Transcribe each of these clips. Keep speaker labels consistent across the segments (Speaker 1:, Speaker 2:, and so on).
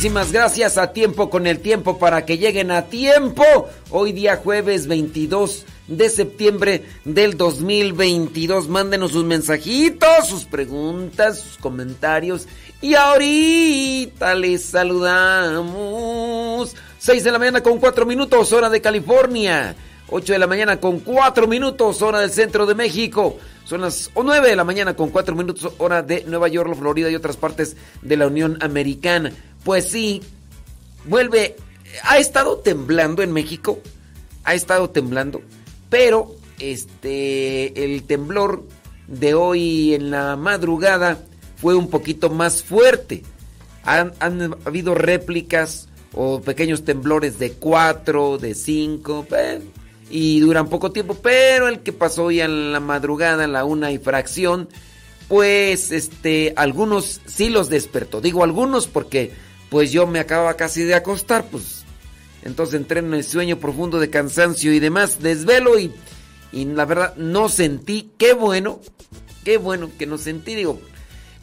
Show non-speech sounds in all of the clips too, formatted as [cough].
Speaker 1: Muchísimas gracias a tiempo con el tiempo para que lleguen a tiempo. Hoy día jueves 22 de septiembre del 2022. Mándenos sus mensajitos, sus preguntas, sus comentarios. Y ahorita les saludamos. 6 de la mañana con 4 minutos, hora de California. 8 de la mañana con 4 minutos, hora del centro de México. Son las 9 de la mañana con 4 minutos, hora de Nueva York, Florida y otras partes de la Unión Americana. Pues sí, vuelve. Ha estado temblando en México. Ha estado temblando. Pero este. El temblor de hoy en la madrugada fue un poquito más fuerte. Han, habido réplicas o pequeños temblores de 4, de 5. y duran poco tiempo. Pero el que pasó hoy en la madrugada, la una y fracción. Pues este. Algunos sí los despertó. Digo algunos porque pues yo me acababa casi de acostar, pues entonces entré en el sueño profundo de cansancio y demás, desvelo y, y la verdad no sentí, qué bueno, qué bueno que no sentí, digo,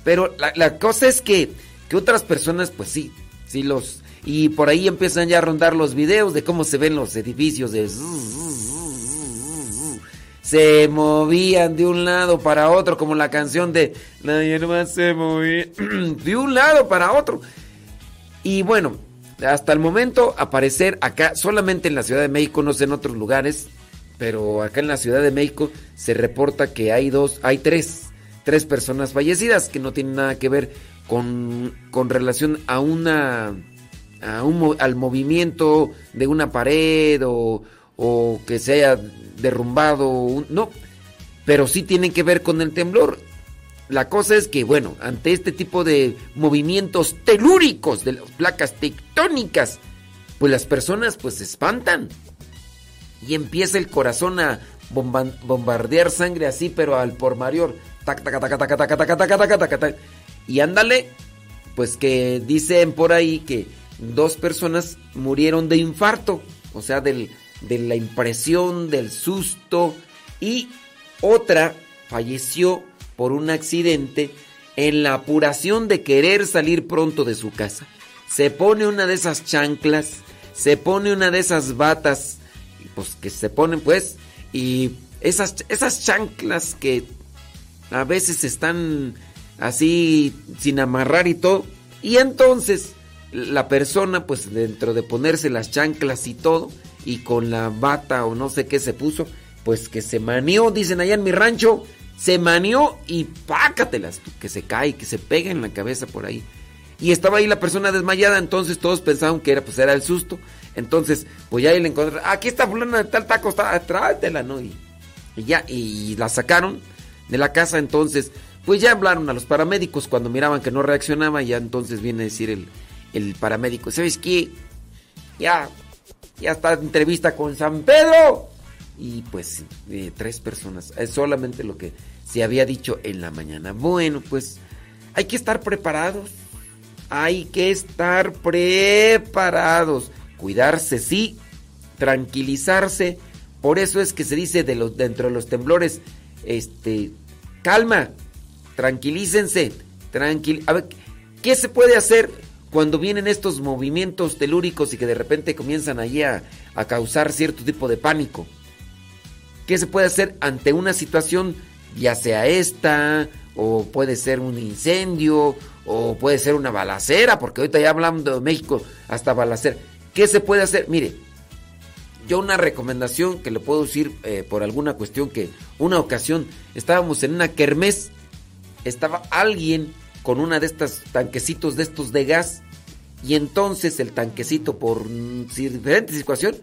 Speaker 1: pero la, la cosa es que, que otras personas pues sí, sí los, y por ahí empiezan ya a rondar los videos de cómo se ven los edificios de... Se movían de un lado para otro, como la canción de La hierba se movía [clears throat] de un lado para otro. Y bueno, hasta el momento aparecer acá solamente en la Ciudad de México, no sé en otros lugares, pero acá en la Ciudad de México se reporta que hay dos, hay tres, tres personas fallecidas que no tienen nada que ver con, con relación a una, a un, al movimiento de una pared o, o que se haya derrumbado, un, no, pero sí tienen que ver con el temblor. La cosa es que, bueno, ante este tipo de movimientos telúricos de las placas tectónicas, pues las personas pues se espantan. Y empieza el corazón a bombardear sangre así, pero al por mayor. Y ándale, pues que dicen por ahí que dos personas murieron de infarto, o sea, del, de la impresión, del susto, y otra falleció por un accidente en la apuración de querer salir pronto de su casa. Se pone una de esas chanclas, se pone una de esas batas, pues que se ponen pues, y esas, esas chanclas que a veces están así sin amarrar y todo. Y entonces la persona pues dentro de ponerse las chanclas y todo, y con la bata o no sé qué se puso, pues que se manió, dicen allá en mi rancho, se manió y pácatelas, que se cae, que se pega en la cabeza por ahí. Y estaba ahí la persona desmayada, entonces todos pensaban que era, pues era el susto. Entonces, pues ya ahí le encontraron, aquí está fulana de tal taco, está, tráetela, ¿no? Y, y, ya, y la sacaron de la casa, entonces, pues ya hablaron a los paramédicos cuando miraban que no reaccionaba, ya entonces viene a decir el, el paramédico, ¿sabes qué? Ya, ya está entrevista con San Pedro y pues eh, tres personas. Es solamente lo que se había dicho en la mañana. Bueno, pues hay que estar preparados. Hay que estar preparados. Cuidarse, sí. Tranquilizarse. Por eso es que se dice de los, dentro de los temblores, este, calma, tranquilícense, tranquil. A ver, ¿qué se puede hacer cuando vienen estos movimientos telúricos y que de repente comienzan allí a, a causar cierto tipo de pánico? ¿Qué se puede hacer ante una situación, ya sea esta, o puede ser un incendio, o puede ser una balacera, porque ahorita ya hablando de México, hasta balacera. ¿Qué se puede hacer? Mire, yo una recomendación que le puedo decir eh, por alguna cuestión que una ocasión estábamos en una kermés, estaba alguien con una de estas tanquecitos de estos de gas, y entonces el tanquecito por diferente situación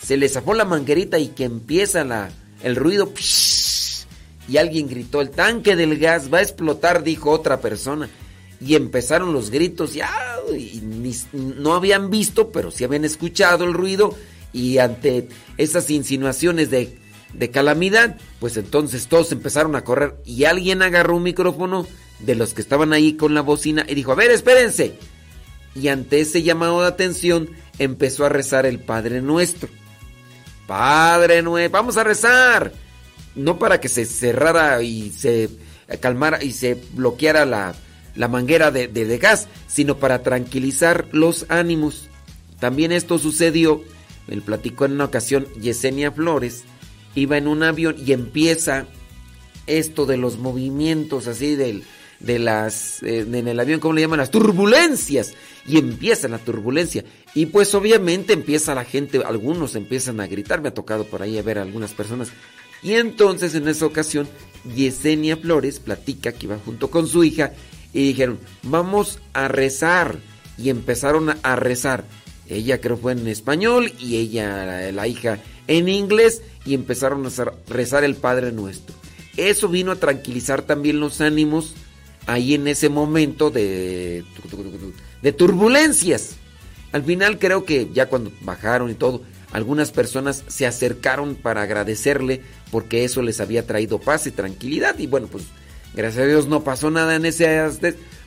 Speaker 1: se le zafó la manguerita y que empieza la, el ruido y alguien gritó, el tanque del gas va a explotar, dijo otra persona. Y empezaron los gritos, ya, y no habían visto, pero sí habían escuchado el ruido. Y ante esas insinuaciones de, de calamidad, pues entonces todos empezaron a correr. Y alguien agarró un micrófono de los que estaban ahí con la bocina y dijo, a ver, espérense. Y ante ese llamado de atención empezó a rezar el Padre Nuestro. Padre Nuestro, vamos a rezar. No para que se cerrara y se calmara y se bloqueara la, la manguera de, de, gas, sino para tranquilizar los ánimos. También esto sucedió, me platicó en una ocasión Yesenia Flores, iba en un avión y empieza esto de los movimientos así del, de las, eh, en el avión, ¿cómo le llaman? Las turbulencias. Y empieza la turbulencia. Y pues obviamente empieza la gente, algunos empiezan a gritar, me ha tocado por ahí ver a algunas personas. Y entonces en esa ocasión, Yesenia Flores platica que iba junto con su hija y dijeron, vamos a rezar. Y empezaron a rezar. Ella creo fue en español y ella, la, hija, en inglés. Y empezaron a rezar el Padre Nuestro. Eso vino a tranquilizar también los ánimos ahí en ese momento de, de turbulencias. Al final creo que ya cuando bajaron y todo, algunas personas se acercaron para agradecerle porque eso les había traído paz y tranquilidad. Y bueno, pues Gracias a Dios no pasó nada en ese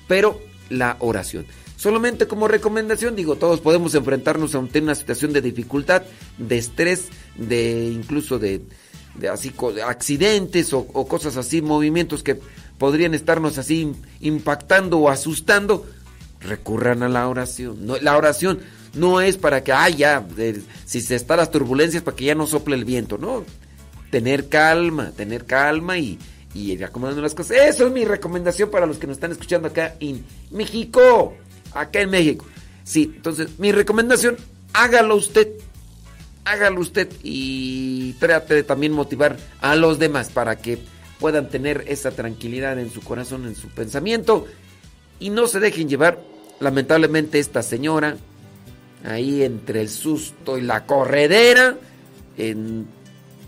Speaker 1: pero la oración. Solamente como recomendación, digo, todos podemos enfrentarnos a una situación de dificultad, de estrés, de incluso de, así accidentes o, cosas así, movimientos que podrían estarnos así impactando o asustando. Recurran a la oración. No, la oración no es para que, ah, ya, si se están las turbulencias, para que ya no sople el viento, no. Tener calma, tener calma y, y ir acomodando las cosas. Eso es mi recomendación para los que nos están escuchando acá en México. Acá en México. Sí, entonces mi recomendación, hágalo usted. Hágalo usted y trate de también motivar a los demás para que puedan tener esa tranquilidad en su corazón, en su pensamiento y no se dejen llevar. Lamentablemente esta señora, ahí entre el susto y la corredera,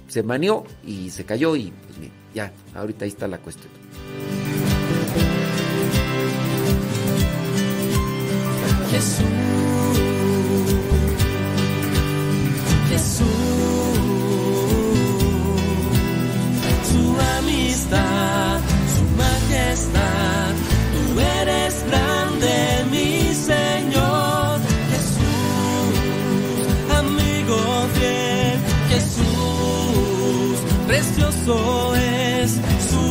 Speaker 1: se manió y se cayó y ya, ahorita ahí está la cuestión.
Speaker 2: Jesús, Jesús, su amistad, su majestad, es. Tú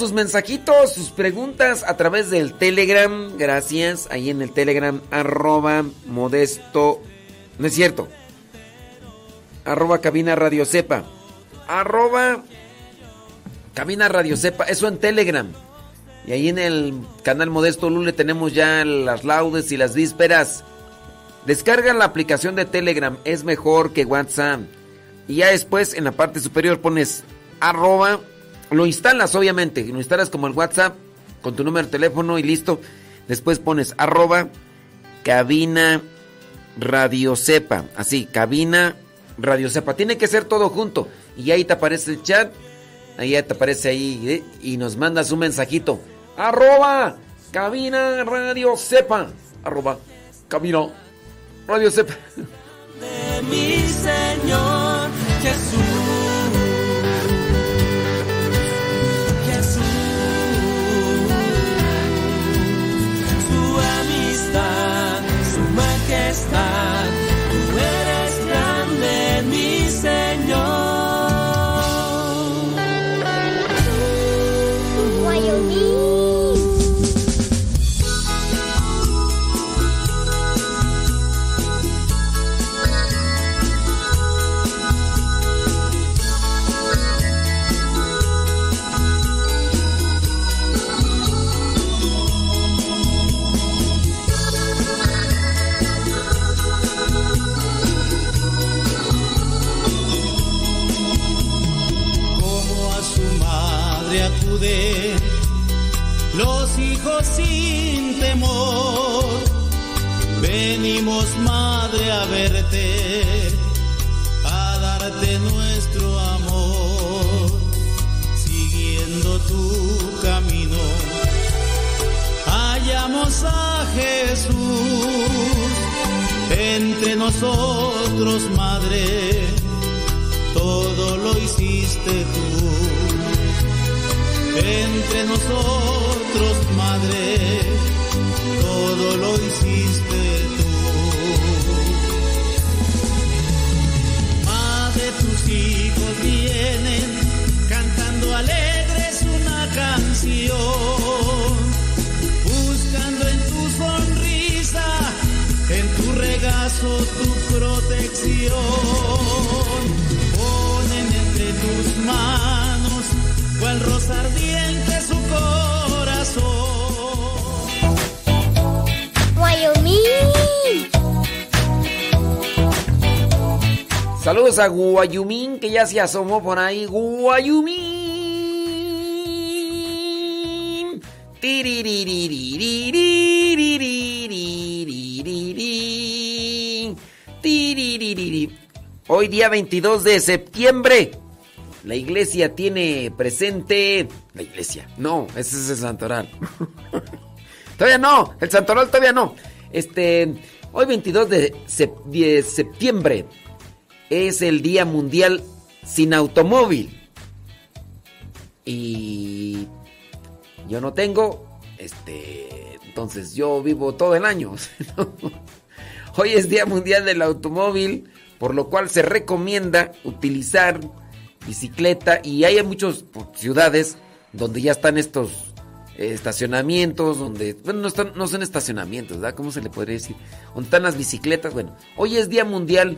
Speaker 1: sus mensajitos, sus preguntas a través del Telegram. Gracias. Ahí en el Telegram, arroba modesto. No es cierto. Arroba cabina radio sepa. Arroba cabina radio sepa. Eso en Telegram. Y ahí en el canal Modesto Lule tenemos ya las laudes y las vísperas. Descarga la aplicación de Telegram. Es mejor que WhatsApp. Y ya después en la parte superior pones arroba lo instalas, obviamente. Lo instalas como el WhatsApp con tu número de teléfono y listo. Después pones arroba cabina radio sepa. Así, cabina radio sepa. Tiene que ser todo junto. Y ahí te aparece el chat. Ahí te aparece ahí ¿eh? y nos mandas un mensajito. Arroba cabina radio sepa. Arroba cabina radio sepa.
Speaker 2: De mi Señor Jesús.
Speaker 3: estan, suma que sin temor. Venimos, Madre, a verte, a darte nuestro amor, siguiendo tu camino. Hallamos a Jesús entre nosotros, Madre, todo lo hiciste tú entre nosotros, Madre, todo lo hiciste tú. Madre, tus hijos vienen cantando alegres una canción, buscando en tu sonrisa, en tu regazo tu protección. Ponen entre tus manos cual rosa ardiente su corazón.
Speaker 4: Guayumín.
Speaker 1: Saludos a Guayumín que ya se asomó por ahí. Guayumín. Hoy día 22 de septiembre la iglesia tiene presente. La iglesia. No, ese es el santoral. [laughs] todavía no, el santoral todavía no. Este, hoy 22 de, septiembre es el Día Mundial sin Automóvil. Y yo no tengo, este, entonces yo vivo todo el año. [laughs] Hoy es Día Mundial del Automóvil, por lo cual se recomienda utilizar bicicleta y hay muchas ciudades donde ya están estos estacionamientos, donde, bueno, no, están, no son estacionamientos, ¿verdad? ¿Cómo se le podría decir? Donde están las bicicletas. Bueno, hoy es Día Mundial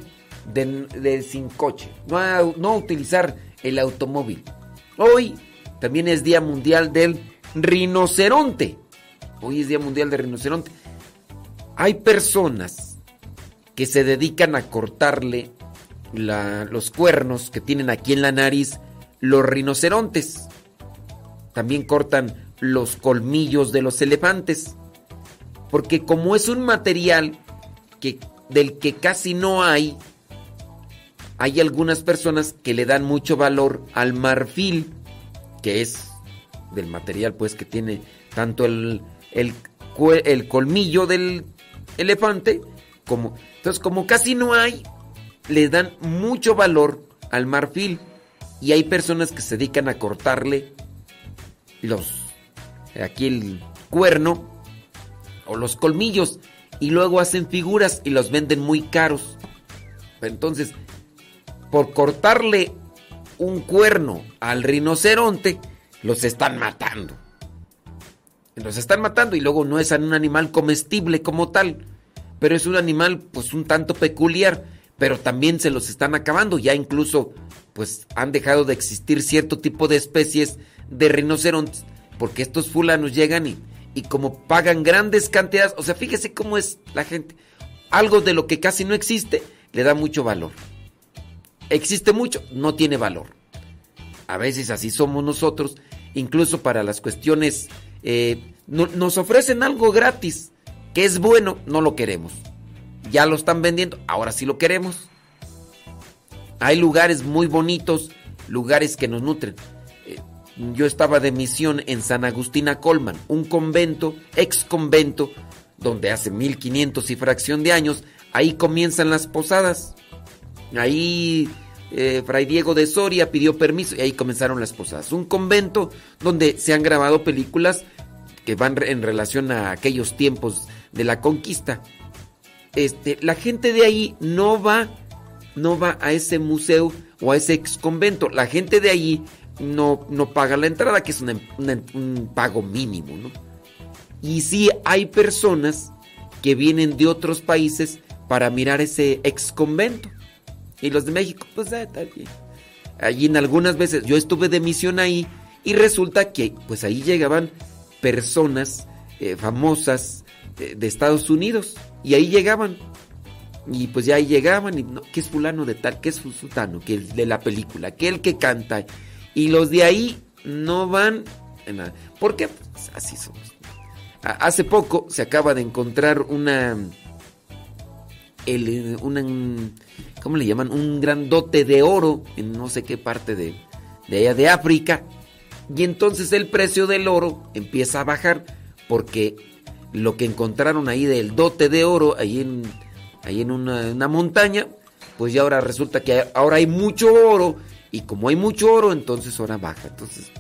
Speaker 1: de, sin coche, no, no utilizar el automóvil. Hoy también es Día Mundial del Rinoceronte. Hoy es Día Mundial del Rinoceronte. Hay personas que se dedican a cortarle los cuernos que tienen aquí en la nariz los rinocerontes. También cortan los colmillos de los elefantes. Porque como es un material que, del que casi no hay, hay algunas personas que le dan mucho valor al marfil, que es del material pues que tiene tanto el, el, el colmillo del elefante como... Entonces como casi no hay, le dan mucho valor al marfil y hay personas que se dedican a cortarle los aquí el cuerno o los colmillos y luego hacen figuras y los venden muy caros. Entonces, por cortarle un cuerno al rinoceronte, los están matando. Los están matando y luego no es un animal comestible como tal, pero es un animal pues un tanto peculiar, pero también se los están acabando, ya incluso pues han dejado de existir cierto tipo de especies de rinocerontes, porque estos fulanos llegan y, y como pagan grandes cantidades, o sea, fíjese cómo es la gente, algo de lo que casi no existe, le da mucho valor. Existe mucho, no tiene valor. A veces así somos nosotros, incluso para las cuestiones, eh, nos ofrecen algo gratis, que es bueno, no lo queremos. Ya lo están vendiendo, ahora sí lo queremos. Hay lugares muy bonitos, lugares que nos nutren. Eh, yo estaba de misión en San Agustina Colman, un convento, ex convento, donde hace 1500 y fracción de años, ahí comienzan las posadas. Ahí eh, Fray Diego de Soria pidió permiso y ahí comenzaron las posadas. Un convento donde se han grabado películas que van en relación a aquellos tiempos de la conquista. Este, la gente de ahí no va no va a ese museo o a ese ex convento. La gente de allí no, no paga la entrada, que es un pago mínimo, ¿no? Y sí hay personas que vienen de otros países para mirar ese ex convento. Y los de México, pues ah, está bien. Allí en algunas veces yo estuve de misión ahí y resulta que pues ahí llegaban personas eh, famosas de Estados Unidos y ahí llegaban y pues ya ahí llegaban y no, que es fulano de tal, que es sultano, que es de la película, que el que canta. Y los de ahí no van en nada. Porque pues, así somos. Hace poco se acaba de encontrar una, el, una, ¿cómo le llaman? Un gran dote de oro en no sé qué parte de, de allá de África. Y entonces el precio del oro empieza a bajar porque lo que encontraron ahí del dote de oro, ahí en ahí en una, montaña, pues ya ahora resulta que ahora hay mucho oro y como hay mucho oro, entonces ahora baja. Entonces,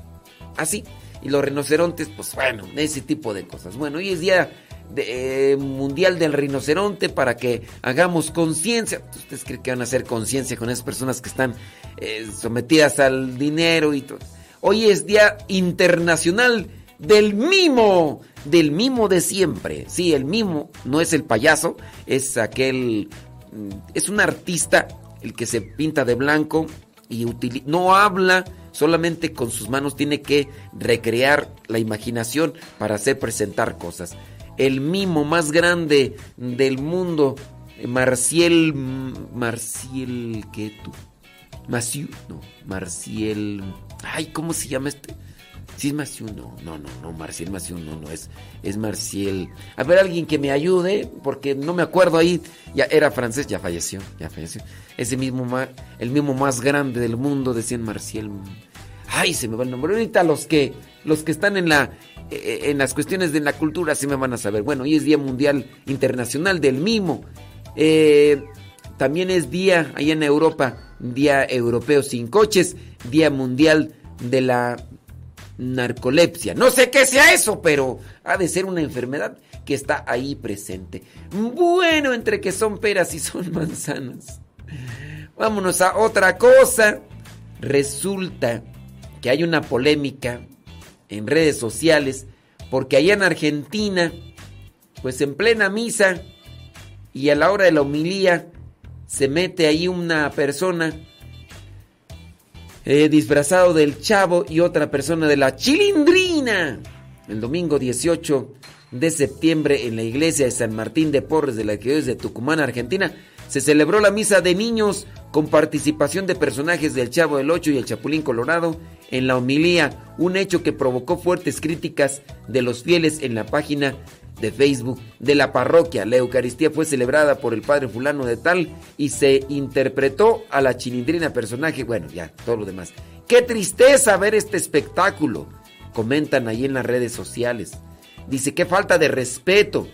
Speaker 1: así. Y los rinocerontes, pues bueno, ese tipo de cosas. Bueno, hoy es día de, eh, mundial del rinoceronte para que hagamos conciencia. ¿Ustedes creen que van a hacer conciencia con esas personas que están eh, sometidas al dinero y todo? Hoy es día internacional del mimo del mimo de siempre. Sí, el mimo no es el payaso, es aquel... Mm, es un artista el que se pinta de blanco y no habla, solamente con sus manos tiene que recrear la imaginación para hacer presentar cosas. El mimo más grande del mundo, Marciel... Marciel... ¿Qué tú? Maciu, no, Marciel... Ay, ¿cómo se llama este? Sí es Marcial, no, no, no, no, Marcial Maciel, no, no, es, es Marcial. A ver, alguien que me ayude, porque no me acuerdo ahí, ya era francés, ya falleció, ya falleció. Ese mismo, el mismo más grande del mundo, decían Marcial. Ay, se me va el nombre. Ahorita los que, los que están en la, eh, eh, en las cuestiones de la cultura sí me van a saber. Bueno, hoy es Día Mundial Internacional del Mimo. Eh, también es día, ahí en Europa, Día Europeo sin coches, Día Mundial de la narcolepsia. No sé qué sea eso, pero ha de ser una enfermedad que está ahí presente. Bueno, entre que son peras y son [laughs] manzanas. Vámonos a otra cosa. Resulta que hay una polémica en redes sociales porque allá en Argentina, pues en plena misa y a la hora de la homilía, se mete ahí una persona eh, disfrazado del chavo y otra persona de la chilindrina. El domingo 18 de septiembre en la iglesia de San Martín de Porres de la ciudad de Tucumán, Argentina, se celebró la misa de niños con participación de personajes del Chavo del Ocho y el Chapulín Colorado en la homilía, un hecho que provocó fuertes críticas de los fieles en la página de Facebook de la parroquia. La Eucaristía fue celebrada por el padre fulano de tal y se interpretó a la chilindrina personaje. Bueno, ya, todo lo demás. Qué tristeza ver este espectáculo. Comentan ahí en las redes sociales. Dice, qué falta de respeto.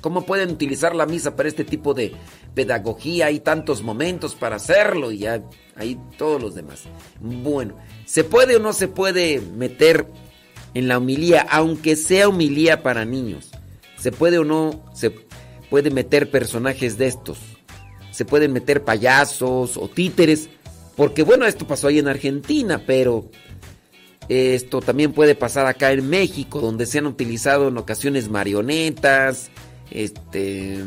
Speaker 1: ¿Cómo pueden utilizar la misa para este tipo de pedagogía? Hay tantos momentos para hacerlo y ya hay todos los demás. Bueno, ¿se puede o no se puede meter en la humilía, aunque sea humilía para niños. ¿Se puede o no se puede meter personajes de estos? Se pueden meter payasos o títeres, porque bueno, esto pasó ahí en Argentina, pero Esto también puede pasar acá en México, donde se han utilizado en ocasiones marionetas, este,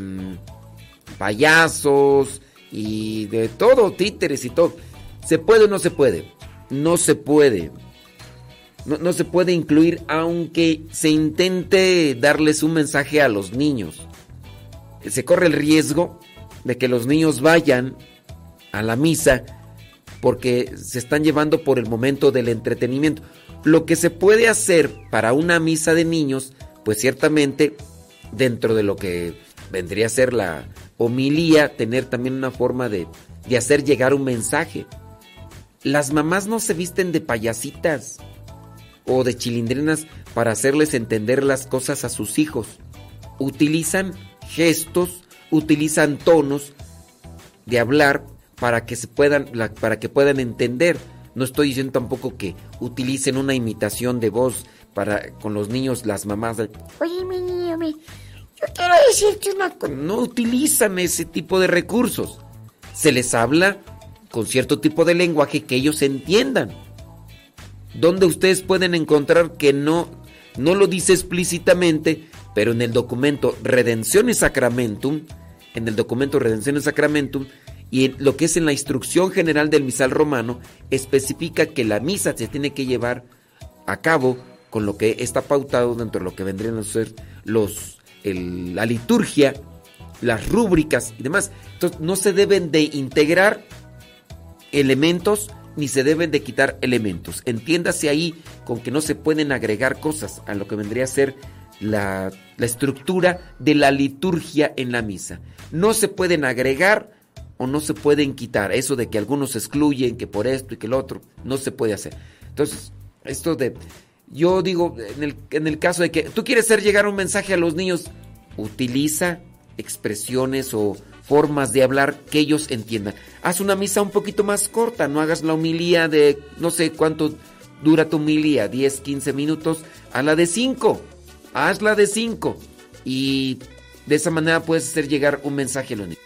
Speaker 1: payasos y de todo, títeres y todo. ¿Se puede o no se puede? No se puede. No, se puede incluir aunque se intente darles un mensaje a los niños. Se corre el riesgo de que los niños vayan a la misa porque se están llevando por el momento del entretenimiento. Lo que se puede hacer para una misa de niños, pues ciertamente dentro de lo que vendría a ser la homilía, tener también una forma de, de hacer llegar un mensaje. Las mamás no se visten de payasitas o de chilindrinas para hacerles entender las cosas a sus hijos. Utilizan gestos, utilizan tonos de hablar para que se puedan para que puedan entender. No estoy diciendo tampoco que utilicen una imitación de voz para con los niños, las mamás. Oye, mi niño, yo quiero decirte una cosa. No utilizan ese tipo de recursos. Se les habla con cierto tipo de lenguaje que ellos entiendan. Donde ustedes pueden encontrar que no, no lo dice explícitamente, pero en el documento Redención y Sacramentum, en el documento Redención y Sacramentum, y lo que es en la instrucción general del misal romano, especifica que la misa se tiene que llevar a cabo con lo que está pautado dentro de lo que vendrían a ser los, la liturgia, las rúbricas y demás. Entonces no se deben de integrar elementos ni se deben de quitar elementos. Entiéndase ahí con que no se pueden agregar cosas a lo que vendría a ser la, la estructura de la liturgia en la misa. No se pueden agregar o no se pueden quitar. Eso de que algunos excluyen, que por esto y que el otro, no se puede hacer. Entonces, esto de, yo digo, en el, en el caso de que tú quieres hacer llegar un mensaje a los niños, utiliza expresiones o formas de hablar que ellos entiendan. Haz una misa un poquito más corta, no hagas la humilía de no sé cuánto dura tu humilía, 10, 15 minutos, a la de 5. Hazla de 5 y de esa manera puedes hacer llegar un mensaje a los niños.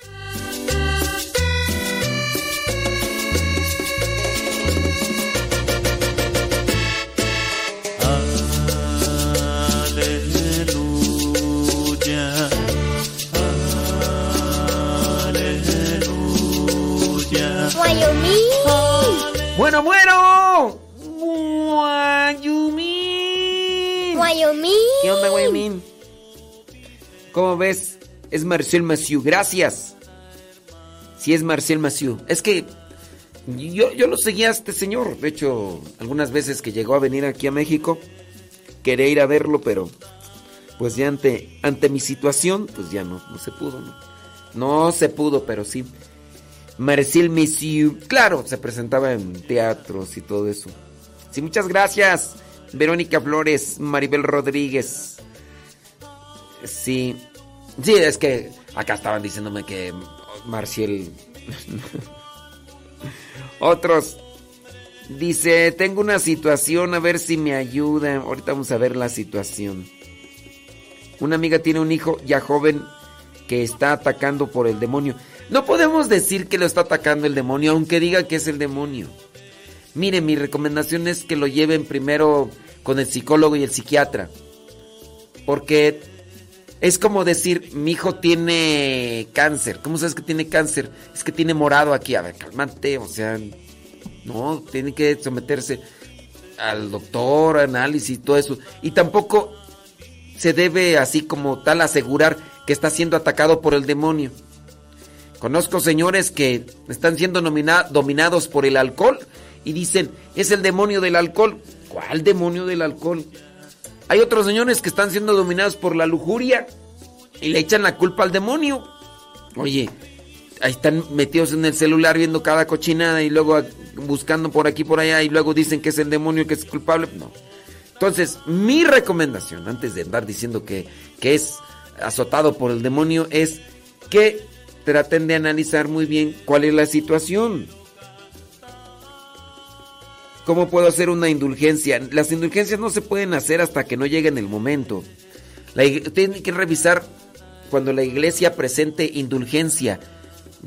Speaker 1: Bueno, bueno. Guayumín.
Speaker 5: Guayumín.
Speaker 1: ¿Qué onda, Guayumín? ¿Cómo ves? Es Marcel Massieu. Gracias. Sí, es Marcel Massieu. Es que yo, yo lo seguía a este señor. De hecho, algunas veces que llegó a venir aquí a México, quería ir a verlo, pero pues ya ante, ante mi situación, pues ya no, no se pudo. No, no se pudo, pero sí. Marcel Messieu. Claro, se presentaba en teatros y todo eso. Sí, muchas gracias. Verónica Flores, Maribel Rodríguez. Sí. Sí, es que acá estaban diciéndome que Marcial. [laughs] Otros. Dice, tengo una situación, a ver si me ayuda. Ahorita vamos a ver la situación. Una amiga tiene un hijo ya joven que está atacando por el demonio. No podemos decir que lo está atacando el demonio, aunque diga que es el demonio. Mire, mi recomendación es que lo lleven primero con el psicólogo y el psiquiatra. Porque es como decir, mi hijo tiene cáncer. ¿Cómo sabes que tiene cáncer? Es que tiene morado aquí. A ver, cálmate, o sea, no, tiene que someterse al doctor, análisis, todo eso. Y tampoco se debe así como tal asegurar que está siendo atacado por el demonio. Conozco señores que están siendo dominados por el alcohol y dicen, es el demonio del alcohol. ¿Cuál demonio del alcohol? Hay otros señores que están siendo dominados por la lujuria y le echan la culpa al demonio. Oye, ahí están metidos en el celular viendo cada cochinada y luego buscando por aquí por allá y luego dicen que es el demonio que es culpable. No. Entonces, mi recomendación, antes de andar diciendo que, que es azotado por el demonio, es que traten de analizar muy bien cuál es la situación. ¿Cómo puedo hacer una indulgencia? Las indulgencias no se pueden hacer hasta que no llegue el momento. La, tienen que revisar cuando la iglesia presente indulgencia.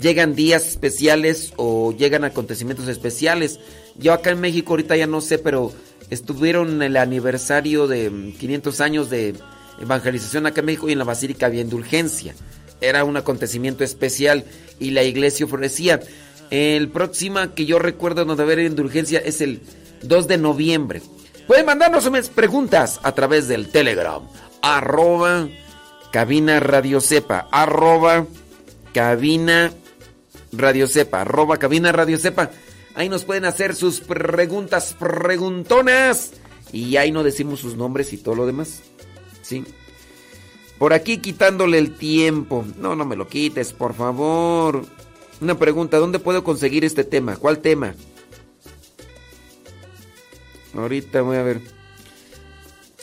Speaker 1: Llegan días especiales o llegan acontecimientos especiales. Yo acá en México ahorita ya no sé, pero estuvieron el aniversario de 500 años de evangelización acá en México y en la Basílica había indulgencia. Era un acontecimiento especial y la iglesia ofrecía. El próximo que yo recuerdo donde haber indulgencia es el 2 de noviembre. Pueden mandarnos preguntas a través del Telegram. Arroba cabina radio sepa. Arroba cabina radio sepa. Arroba cabina radio sepa. Ahí nos pueden hacer sus preguntas preguntonas. Y ahí no decimos sus nombres y todo lo demás. ¿Sí? Por aquí quitándole el tiempo. No, no me lo quites, por favor. Una pregunta, ¿dónde puedo conseguir este tema? ¿Cuál tema? Ahorita voy a ver.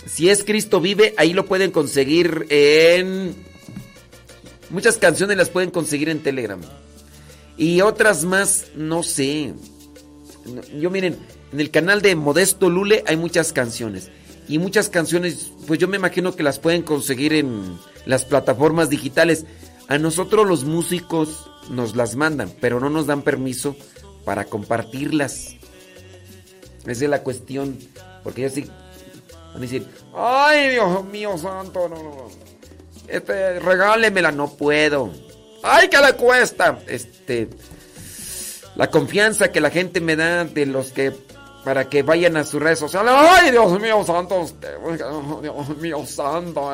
Speaker 1: Si es Cristo vive, ahí lo pueden conseguir en... Muchas canciones las pueden conseguir en Telegram. Y otras más, no sé. Yo miren, en el canal de Modesto Lule hay muchas canciones. Y muchas canciones, pues yo me imagino que las pueden conseguir en las plataformas digitales. A nosotros los músicos nos las mandan, pero no nos dan permiso para compartirlas. Esa es la cuestión. Porque yo sí van a decir, ay Dios mío santo, no, no, Este, regálemela, no puedo. Ay, que le cuesta. Este, la confianza que la gente me da de los que para que vayan a sus redes sociales. ¡Ay, Dios mío santo! Dios mío santo.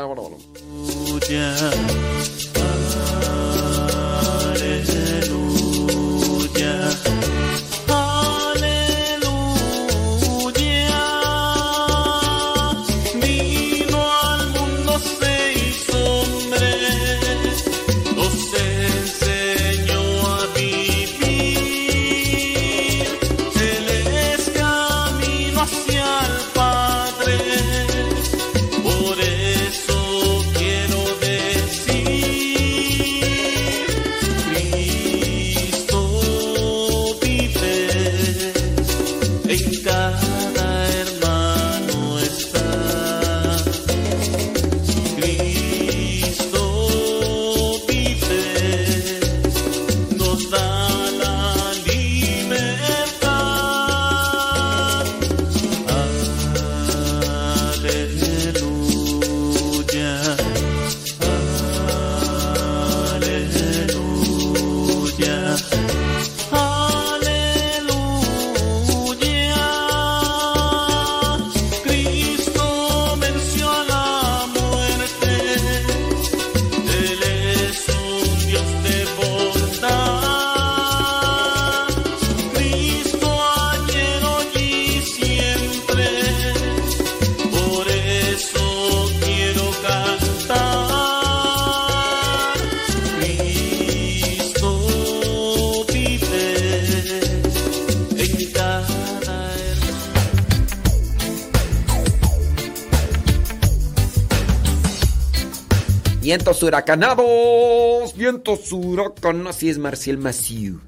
Speaker 1: Vientos huracanados, vientos huracanados. Así es Marcial Maciú.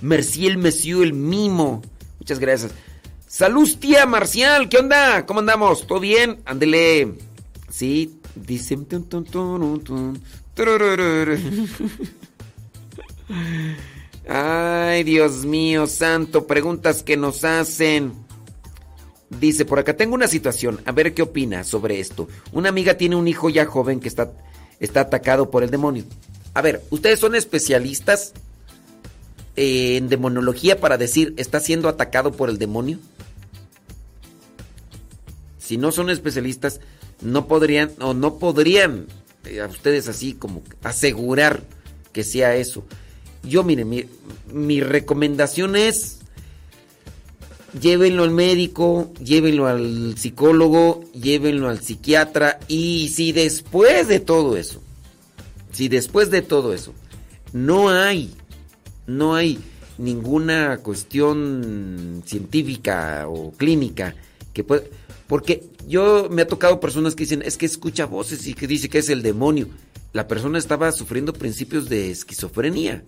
Speaker 1: Marcial Maciú, el mimo. Muchas gracias. Salud, tía Marcial, ¿qué onda? ¿Cómo andamos? ¿Todo bien? Ándele. Sí, dice. [laughs] Ay, Dios mío, santo, preguntas que nos hacen. Dice, por acá tengo una situación, a ver qué opina sobre esto. Una amiga tiene un hijo ya joven que está está atacado por el demonio. A ver, ustedes son especialistas en demonología para decir, ¿está siendo atacado por el demonio? Si no son especialistas, no podrían, o no podrían eh, a ustedes así como asegurar que sea eso. Yo, miren, mi, mi recomendación es llévenlo al médico, llévenlo al psicólogo, llévenlo al psiquiatra y si después de todo eso, si después de todo eso no hay, no hay ninguna cuestión científica o clínica que pueda, porque yo me ha tocado personas que dicen, es que escucha voces y que dice que es el demonio. La persona estaba sufriendo principios de esquizofrenia.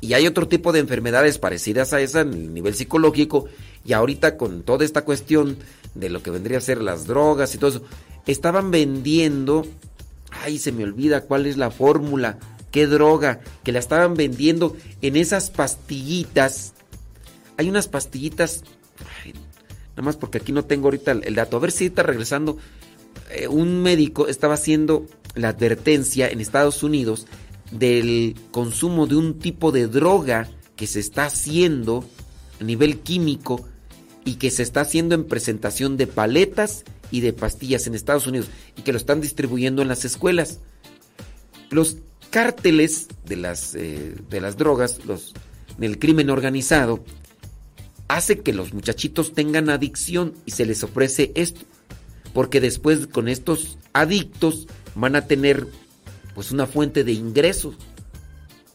Speaker 1: Y hay otro tipo de enfermedades parecidas a esa en el nivel psicológico. Y ahorita con toda esta cuestión de lo que vendría a ser las drogas y todo eso, estaban vendiendo, ay, se me olvida cuál es la fórmula, qué droga, que la estaban vendiendo en esas pastillitas. Hay unas pastillitas, nada más porque aquí no tengo ahorita el, dato. A ver si está regresando. Eh, un médico estaba haciendo la advertencia en Estados Unidos del consumo de un tipo de droga que se está haciendo a nivel químico y que se está haciendo en presentación de paletas y de pastillas en Estados Unidos y que lo están distribuyendo en las escuelas. Los cárteles de las, eh, de las drogas, los, del crimen organizado, hace que los muchachitos tengan adicción y se les ofrece esto. Porque después con estos adictos van a tener pues una fuente de ingresos.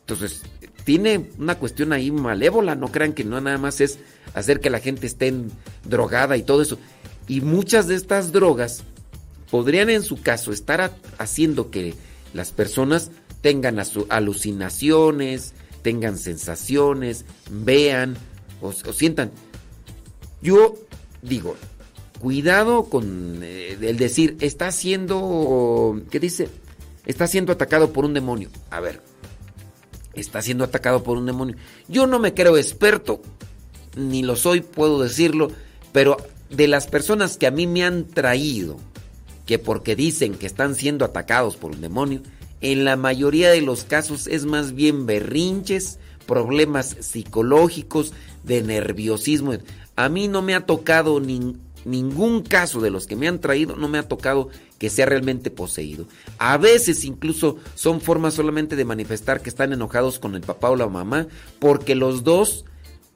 Speaker 1: Entonces, tiene una cuestión ahí malévola, no crean que no nada más es hacer que la gente esté drogada y todo eso. Y muchas de estas drogas podrían en su caso estar haciendo que las personas tengan alucinaciones, tengan sensaciones, vean o, sientan. Yo digo, cuidado con eh, el decir, está siendo, ¿qué dice? Está siendo atacado por un demonio. A ver, está siendo atacado por un demonio. Yo no me creo experto, ni lo soy, puedo decirlo, pero de las personas que a mí me han traído, que porque dicen que están siendo atacados por un demonio, en la mayoría de los casos es más bien berrinches, problemas psicológicos, de nerviosismo. A mí no me ha tocado ningún caso de los que me han traído, no me ha tocado que sea realmente poseído. A veces incluso son formas solamente de manifestar que están enojados con el papá o la mamá, porque los dos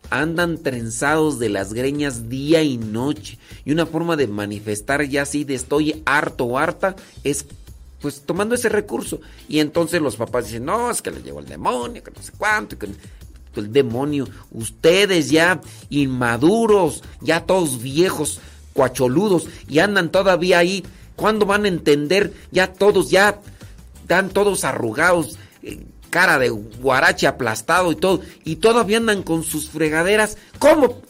Speaker 1: andan trenzados de las greñas día y noche. Y una forma de manifestar ya así de estoy harto o harta es pues tomando ese recurso. Y entonces los papás dicen, no, es que le llegó el demonio, que no sé cuánto, que el demonio, ustedes ya inmaduros, ya todos viejos, cuacholudos, y andan todavía ahí. ¿Cuándo van a entender? Ya todos, ya están todos arrugados, eh, cara de guarache aplastado y todo, y todavía andan con sus fregaderas. ¿Cómo?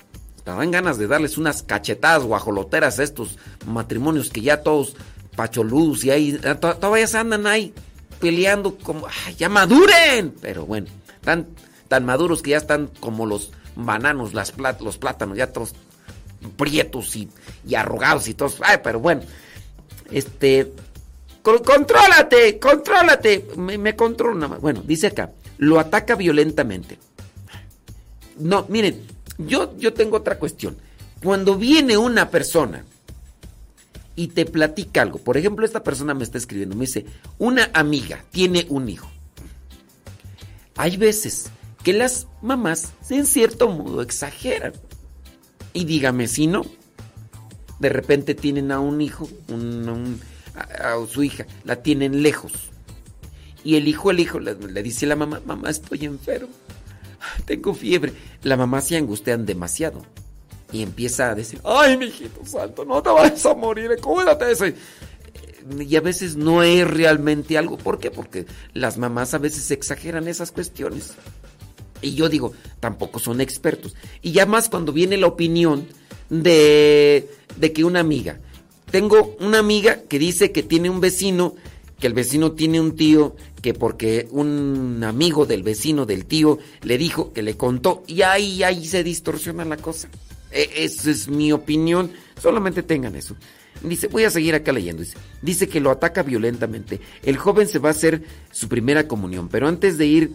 Speaker 1: Dan ganas de darles unas cachetadas guajoloteras a estos matrimonios que ya todos pacholudos y ahí, eh, todavía se andan ahí peleando como, ¡ay, ya maduren! Pero bueno, tan, tan maduros que ya están como los bananos, las los plátanos, ya todos prietos y, y arrugados y todos, ay, pero bueno, este, contrólate, contrólate, me, me controla. Bueno, dice acá, lo ataca violentamente. No, miren, yo, yo tengo otra cuestión. Cuando viene una persona y te platica algo. Por ejemplo, esta persona me está escribiendo, me dice, una amiga tiene un hijo. Hay veces que las mamás en cierto modo exageran. Y dígame si no. De repente tienen a un hijo, a, su hija, la tienen lejos. Y el hijo, el hijo le, dice a la mamá, mamá estoy enfermo, [laughs] tengo fiebre. La mamá se angustian demasiado y empieza a decir, ay, mijito santo, no te vayas a morir, cuídate ese. Y a veces no es realmente algo. ¿Por qué? Porque las mamás a veces exageran esas cuestiones. Y yo digo, tampoco son expertos. Y ya más cuando viene la opinión de, de que una amiga. Tengo una amiga que dice que tiene un vecino, que el vecino tiene un tío, que porque un amigo del vecino del tío le dijo, que le contó, y ahí, ahí se distorsiona la cosa. E, esa es mi opinión. Solamente tengan eso. Dice, voy a seguir acá leyendo. Dice, dice que lo ataca violentamente. El joven se va a hacer su primera comunión, pero antes de ir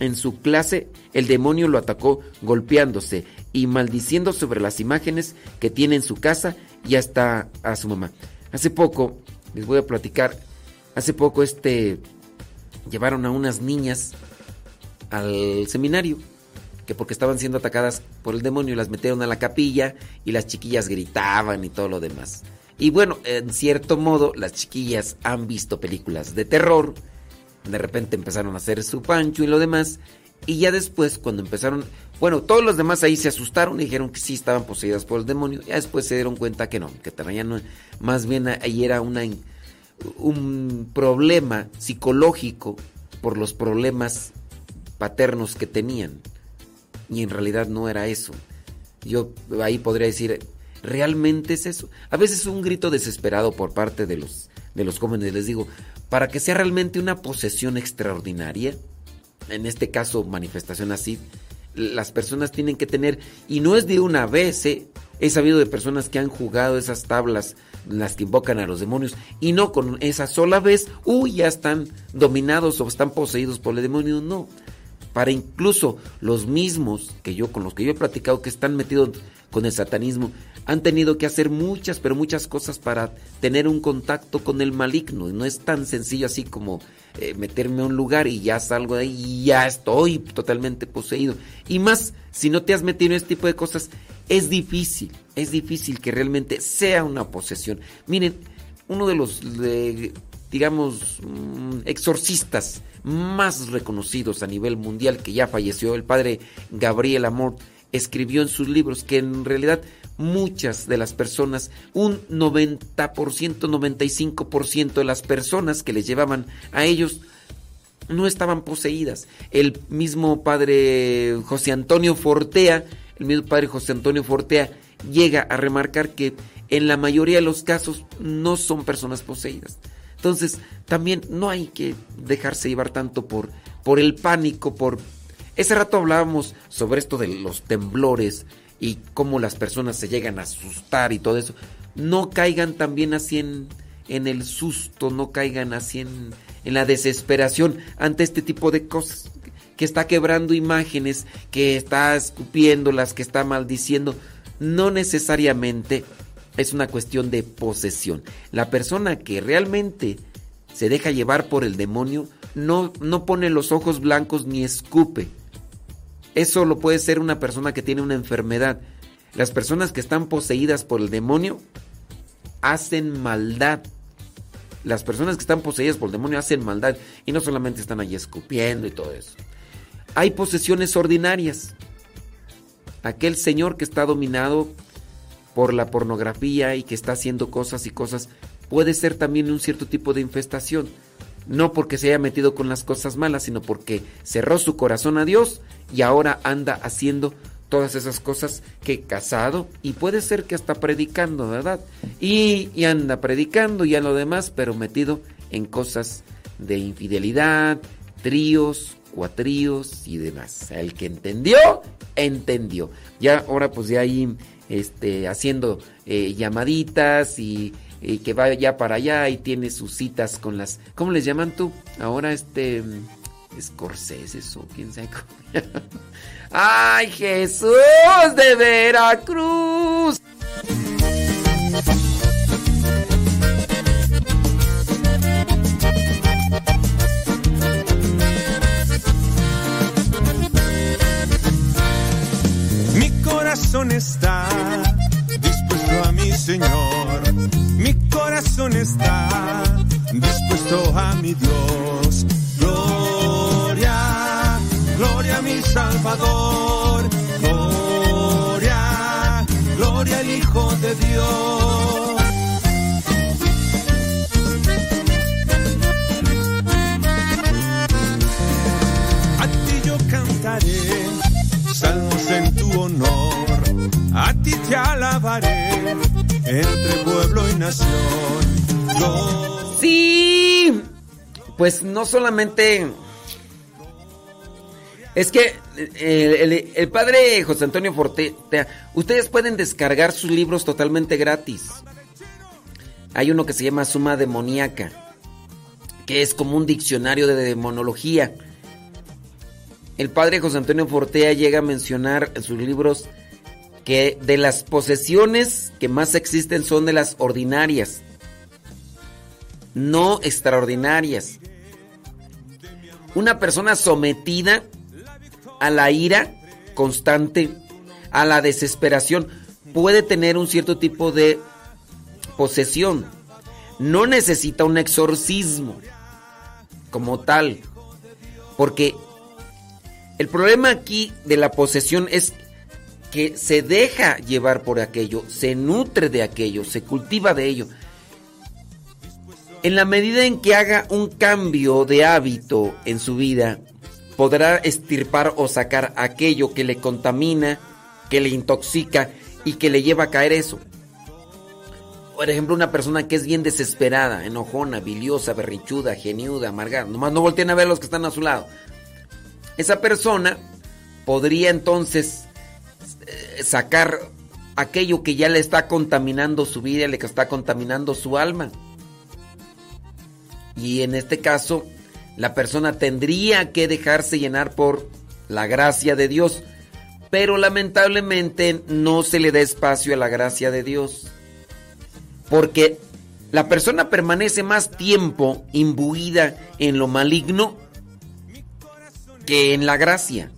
Speaker 1: en su clase, el demonio lo atacó golpeándose y maldiciendo sobre las imágenes que tiene en su casa y hasta a su mamá. Hace poco, les voy a platicar, hace poco este llevaron a unas niñas al seminario que porque estaban siendo atacadas por el demonio las metieron a la capilla y las chiquillas gritaban y todo lo demás. Y bueno, en cierto modo las chiquillas han visto películas de terror, de repente empezaron a hacer su pancho y lo demás, y ya después cuando empezaron, bueno, todos los demás ahí se asustaron y dijeron que sí estaban poseídas por el demonio, ya después se dieron cuenta que no, que no, más bien ahí era un problema psicológico por los problemas paternos que tenían y en realidad no era eso. Yo ahí podría decir, ¿realmente es eso? A veces un grito desesperado por parte de los, de los jóvenes, les digo, para que sea realmente una posesión extraordinaria, en este caso manifestación así, las personas tienen que tener, y no es de una vez, ¿eh? He sabido de personas que han jugado esas tablas, las que invocan a los demonios, y no con esa sola vez, uy, ya están dominados o están poseídos por el demonio. No. Para incluso los mismos que yo, con los que yo he platicado, que están metidos con el satanismo, han tenido que hacer muchas, pero muchas cosas para tener un contacto con el maligno. No es tan sencillo así como eh, meterme a un lugar y ya salgo de ahí y ya estoy totalmente poseído. Y más, si no te has metido en este tipo de cosas, es difícil, es difícil que realmente sea una posesión. Miren, uno de los, digamos, mm, exorcistas más reconocidos a nivel mundial que ya falleció, el padre Gabriel Amor, escribió en sus libros que en realidad muchas de las personas, un 90%, 95% de las personas que les llevaban a ellos no estaban poseídas. El mismo padre José Antonio Fortea, el mismo padre José Antonio Fortea llega a remarcar que en la mayoría de los casos no son personas poseídas. Entonces, también no hay que dejarse llevar tanto por, por el pánico, por... Ese rato hablábamos sobre esto de los temblores, y cómo las personas se llegan a asustar y todo eso. No caigan también así en, en el susto, no caigan así en, en la desesperación ante este tipo de cosas. Que está quebrando imágenes, que está escupiéndolas, que está maldiciendo. No necesariamente es una cuestión de posesión. La persona que realmente se deja llevar por el demonio no, no pone los ojos blancos ni escupe eso lo puede ser una persona que tiene una enfermedad. Las personas que están poseídas por el demonio hacen maldad. Las personas que están poseídas por el demonio hacen maldad y no solamente están allí escupiendo y todo eso. Hay posesiones ordinarias. Aquel señor que está dominado por la pornografía y que está haciendo cosas y cosas puede ser también un cierto tipo de infestación no porque se haya metido con las cosas malas, sino porque cerró su corazón a Dios y ahora anda haciendo todas esas cosas que casado y puede ser que hasta predicando, ¿verdad? Y, anda predicando y a lo demás, pero metido en cosas de infidelidad, tríos, cuatríos y demás. El que entendió, entendió. Ya ahora pues ya ahí este, haciendo eh, llamaditas y y que va ya para allá y tiene sus citas con las. ¿Cómo les llaman tú? Ahora este. Scorsese o quién sabe. [laughs] ¡Ay, Jesús de Veracruz!
Speaker 6: Mi corazón está dispuesto a mi Señor corazón está dispuesto a mi Dios. Gloria, gloria a mi Salvador. Gloria, gloria al Hijo de Dios. A ti yo cantaré salmos en tu honor. A ti te alabaré entre pueblo y nación.
Speaker 1: Sí, pues no solamente... Es que eh, el, padre José Antonio Forte, ustedes pueden descargar sus libros totalmente gratis. Hay uno que se llama Suma Demoníaca, que es como un diccionario de demonología. El padre José Antonio Fortea llega a mencionar en sus libros que de las posesiones que más existen son de las ordinarias, no extraordinarias. Una persona sometida a la ira constante, a la desesperación, puede tener un cierto tipo de posesión. No necesita un exorcismo como tal, porque el problema aquí de la posesión es que se deja llevar por aquello, se nutre de aquello, se cultiva de ello. En la medida en que haga un cambio de hábito en su vida, podrá estirpar o sacar aquello que le contamina, que le intoxica y que le lleva a caer eso. Por ejemplo, una persona que es bien desesperada, enojona, biliosa, berrichuda, geniuda, amargada. Nomás no volteen a ver los que están a su lado. Esa persona podría entonces sacar aquello que ya le está contaminando su vida, le está contaminando su alma. Y en este caso, la persona tendría que dejarse llenar por la gracia de Dios, pero lamentablemente no se le da espacio a la gracia de Dios. Porque la persona permanece más tiempo imbuida en lo maligno que en la gracia.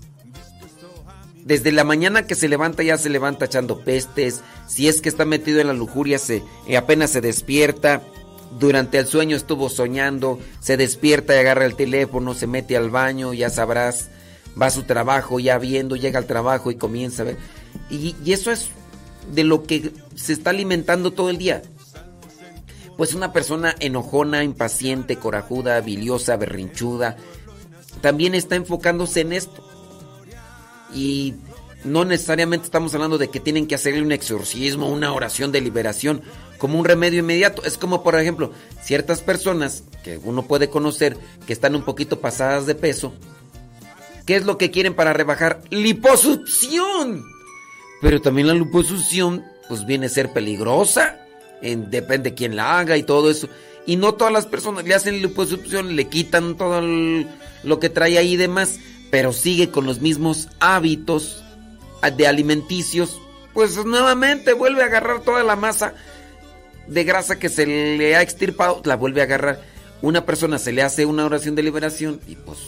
Speaker 1: Desde la mañana que se levanta ya se levanta echando pestes. Si es que está metido en la lujuria, se eh, apenas se despierta. Durante el sueño estuvo soñando, se despierta y agarra el teléfono, se mete al baño, ya sabrás, va a su trabajo ya viendo, llega al trabajo y comienza a ver. Y, y eso es de lo que se está alimentando todo el día. Pues una persona enojona, impaciente, corajuda, biliosa, berrinchuda, también está enfocándose en esto. Y no necesariamente estamos hablando de que tienen que hacerle un exorcismo, una oración de liberación, como un remedio inmediato. Es como, por ejemplo, ciertas personas que uno puede conocer que están un poquito pasadas de peso. ¿Qué es lo que quieren para rebajar? Liposucción. Pero también la liposucción, pues viene a ser peligrosa. depende de quién la haga y todo eso. Y no todas las personas le hacen liposucción, le quitan todo lo que trae ahí y demás pero sigue con los mismos hábitos de alimenticios, pues nuevamente vuelve a agarrar toda la masa de grasa que se le ha extirpado, la vuelve a agarrar. Una persona se le hace una oración de liberación y pues,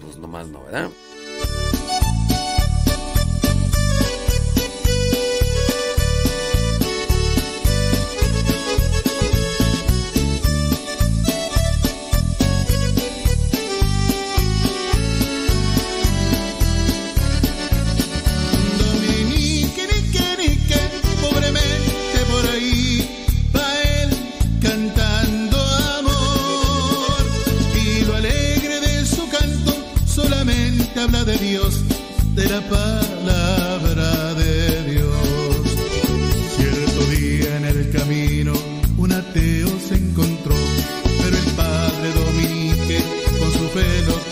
Speaker 1: pues nomás no, ¿verdad?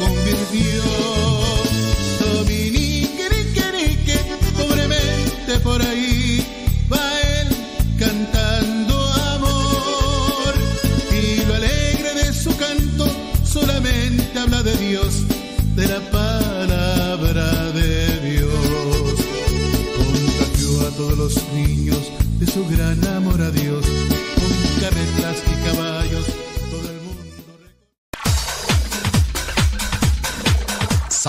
Speaker 7: convirtió. Dominique, nique, nique, pobremente por ahí va él cantando amor. Y lo alegre de su canto solamente habla de Dios, de la palabra de Dios. Contagió a todos los niños de su gran amor a Dios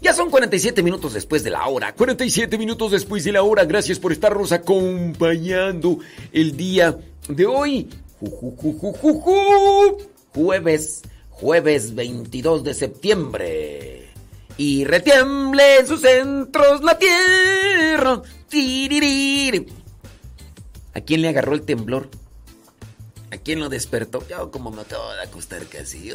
Speaker 1: ya son 47 minutos después de la hora. 47 minutos después de la hora. Gracias por estarnos acompañando el día de hoy. Jueves, jueves 22 de septiembre. Y retiemble en sus centros la tierra. ¿A quién le agarró el temblor? ¿A quién lo despertó? Yo como me acabo de acostar casi.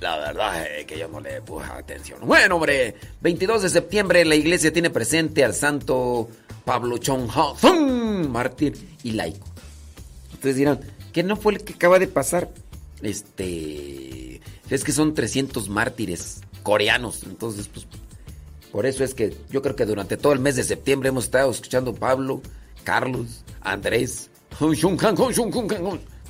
Speaker 1: La verdad es que yo no le puse atención. Bueno, hombre, 22 de septiembre la iglesia tiene presente al santo Pablo Chong mártir y laico. Ustedes dirán, ¿qué no fue el que acaba de pasar? Este. Es que son 300 mártires coreanos. Entonces, pues. Por eso es que yo creo que durante todo el mes de septiembre hemos estado escuchando Pablo, Carlos, Andrés.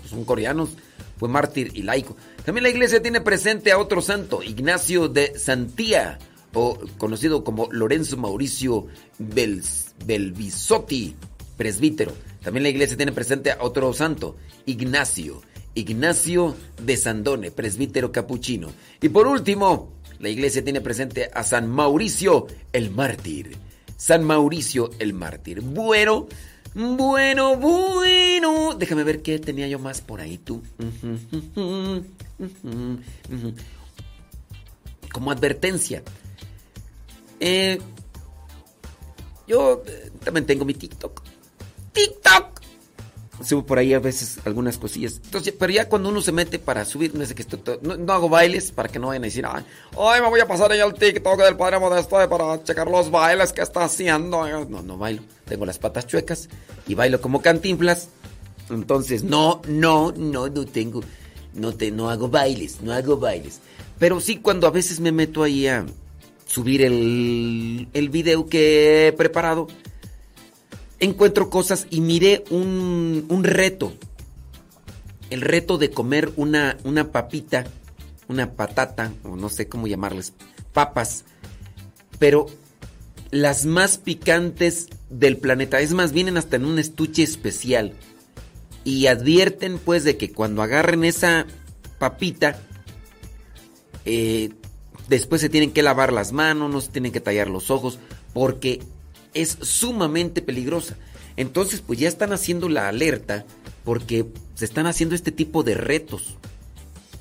Speaker 1: Son coreanos. Fue mártir y laico. También la iglesia tiene presente a otro santo, Ignacio de Santía, o conocido como Lorenzo Mauricio Belvisotti, presbítero. También la iglesia tiene presente a otro santo, Ignacio, Ignacio de Sandone, presbítero capuchino. Y por último, la iglesia tiene presente a San Mauricio el mártir. San Mauricio el mártir. Bueno, bueno, bueno. Déjame ver qué tenía yo más por ahí, tú. Como advertencia. Eh, yo eh, también tengo mi TikTok. TikTok. Subo por ahí a veces algunas cosillas. Entonces, pero ya cuando uno se mete para subir, no, sé que esto, no, no, hago bailes para que no vayan a decir, ay, ay, me voy a pasar ahí al TikTok del Padre Modesto para checar los bailes que está haciendo. No, no bailo. Tengo las patas chuecas y bailo como cantinflas. Entonces, no, no, no, no tengo, no, te, no hago bailes, no hago bailes. Pero sí cuando a veces me meto ahí a subir el, el video que he preparado encuentro cosas y miré un, un reto. El reto de comer una, una papita, una patata, o no sé cómo llamarles, papas, pero las más picantes del planeta. Es más, vienen hasta en un estuche especial. Y advierten pues de que cuando agarren esa papita, eh, después se tienen que lavar las manos, no se tienen que tallar los ojos, porque es sumamente peligrosa. Entonces, pues ya están haciendo la alerta porque se están haciendo este tipo de retos.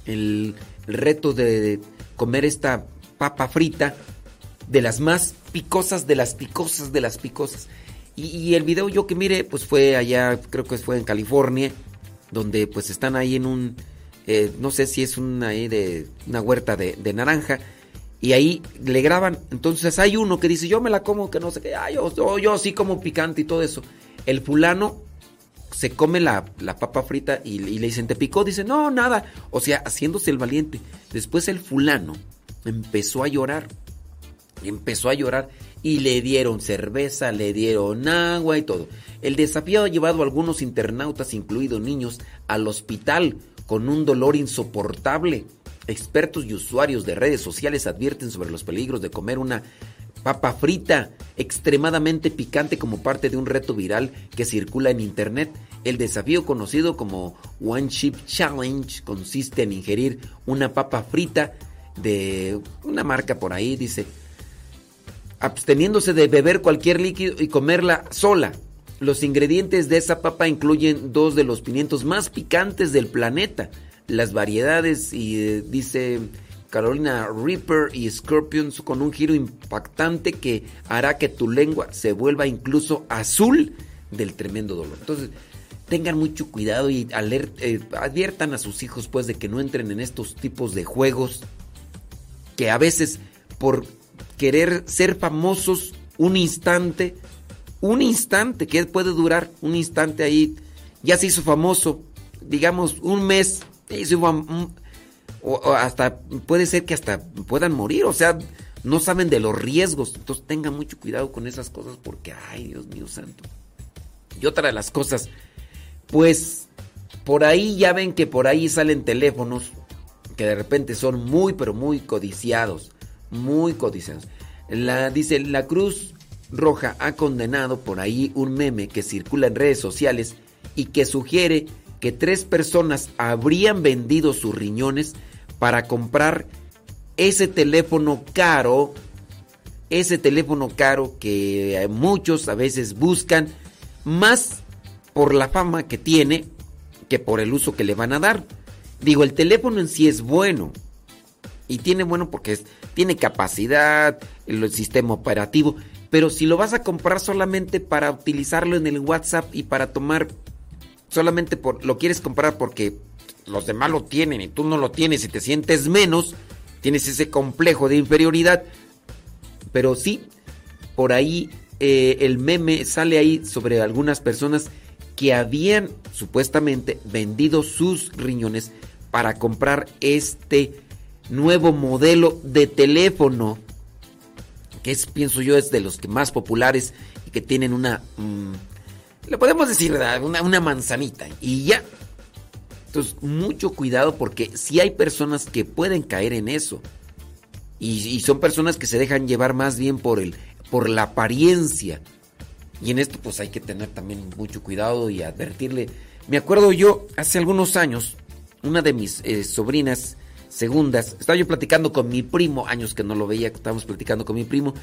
Speaker 1: El, reto de comer esta papa frita de las más picosas, de las picosas, de las picosas. Y, el video yo que mire, pues fue allá, creo que fue en California, donde pues están ahí en un, eh, no sé si es una, de, una huerta de, de naranja y ahí le graban. Entonces hay uno que dice, yo me la como, que no sé qué, ah, yo, yo, sí como picante y todo eso. El fulano se come la, papa frita y, le dicen, ¿te picó? Dice, no, nada. O sea, haciéndose el valiente. Después el fulano empezó a llorar. Empezó a llorar y le dieron cerveza, le dieron agua y todo. El desafío ha llevado a algunos internautas, incluidos niños, al hospital con un dolor insoportable. Expertos y usuarios de redes sociales advierten sobre los peligros de comer una papa frita extremadamente picante como parte de un reto viral que circula en internet. El desafío conocido como One Chip Challenge consiste en ingerir una papa frita de una marca por ahí, dice, absteniéndose de beber cualquier líquido y comerla sola. Los ingredientes de esa papa incluyen dos de los pimientos más picantes del planeta las variedades y eh, dice Carolina Reaper y Scorpions con un giro impactante que hará que tu lengua se vuelva incluso azul del tremendo dolor. Entonces, tengan mucho cuidado y eh, adviertan a sus hijos pues de que no entren en estos tipos de juegos que a veces por querer ser famosos un instante, un instante que puede durar, un instante ahí, ya se hizo famoso, digamos un mes, o, hasta puede ser que hasta puedan morir, o sea, no saben de los riesgos. Entonces tengan mucho cuidado con esas cosas porque, ay, Dios mío santo. Y otra de las cosas, pues por ahí ya ven que por ahí salen teléfonos que de repente son muy, pero muy codiciados. Muy codiciados. La, dice, la Cruz Roja ha condenado por ahí un meme que circula en redes sociales y que sugiere que tres personas habrían vendido sus riñones para comprar ese teléfono caro, ese teléfono caro que muchos a veces buscan más por la fama que tiene que por el uso que le van a dar. Digo, el teléfono en sí es bueno. Y tiene bueno porque tiene capacidad, el sistema operativo. Pero si lo vas a comprar solamente para utilizarlo en el WhatsApp y para tomar solamente por, lo quieres comprar porque los demás lo tienen y tú no lo tienes y te sientes menos, tienes ese complejo de inferioridad. Pero sí, por ahí eh, el meme sale ahí sobre algunas personas que habían supuestamente vendido sus riñones para comprar este nuevo modelo de teléfono que es pienso yo es de los que más populares y que tienen una mm, le podemos decir una, una manzanita y ya. Entonces, mucho cuidado porque si hay personas que pueden caer en eso. Y, son personas que se dejan llevar más bien por, el, por la apariencia. Y en esto pues hay que tener también mucho cuidado y advertirle. Me acuerdo yo, hace algunos años, una de mis eh, sobrinas segundas, estaba yo platicando con mi primo, años que no lo veía, estábamos platicando con mi primo,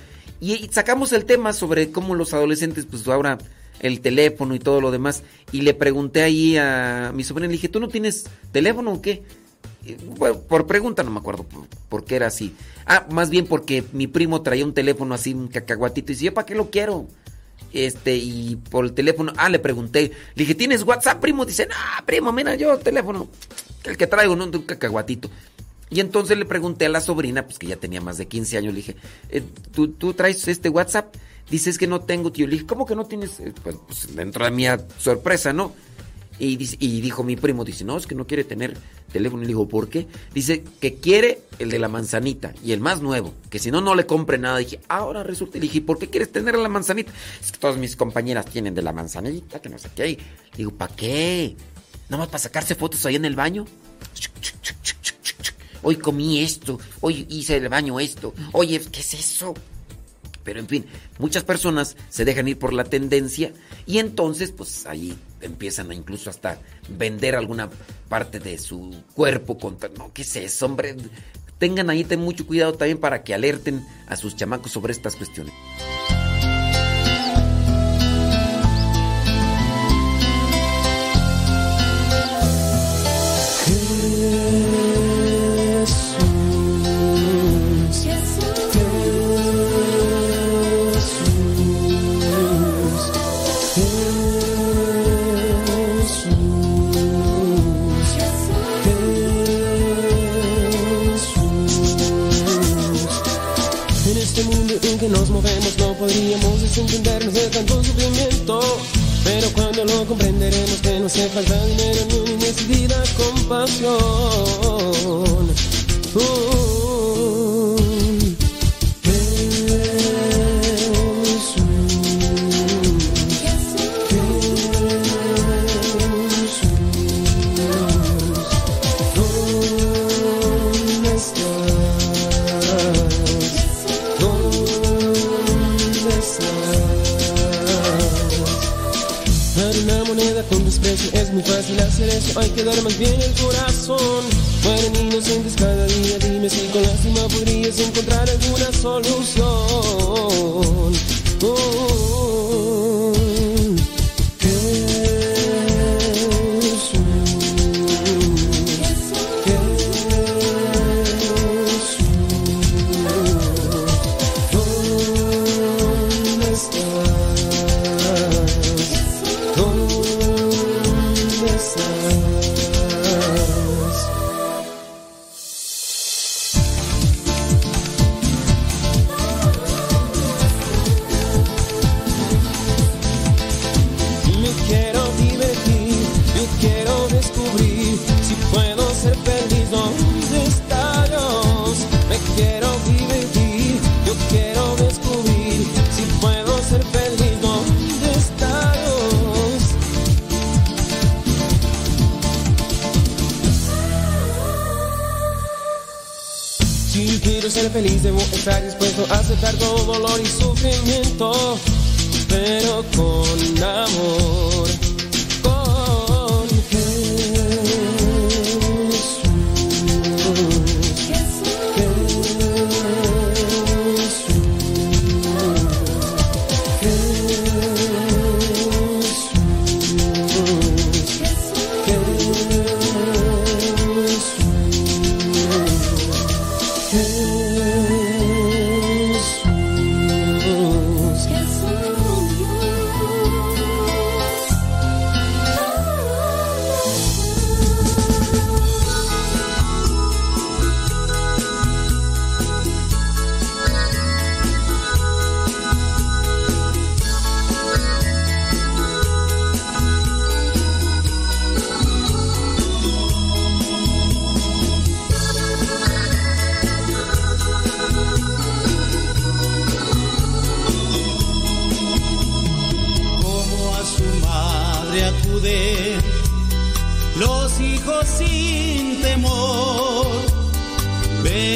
Speaker 1: y sacamos el tema sobre cómo los adolescentes pues ahora el teléfono y todo lo demás. Y le pregunté ahí a mi sobrina, le dije, ¿tú no tienes teléfono o qué? por pregunta no me acuerdo por, qué era así. Ah, más bien porque mi primo traía un teléfono así, un cacahuatito, y decía, ¿yo para qué lo quiero? este, y por el teléfono, ah, le pregunté, le dije, ¿tienes WhatsApp, primo? Dice, ah, primo, mira, yo teléfono, el que traigo, no, un cacahuatito. Y entonces le pregunté a la sobrina, pues que ya tenía más de 15 años, le dije, eh, ¿tú, ¿tú traes este WhatsApp? Dices que no tengo, tío. Le dije, ¿cómo que no tienes? Eh, pues, pues, dentro de mi sorpresa, ¿no? Y, y, dijo mi primo, dice, no, es que no quiere tener teléfono. Y le digo, ¿por qué? Dice que quiere el de la manzanita y el más nuevo, que si no, no le compre nada. dije, ahora resulta. Y le dije, ¿por qué quieres tener la manzanita? Es que todas mis compañeras tienen de la manzanita, que no sé qué. digo, ¿para qué? ¿Nada más para sacarse fotos ahí en el baño? Hoy comí esto, hoy hice el baño esto. Oye, ¿qué es eso? Pero en fin, muchas personas se dejan ir por la tendencia y entonces pues ahí empiezan a incluso hasta vender alguna parte de su cuerpo contra... No, ¿qué es eso, hombre? Tengan ahí ten mucho cuidado también para que alerten a sus chamacos sobre estas cuestiones.
Speaker 8: Podríamos desentendernos de tanto sufrimiento. Pero cuando lo comprenderemos que no hace falta dinero ni necesidad compasión. Uh, muy fácil hacer eso, hay que dar más bien el corazón. Mueren inocentes cada día, dime si con lástima podrías encontrar alguna solución. Oh, feliz debo estar dispuesto a aceptar todo dolor y sufrimiento, pero con amor.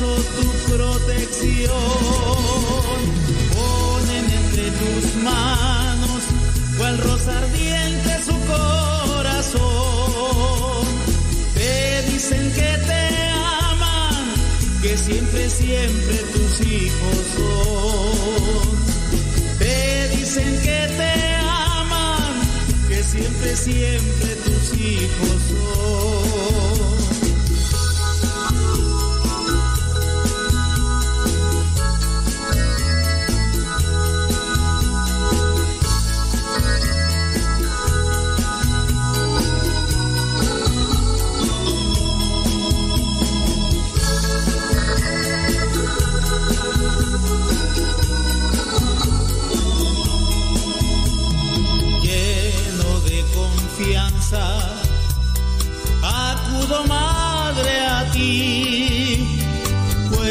Speaker 3: tu protección. Ponen entre tus manos cual rosa ardiente su corazón. Te dicen que te aman, que siempre, siempre tus hijos son. Te dicen que te aman, que siempre, siempre tus hijos son.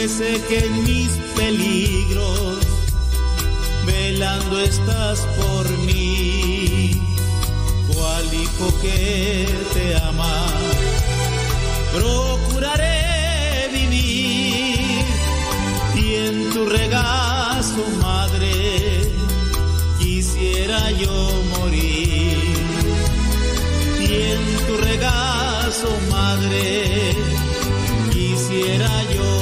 Speaker 3: Sé que en mis peligros, velando estás por mí, cual hijo que te ama, procuraré vivir. Y en tu regazo, madre, quisiera yo morir. Y en tu regazo, madre, quisiera yo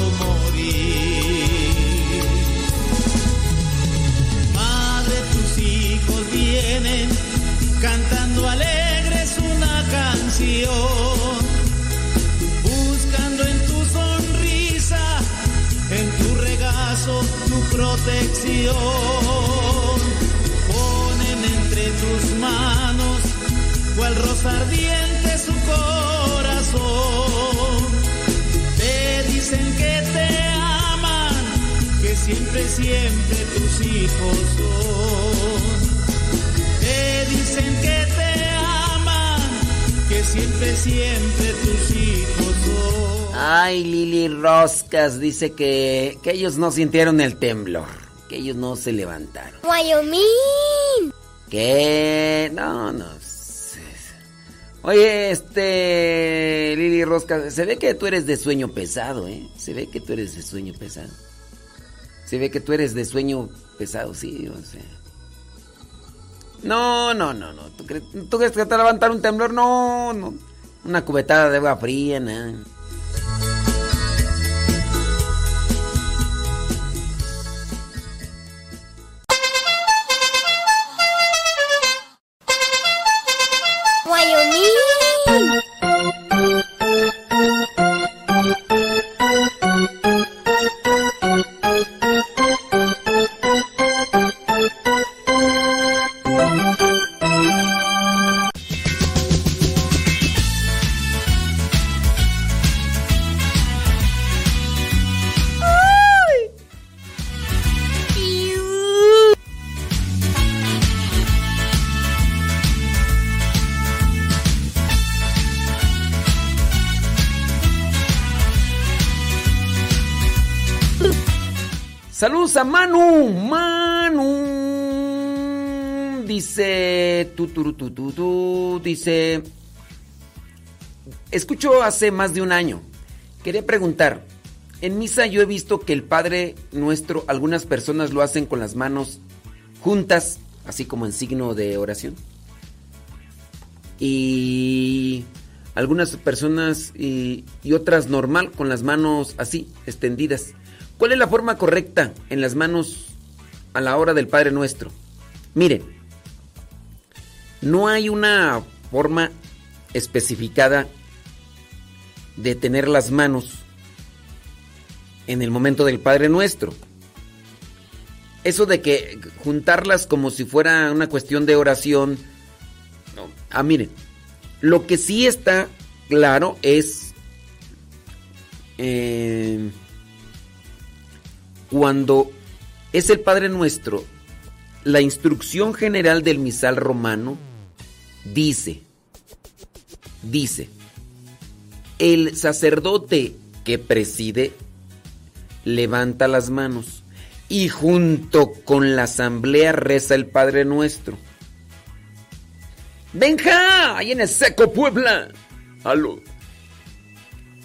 Speaker 3: buscando en tu sonrisa, en tu regazo, tu protección ponen entre tus manos cual rosa ardiente su corazón. Te dicen que te aman, que siempre, siempre tus hijos son. Te dicen que que siempre, siempre tus hijos son.
Speaker 1: Ay, Lili Roscas dice que, que ellos no sintieron el temblor, que ellos no se levantaron.
Speaker 4: Wyoming.
Speaker 1: Que no, no. sé. Oye, este Lili Roscas, se ve que tú eres de sueño pesado, ¿eh? Se ve que tú eres de sueño pesado. Se ve que tú eres de sueño pesado, sí, o sea. No, no, no, no. ¿Tú crees, ¿tú crees que te va a levantar un temblor? No, no. Una cubetada de agua fría, nada.
Speaker 4: Wyoming.
Speaker 1: A Manu, Manu. Dice, tu, tu, tu, dice, escucho hace más de un año. Quería preguntar, en misa yo he visto que el Padre Nuestro, algunas personas lo hacen con las manos juntas, así como en signo de oración. Y algunas personas y, y otras normal, con las manos así, extendidas. ¿Cuál es la forma correcta en las manos a la hora del Padre Nuestro? Miren, no hay una forma especificada de tener las manos en el momento del Padre Nuestro. Eso de que juntarlas como si fuera una cuestión de oración. No. Ah, miren, lo que sí está claro es eh, cuando es el Padre Nuestro, la instrucción general del misal romano dice, dice, el sacerdote que preside levanta las manos y junto con la asamblea reza el Padre Nuestro. Benja, ahí en el seco Puebla. Aló.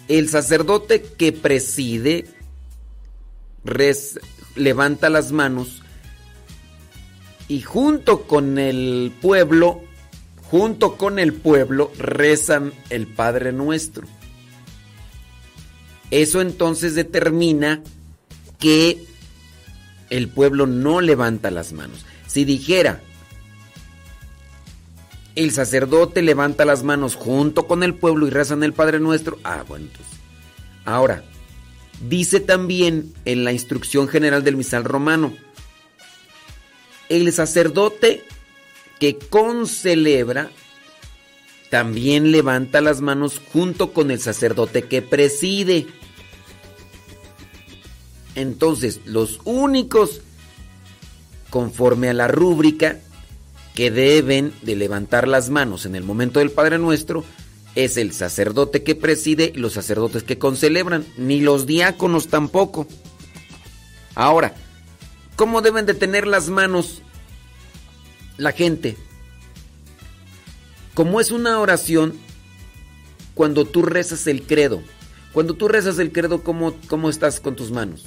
Speaker 1: El sacerdote que preside res- levanta las manos y junto con el pueblo, junto con el pueblo rezan el Padre Nuestro. Eso entonces determina que el pueblo no levanta las manos. Si dijera, el sacerdote levanta las manos junto con el pueblo y rezan el Padre Nuestro, ah, bueno, entonces. Ahora, dice también en la instrucción general del misal romano, el sacerdote que concelebra también levanta las manos junto con el sacerdote que preside. Entonces, los únicos, conforme a la rúbrica, que deben de levantar las manos en el momento del Padre Nuestro, es el sacerdote que preside y los sacerdotes que concelebran, ni los diáconos tampoco. Ahora, ¿cómo deben de tener las manos la gente? Como es una oración, cuando tú rezas el credo, cuando tú rezas el credo, ¿cómo, cómo estás con tus manos?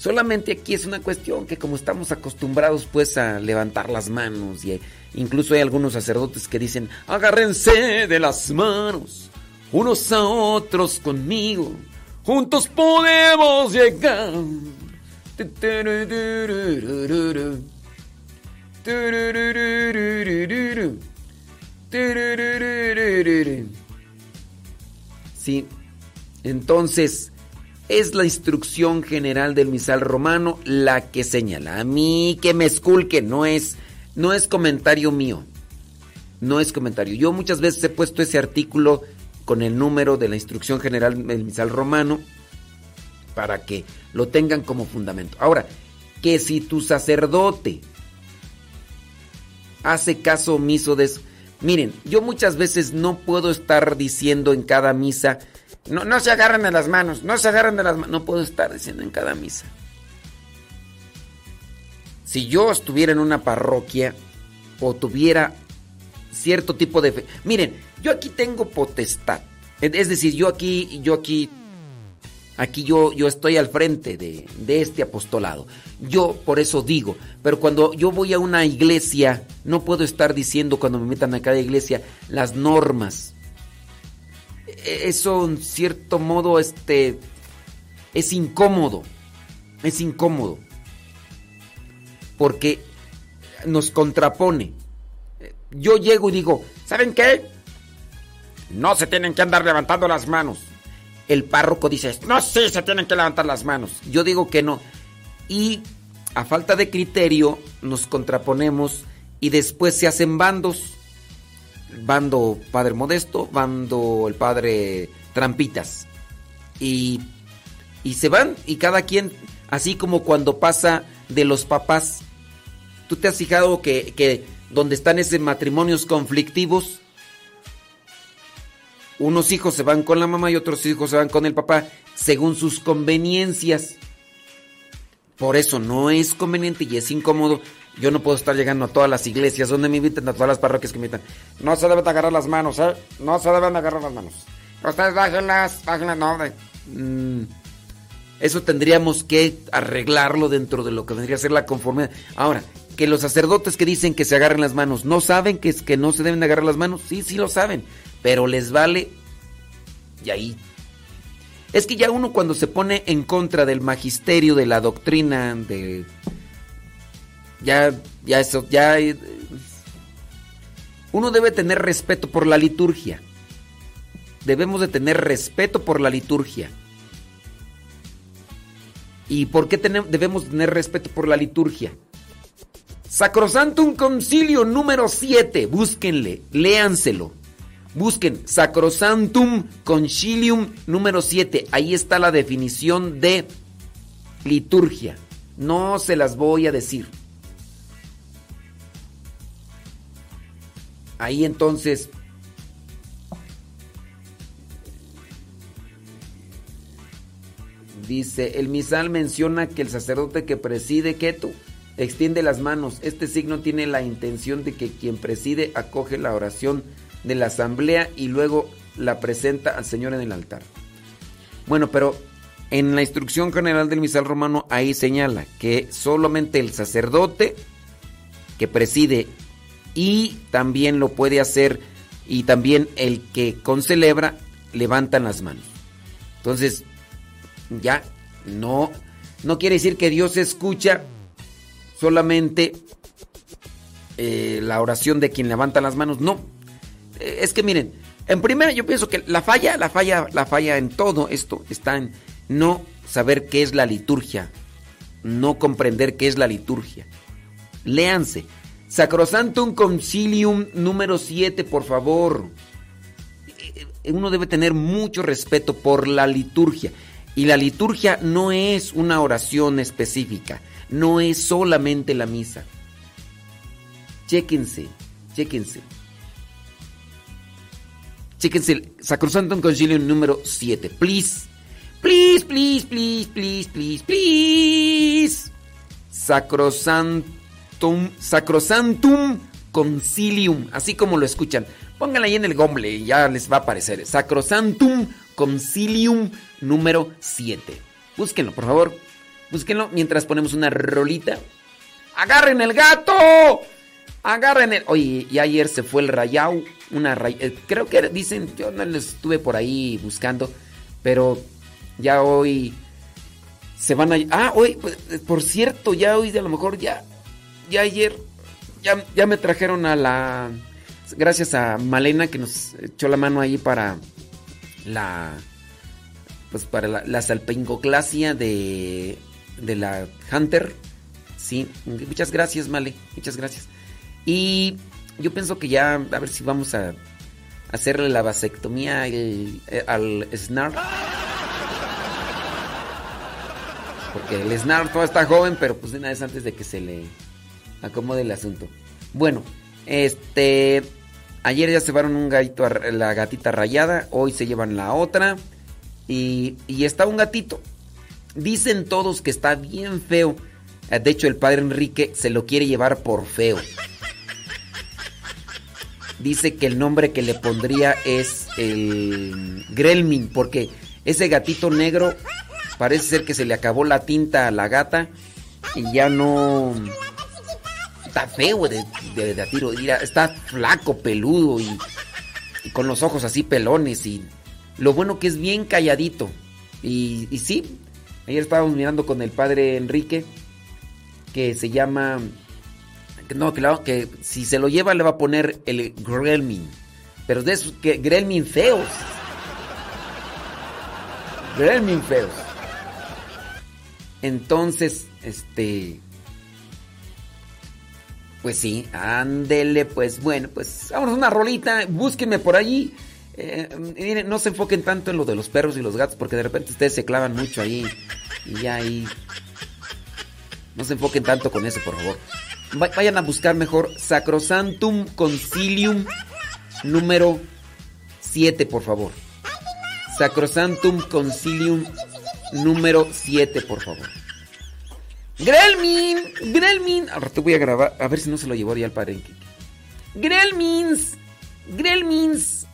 Speaker 1: Solamente aquí es una cuestión que como estamos acostumbrados pues a levantar las manos y incluso hay algunos sacerdotes que dicen, agárrense de las manos unos a otros conmigo, juntos podemos llegar. Sí, entonces es la instrucción general del misal romano la que señala. A mí que me esculque, no es, no es comentario mío. No es comentario. Yo muchas veces he puesto ese artículo con el número de la instrucción general del misal romano para que lo tengan como fundamento. Ahora, que si tu sacerdote hace caso omiso de eso. Miren, yo muchas veces no puedo estar diciendo en cada misa, no, no se agarran de las manos, no se agarran de las manos, no puedo estar diciendo en cada misa. Si yo estuviera en una parroquia o tuviera cierto tipo de fe, miren, yo aquí tengo potestad, es decir, yo aquí, yo aquí Aquí yo, yo estoy al frente de, de, este apostolado. Yo por eso digo, pero cuando yo voy a una iglesia, no puedo estar diciendo cuando me metan a cada iglesia las normas. Eso en cierto modo este, es incómodo. Es incómodo. Porque nos contrapone. Yo llego y digo, ¿saben qué? No se tienen que andar levantando las manos el párroco dice, no, sí, se tienen que levantar las manos. Yo digo que no. Y a falta de criterio nos contraponemos y después se hacen bandos. Bando Padre Modesto, bando el Padre Trampitas. Y, y se van y cada quien, así como cuando pasa de los papás. ¿Tú te has fijado que, que donde están esos matrimonios conflictivos? Unos hijos se van con la mamá y otros hijos se van con el papá según sus conveniencias. Por eso no es conveniente y es incómodo. Yo no puedo estar llegando a todas las iglesias donde me invitan, a todas las parroquias que me invitan. No se deben agarrar las manos, ¿eh? No se deben agarrar las manos. Ustedes bájenlas, bájenlas, no. Mm, eso tendríamos que arreglarlo dentro de lo que vendría a ser la conformidad. Ahora, que los sacerdotes que dicen que se agarren las manos, ¿no saben que, es que no se deben agarrar las manos? Sí, sí lo saben pero les vale y ahí es que ya uno cuando se pone en contra del magisterio de la doctrina de ya ya eso ya uno debe tener respeto por la liturgia debemos de tener respeto por la liturgia y por qué tenemos, debemos tener respeto por la liturgia Sacrosantum Concilio número 7 búsquenle léanselo Busquen Sacrosantum Concilium número 7. Ahí está la definición de liturgia. No se las voy a decir. Ahí entonces... Dice, el misal menciona que el sacerdote que preside Ketu extiende las manos. Este signo tiene la intención de que quien preside acoge la oración de la asamblea y luego la presenta al Señor en el altar. Bueno, pero En la instrucción general del misal romano ahí señala que solamente el sacerdote que preside y también lo puede hacer y también el que concelebra levantan las manos. Entonces, ya no no quiere decir que Dios escucha solamente eh, la oración de quien levanta las manos, no. Eh, es que miren, en primera yo pienso que la falla, la falla, la falla en todo esto está en no saber qué es la liturgia, no comprender qué es la liturgia. Léanse. Sacrosantum Concilium número 7, por favor. Uno debe tener mucho respeto por la liturgia. Y la liturgia no es una oración específica, no es solamente la misa. Chéquense, chéquense. Chéquense, Sacrosantum Concilium número 7. Please. Please, please, please, please, please, please. Sacrosantum, Sacrosantum Concilium, así como lo escuchan. Pónganla ahí en el gomble y ya les va a aparecer. Sacrosantum Concilium número 7. Búsquenlo, por favor. Búsquenlo mientras ponemos una rolita. ¡Agarren el gato! Agarren el. Oye, y ayer se fue el rayao. Una eh, Creo que dicen. Yo no les estuve por ahí buscando. Pero ya hoy. Se van a. Ah, hoy. Pues, por cierto, ya hoy a lo mejor ya. Ya ayer. Ya, ya me trajeron a la. Gracias a Malena que nos echó la mano ahí para la. Pues para la, la salpingoclasia de. De la Hunter. Sí, muchas gracias, Male. Muchas gracias. Y yo pienso que ya, a ver si vamos a hacerle la vasectomía al, al Snark. Porque el Snark todavía está joven, pero pues de una vez antes de que se le acomode el asunto. Bueno, este. Ayer ya se llevaron un gatito, la gatita rayada, hoy se llevan la otra. Y, y está un gatito. Dicen todos que está bien feo. De hecho, el padre Enrique se lo quiere llevar por feo dice que el nombre que le pondría es el Grelmin, porque ese gatito negro parece ser que se le acabó la tinta a la gata y ya no... Está feo de, de, tiro, está flaco, peludo y, con los ojos así pelones y lo bueno que es bien calladito. Y, y sí, ayer estábamos mirando con el padre Enrique que se llama no, claro, que si se lo lleva le va a poner el Gremlin. Pero de esos que Gremlin feos. Gremlin feos. Entonces, este. Pues sí, ándele, pues bueno, pues vámonos una rolita, búsquenme por allí. Eh, miren, no se enfoquen tanto en lo de los perros y los gatos, porque de repente ustedes se clavan mucho ahí. Y ya ahí. No se enfoquen tanto con eso, por favor. Vayan a buscar mejor Sacrosantum Concilium número 7, por favor. Sacrosantum Concilium número 7, por favor. Grelmin, Grelmin. Ahora te voy a grabar, a ver si no se lo llevó ya al padre. Grelmins, Grelmins.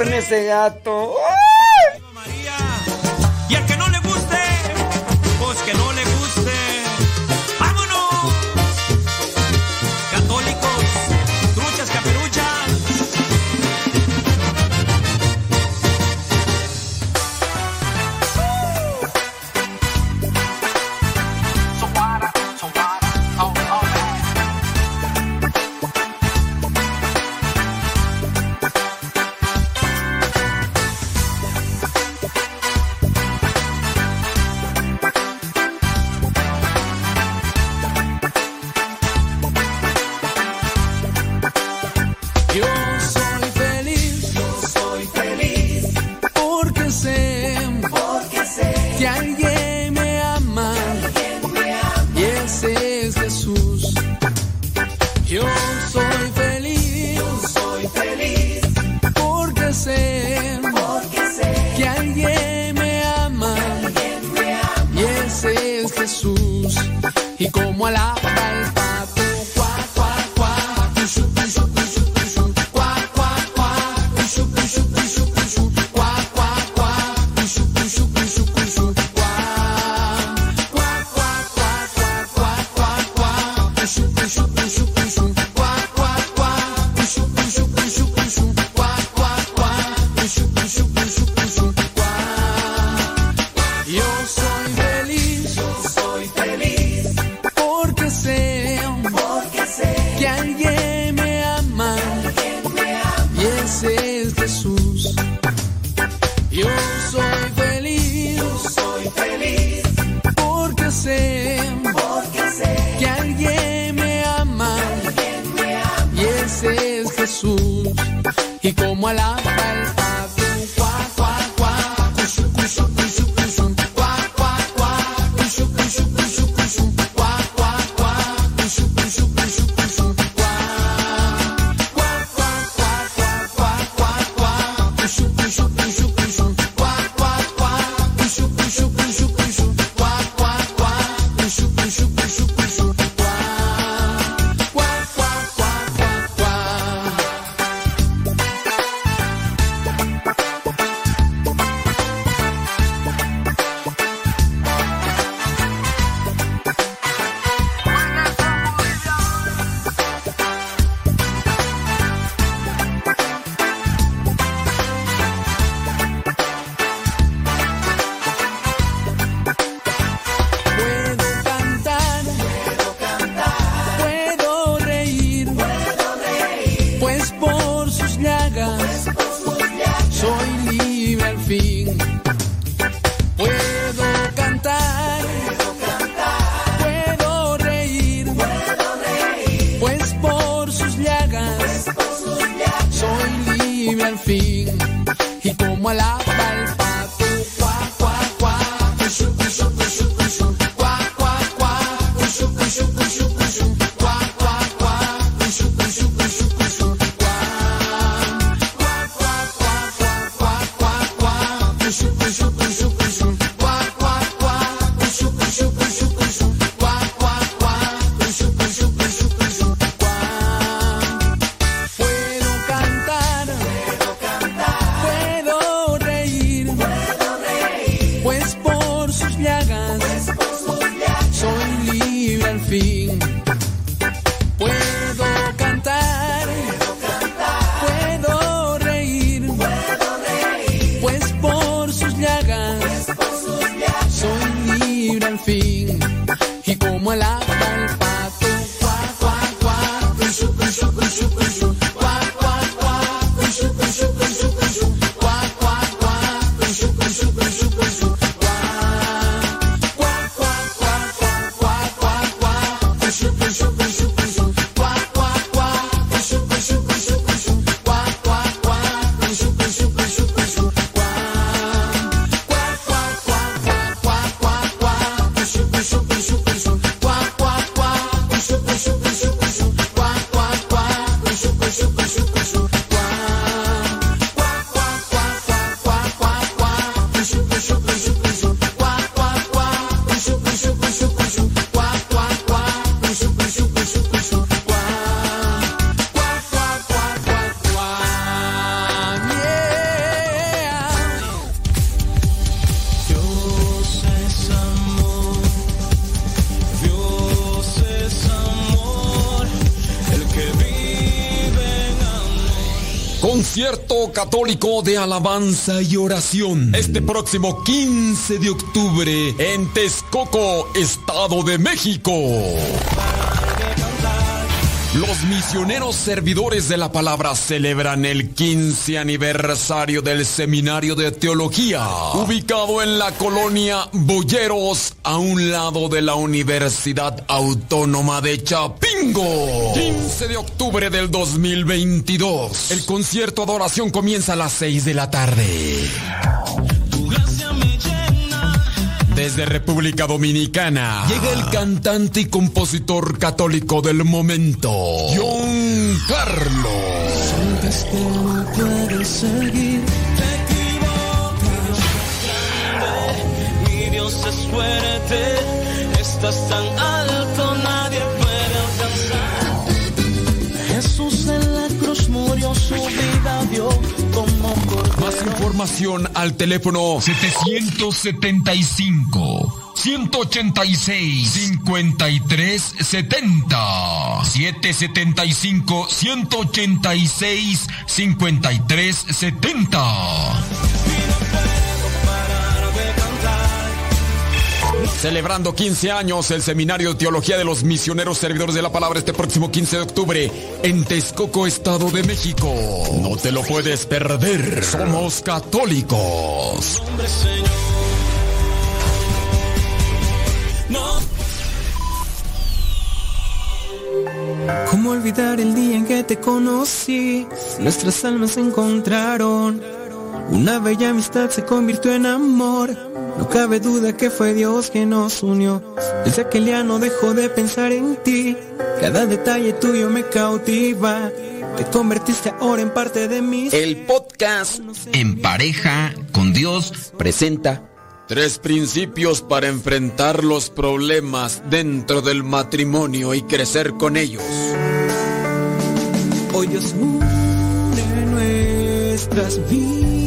Speaker 9: Carne ese gato.
Speaker 5: Concierto católico de alabanza y oración. Este próximo 15 de octubre en Texcoco, Estado de México. Los misioneros servidores de la palabra celebran el 15 aniversario del Seminario de Teología, ubicado en la colonia Boyeros, a un lado de la Universidad Autónoma de Chapingo. 15 de octubre del 2022. El concierto adoración comienza a las 6 de la tarde. Desde República Dominicana llega el cantante y compositor católico del momento, John Carlos.
Speaker 2: Estás tan alto, Jesús en la cruz murió, su vida dio como cordero.
Speaker 5: Más información al teléfono 775 186 53 70 775 186 53 70 Celebrando 15 años el Seminario de Teología de los Misioneros Servidores de la Palabra este próximo 15 de octubre en Texcoco, Estado de México. No te lo puedes perder. Somos católicos.
Speaker 10: ¿Cómo olvidar el día en que te conocí? Nuestras almas se encontraron. Una bella amistad se convirtió en amor. No cabe duda que fue Dios que nos unió. Desde aquel día no dejo de pensar en ti. Cada detalle tuyo me cautiva. Te convertiste ahora en parte de mí.
Speaker 1: El podcast En pareja con Dios presenta
Speaker 5: Tres principios para enfrentar los problemas dentro del matrimonio y crecer con ellos.
Speaker 10: Hoy Dios une nuestras vidas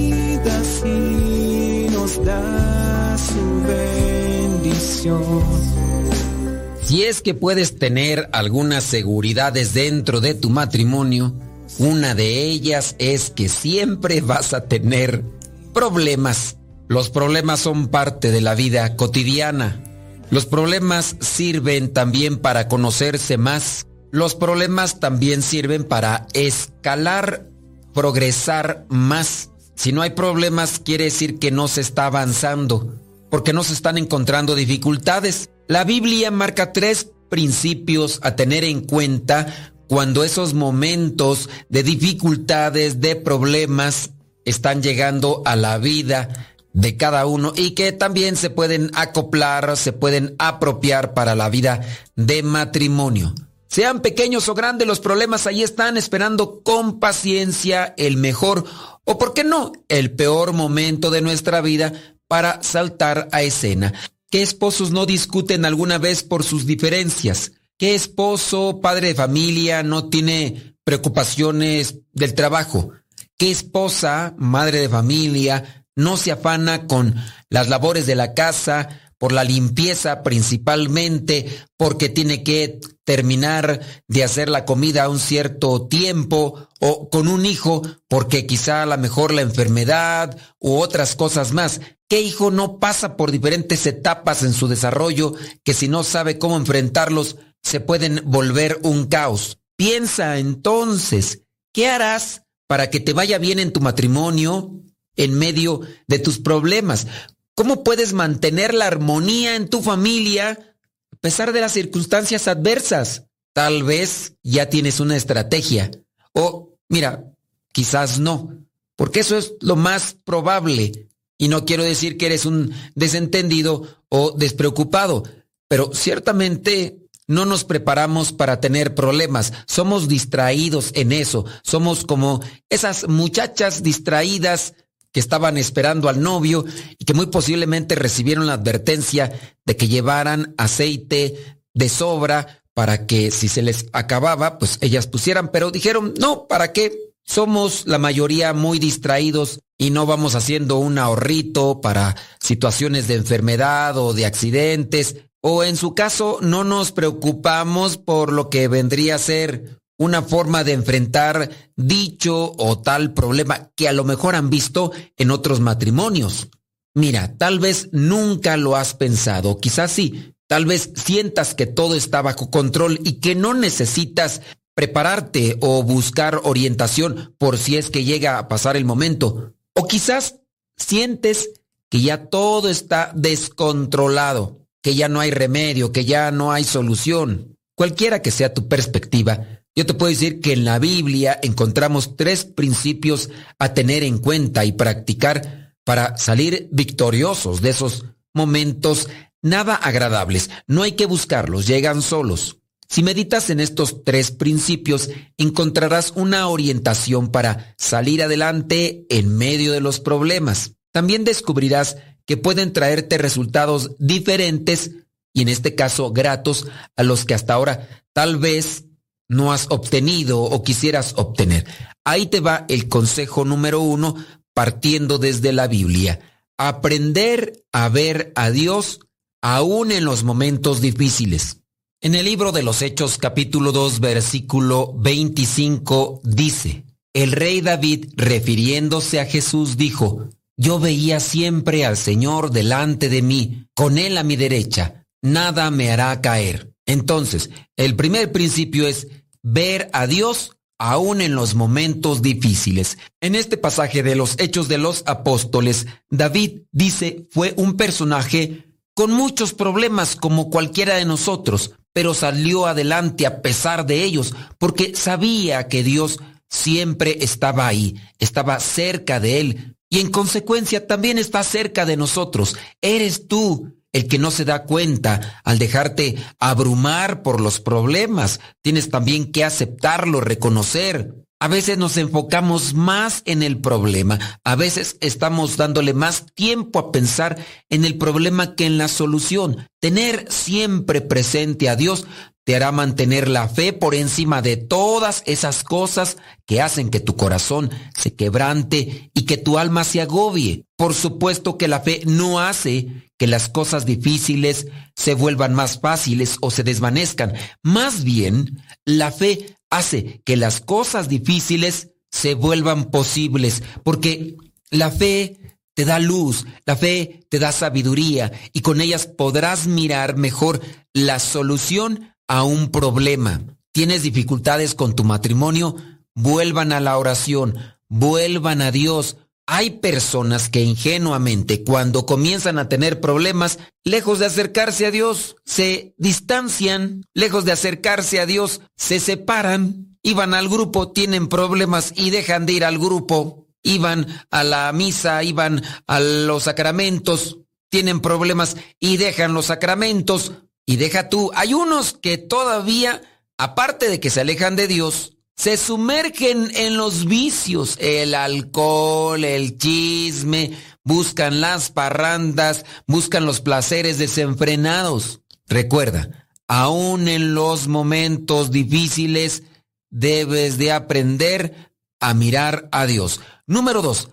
Speaker 1: Si es que puedes tener algunas seguridades dentro de tu matrimonio, una de ellas es que siempre vas a tener problemas. Los problemas son parte de la vida cotidiana. Los problemas sirven también para conocerse más. Los problemas también sirven para escalar, progresar más. Si no hay problemas, quiere decir que no se está avanzando, porque no se están encontrando dificultades. La Biblia marca tres principios a tener en cuenta cuando esos momentos de dificultades, de problemas, están llegando a la vida de cada uno y que también se pueden acoplar, se pueden apropiar para la vida de matrimonio. Sean pequeños o grandes, los problemas ahí están esperando con paciencia el mejor o, por qué no, el peor momento de nuestra vida para saltar a escena. ¿Qué esposos no discuten alguna vez por sus diferencias? ¿Qué esposo, padre de familia, no tiene preocupaciones del trabajo? ¿Qué esposa, madre de familia, no se afana con las labores de la casa, por la limpieza principalmente, porque tiene que terminar de hacer la comida a un cierto tiempo, o con un hijo, porque quizá a lo mejor la enfermedad u otras cosas más. ¿Qué hijo no pasa por diferentes etapas en su desarrollo que si no sabe cómo enfrentarlos se pueden volver un caos? Piensa entonces, ¿qué harás para que te vaya bien en tu matrimonio en medio de tus problemas? ¿Cómo puedes mantener la armonía en tu familia a pesar de las circunstancias adversas? Tal vez ya tienes una estrategia. O, mira, quizás no, porque eso es lo más probable. Y no quiero decir que eres un desentendido o despreocupado, pero ciertamente no nos preparamos para tener problemas, somos distraídos en eso, somos como esas muchachas distraídas que estaban esperando al novio y que muy posiblemente recibieron la advertencia de que llevaran aceite de sobra para que si se les acababa, pues ellas pusieran, pero dijeron, no, ¿para qué? Somos la mayoría muy distraídos y no vamos haciendo un ahorrito para situaciones de enfermedad o de accidentes o en su caso no nos preocupamos por lo que vendría a ser una forma de enfrentar dicho o tal problema que a lo mejor han visto en otros matrimonios. Mira, tal vez nunca lo has pensado, quizás sí, tal vez sientas que todo está bajo control y que no necesitas prepararte o buscar orientación por si es que llega a pasar el momento. O quizás sientes que ya todo está descontrolado que ya no hay remedio, que ya no hay solución. Cualquiera que sea tu perspectiva, yo te puedo decir que en la Biblia encontramos tres principios a tener en cuenta y practicar para salir victoriosos de esos momentos nada agradables. No hay que buscarlos, llegan solos. Si meditas en estos tres principios, encontrarás una orientación para salir adelante en medio de los problemas. También descubrirás que pueden traerte resultados diferentes y en este caso gratos a los que hasta ahora tal vez no has obtenido o quisieras obtener. Ahí te va el consejo número uno partiendo desde la Biblia. Aprender a ver a Dios aún en los momentos difíciles. En el libro de los Hechos capítulo 2 versículo 25 dice, el rey David refiriéndose a Jesús dijo, yo veía siempre al Señor delante de mí, con Él a mi derecha, nada me hará caer. Entonces, el primer principio es ver a Dios aún en los momentos difíciles. En este pasaje de los Hechos de los Apóstoles, David dice fue un personaje con muchos problemas como cualquiera de nosotros, pero salió adelante a pesar de ellos, porque sabía que Dios siempre estaba ahí, estaba cerca de él, y en consecuencia también está cerca de nosotros. Eres tú el que no se da cuenta al dejarte abrumar por los problemas. Tienes también que aceptarlo, reconocer. A veces nos enfocamos más en el problema, a veces estamos dándole más tiempo a pensar en el problema que en la solución. Tener siempre presente a Dios te hará mantener la fe por encima de todas esas cosas que hacen que tu corazón se quebrante y que tu alma se agobie. Por supuesto que la fe no hace que las cosas difíciles se vuelvan más fáciles o se desvanezcan. Más bien, la fe hace que las cosas difíciles se vuelvan posibles, porque la fe te da luz, la fe te da sabiduría y con ellas podrás mirar mejor la solución a un problema. ¿Tienes dificultades con tu matrimonio? Vuelvan a la oración, vuelvan a Dios. Hay personas que ingenuamente cuando comienzan a tener problemas, lejos de acercarse a Dios, se distancian, lejos de acercarse a Dios, se separan, iban al grupo, tienen problemas y dejan de ir al grupo. iban a la misa, iban a los sacramentos, tienen problemas y dejan los sacramentos. Y deja tú, hay unos que todavía, aparte de que se alejan de Dios, se sumergen en los vicios, el alcohol, el chisme, buscan las parrandas, buscan los placeres desenfrenados. Recuerda, aún en los momentos difíciles, debes de aprender a mirar a Dios. Número dos,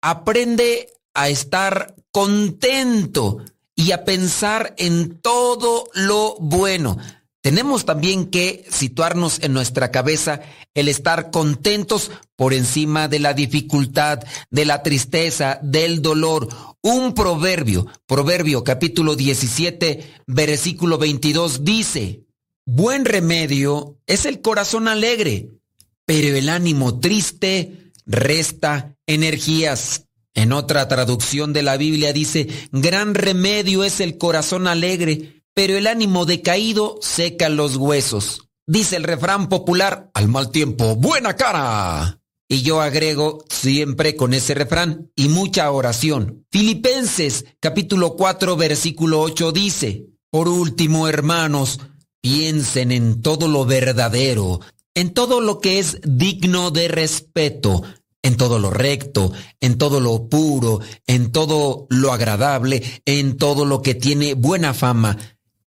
Speaker 1: aprende a estar contento y a pensar en todo lo bueno. Tenemos también que situarnos en nuestra cabeza el estar contentos por encima de la dificultad, de la tristeza, del dolor. Un proverbio, proverbio capítulo 17, versículo 22 dice, buen remedio es el corazón alegre, pero el ánimo triste resta energías. En otra traducción de la Biblia dice, gran remedio es el corazón alegre, pero el ánimo decaído seca los huesos. Dice el refrán popular, al mal tiempo, buena cara. Y yo agrego siempre con ese refrán y mucha oración. Filipenses capítulo 4 versículo 8 dice, por último hermanos, piensen en todo lo verdadero, en todo lo que es digno de respeto, en todo lo recto, en todo lo puro, en todo lo agradable, en todo lo que tiene buena fama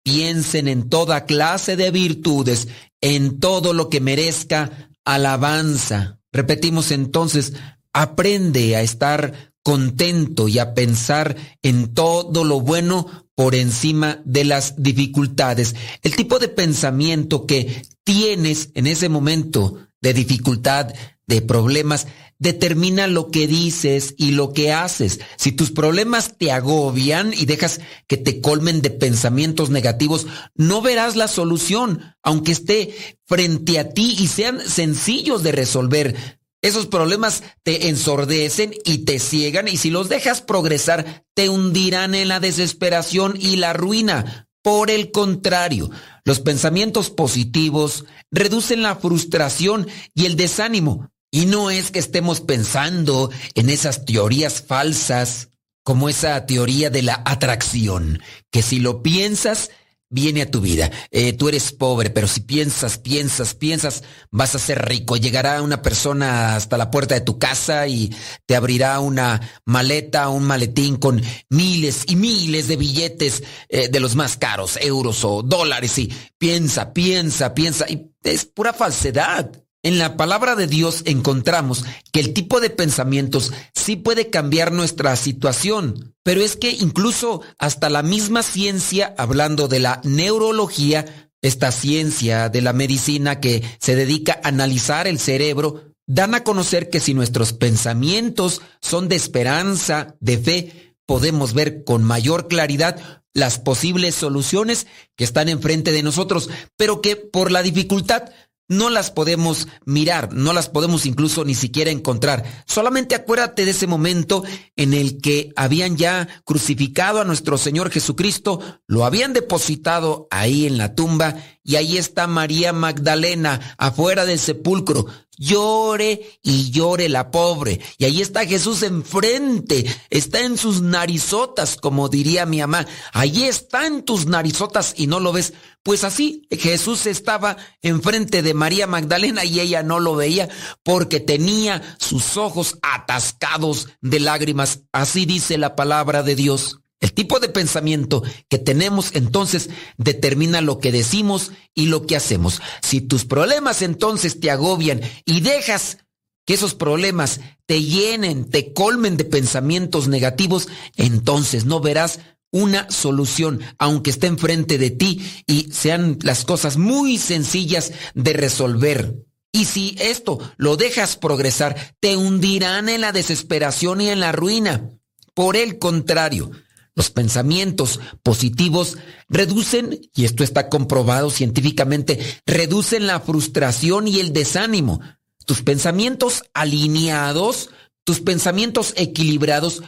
Speaker 1: piensen en toda clase de virtudes, en todo lo que merezca alabanza. Repetimos entonces, aprende a estar contento y a pensar en todo lo bueno por encima de las dificultades. El tipo de pensamiento que tienes en ese momento de dificultad, de problemas, determina lo que dices y lo que haces. Si tus problemas te agobian y dejas que te colmen de pensamientos negativos, no verás la solución, aunque esté frente a ti y sean sencillos de resolver. Esos problemas te ensordecen y te ciegan y si los dejas progresar, te hundirán en la desesperación y la ruina. Por el contrario, los pensamientos positivos reducen la frustración y el desánimo, y no es que estemos pensando en esas teorías falsas, como esa teoría de la atracción, que si lo piensas, viene a tu vida. Eh, tú eres pobre, pero si piensas, piensas, piensas, vas a ser rico. Llegará una persona hasta la puerta de tu casa y te abrirá una maleta, un maletín con miles y miles de billetes eh, de los más caros, euros o dólares. Y piensa, piensa, piensa. Y es pura falsedad. En la palabra de Dios encontramos que el tipo de pensamientos sí puede cambiar nuestra situación, pero es que incluso hasta la misma ciencia, hablando de la neurología, esta ciencia de la medicina que se dedica a analizar el cerebro, dan a conocer que si nuestros pensamientos son de esperanza, de fe, podemos ver con mayor claridad las posibles soluciones que están enfrente de nosotros, pero que por la dificultad no las podemos mirar, no las podemos incluso ni siquiera encontrar. Solamente acuérdate de ese momento en el que habían ya crucificado a nuestro Señor Jesucristo, lo habían depositado ahí en la tumba y ahí está María Magdalena afuera del sepulcro, llore y llore la pobre. Y ahí está Jesús enfrente, está en sus narizotas, como diría mi mamá. Ahí está en tus narizotas y no lo ves. Pues así, Jesús estaba enfrente de María Magdalena y ella no lo veía porque tenía sus ojos atascados de lágrimas. Así dice la palabra de Dios. El tipo de pensamiento que tenemos entonces determina lo que decimos y lo que hacemos. Si tus problemas entonces te agobian y dejas que esos problemas te llenen, te colmen de pensamientos negativos, entonces no verás una solución, aunque esté enfrente de ti y sean las cosas muy sencillas de resolver. Y si esto lo dejas progresar, te hundirán en la desesperación y en la ruina. Por el contrario, los pensamientos positivos reducen, y esto está comprobado científicamente, reducen la frustración y el desánimo. Tus pensamientos alineados, tus pensamientos equilibrados,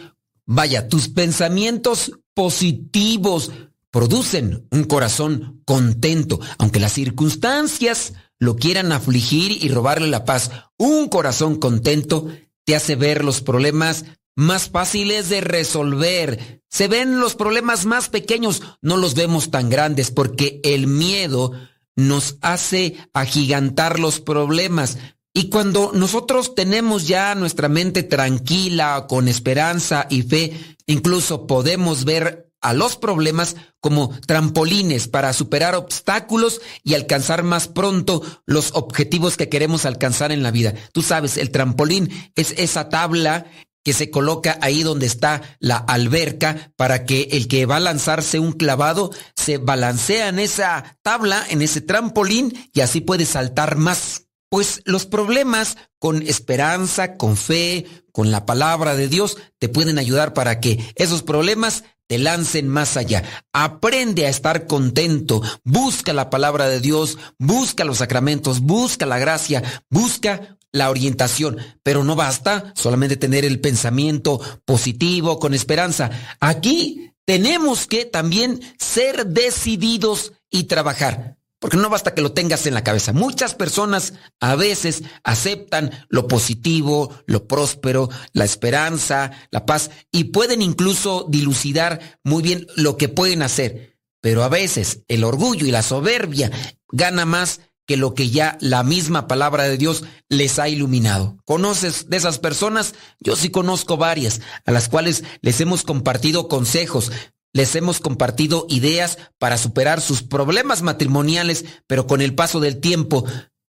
Speaker 1: vaya, tus pensamientos positivos producen un corazón contento, aunque las circunstancias lo quieran afligir y robarle la paz. Un corazón contento te hace ver los problemas más fáciles de resolver. Se ven los problemas más pequeños, no los vemos tan grandes porque el miedo nos hace agigantar los problemas. Y cuando nosotros tenemos ya nuestra mente tranquila, con esperanza y fe, incluso podemos ver a los problemas como trampolines para superar obstáculos y alcanzar más pronto los objetivos que queremos alcanzar en la vida. Tú sabes, el trampolín es esa tabla que se coloca ahí donde está la alberca para que el que va a lanzarse un clavado se balancea en esa tabla, en ese trampolín y así puede saltar más. Pues los problemas con esperanza, con fe, con la palabra de Dios, te pueden ayudar para que esos problemas te lancen más allá. Aprende a estar contento. Busca la palabra de Dios, busca los sacramentos, busca la gracia, busca la orientación. Pero no basta solamente tener el pensamiento positivo, con esperanza. Aquí tenemos que también ser decididos y trabajar. Porque no basta que lo tengas en la cabeza. Muchas personas a veces aceptan lo positivo, lo próspero, la esperanza, la paz y pueden incluso dilucidar muy bien lo que pueden hacer. Pero a veces el orgullo y la soberbia gana más que lo que ya la misma palabra de Dios les ha iluminado. ¿Conoces de esas personas? Yo sí conozco varias, a las cuales les hemos compartido consejos, les hemos compartido ideas para superar sus problemas matrimoniales, pero con el paso del tiempo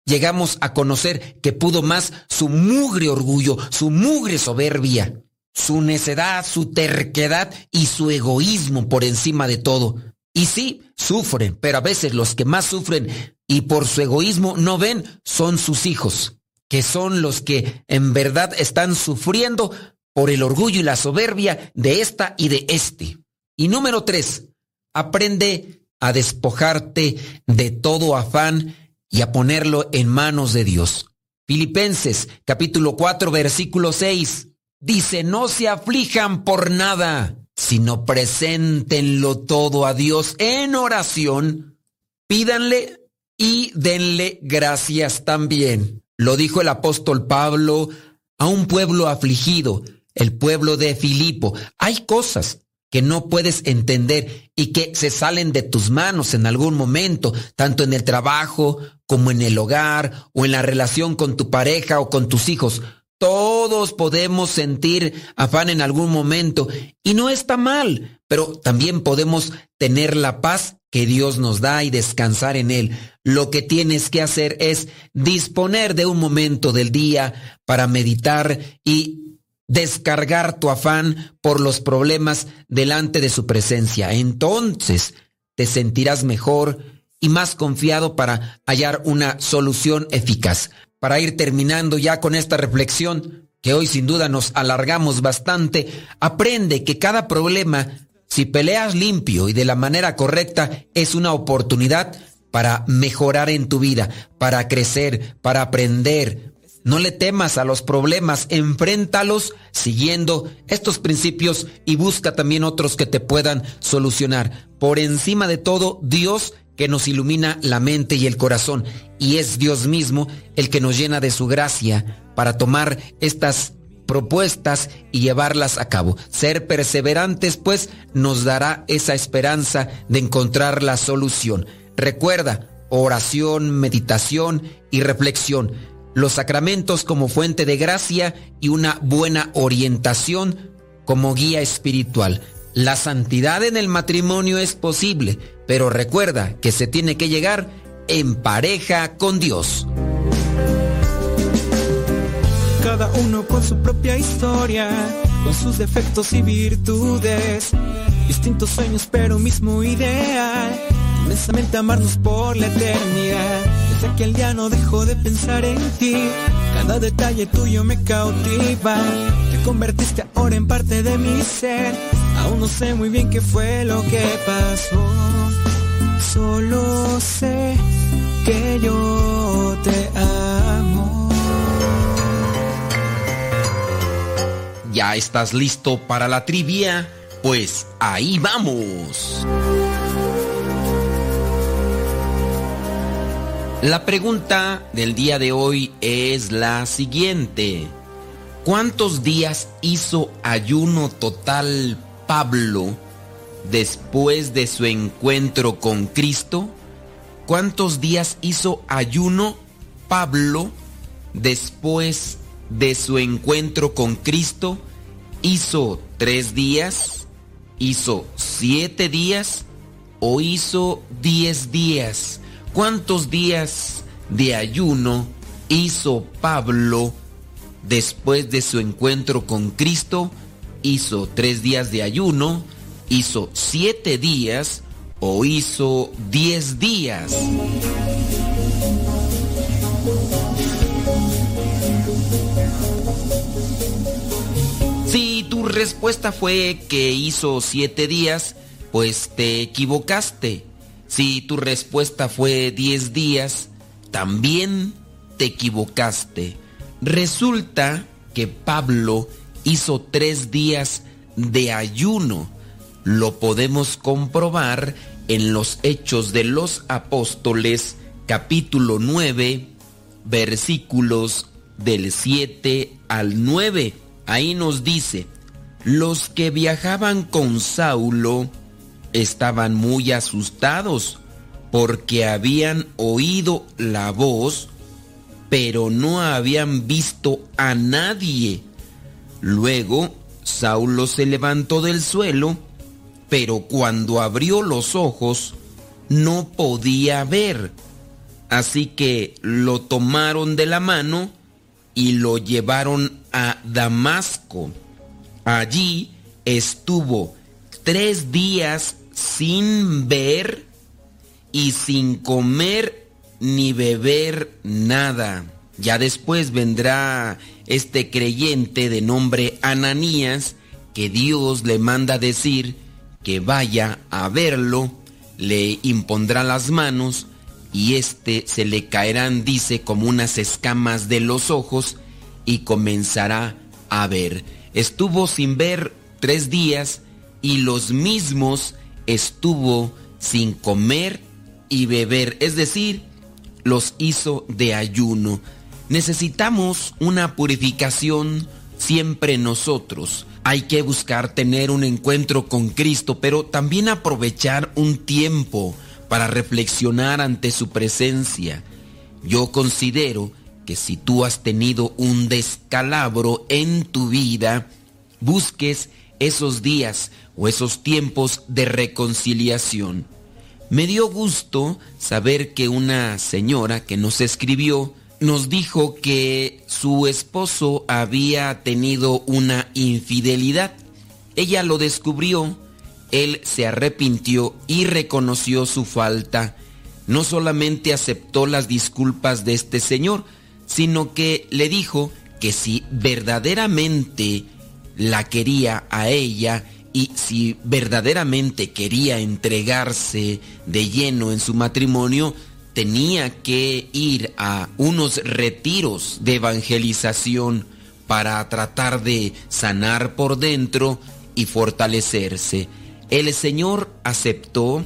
Speaker 1: llegamos a conocer que pudo más su mugre orgullo, su mugre soberbia, su necedad, su terquedad y su egoísmo por encima de todo. Y sí, sufren, pero a veces los que más sufren y por su egoísmo no ven son sus hijos, que son los que en verdad están sufriendo por el orgullo y la soberbia de esta y de este. Y número tres, aprende a despojarte de todo afán y a ponerlo en manos de Dios. Filipenses capítulo 4 versículo 6 dice, no se aflijan por nada, sino preséntenlo todo a Dios en oración, pídanle y denle gracias también. Lo dijo el apóstol Pablo a un pueblo afligido, el pueblo de Filipo. Hay cosas que no puedes entender y que se salen de tus manos en algún momento, tanto en el trabajo como en el hogar o en la relación con tu pareja o con tus hijos. Todos podemos sentir afán en algún momento y no está mal, pero también podemos tener la paz que Dios nos da y descansar en Él. Lo que tienes que hacer es disponer de un momento del día para meditar y descargar tu afán por los problemas delante de su presencia. Entonces te sentirás mejor y más confiado para hallar una solución eficaz. Para ir terminando ya con esta reflexión, que hoy sin duda nos alargamos bastante, aprende que cada problema, si peleas limpio y de la manera correcta, es una oportunidad para mejorar en tu vida, para crecer, para aprender, no le temas a los problemas, enfréntalos siguiendo estos principios y busca también otros que te puedan solucionar. Por encima de todo, Dios que nos ilumina la mente y el corazón. Y es Dios mismo el que nos llena de su gracia para tomar estas propuestas y llevarlas a cabo. Ser perseverantes, pues, nos dará esa esperanza de encontrar la solución. Recuerda, oración, meditación y reflexión los sacramentos como fuente de gracia y una buena orientación como guía espiritual. La santidad en el matrimonio es posible, pero recuerda que se tiene que llegar en pareja con Dios.
Speaker 11: Cada uno con su propia historia, con sus defectos y virtudes, distintos sueños pero mismo ideal, inmensamente amarnos por la eternidad desde aquel día no dejo de pensar en ti. Cada detalle tuyo me cautiva. Te convertiste ahora en parte de mi ser. Aún no sé muy bien qué fue lo que pasó. Solo sé que yo te amo.
Speaker 5: ¿Ya estás listo para la trivia? Pues ahí vamos. La pregunta del día de hoy es la siguiente.
Speaker 1: ¿Cuántos días hizo ayuno total Pablo después de su encuentro con Cristo? ¿Cuántos días hizo ayuno Pablo después de su encuentro con Cristo? ¿Hizo tres días? ¿Hizo siete días? ¿O hizo diez días? ¿Cuántos días de ayuno hizo Pablo después de su encuentro con Cristo? ¿Hizo tres días de ayuno? ¿Hizo siete días? ¿O hizo diez días? Si tu respuesta fue que hizo siete días, pues te equivocaste. Si tu respuesta fue 10 días, también te equivocaste. Resulta que Pablo hizo tres días de ayuno. Lo podemos comprobar en los Hechos de los Apóstoles, capítulo 9, versículos del 7 al 9. Ahí nos dice, los que viajaban con Saulo, estaban muy asustados porque habían oído la voz, pero no habían visto a nadie. Luego Saulo se levantó del suelo, pero cuando abrió los ojos no podía ver. Así que lo tomaron de la mano y lo llevaron a Damasco. Allí estuvo tres días sin ver y sin comer ni beber nada. Ya después vendrá este creyente de nombre Ananías que Dios le manda decir que vaya a verlo, le impondrá las manos y éste se le caerán, dice, como unas escamas de los ojos y comenzará a ver. Estuvo sin ver tres días y los mismos estuvo sin comer y beber, es decir, los hizo de ayuno. Necesitamos una purificación siempre nosotros. Hay que buscar tener un encuentro con Cristo, pero también aprovechar un tiempo para reflexionar ante su presencia. Yo considero que si tú has tenido un descalabro en tu vida, busques esos días o esos tiempos de reconciliación. Me dio gusto saber que una señora que nos escribió nos dijo que su esposo había tenido una infidelidad. Ella lo descubrió, él se arrepintió y reconoció su falta. No solamente aceptó las disculpas de este señor, sino que le dijo que si verdaderamente la quería a ella y si verdaderamente quería entregarse de lleno en su matrimonio, tenía que ir a unos retiros de evangelización para tratar de sanar por dentro y fortalecerse. El Señor aceptó,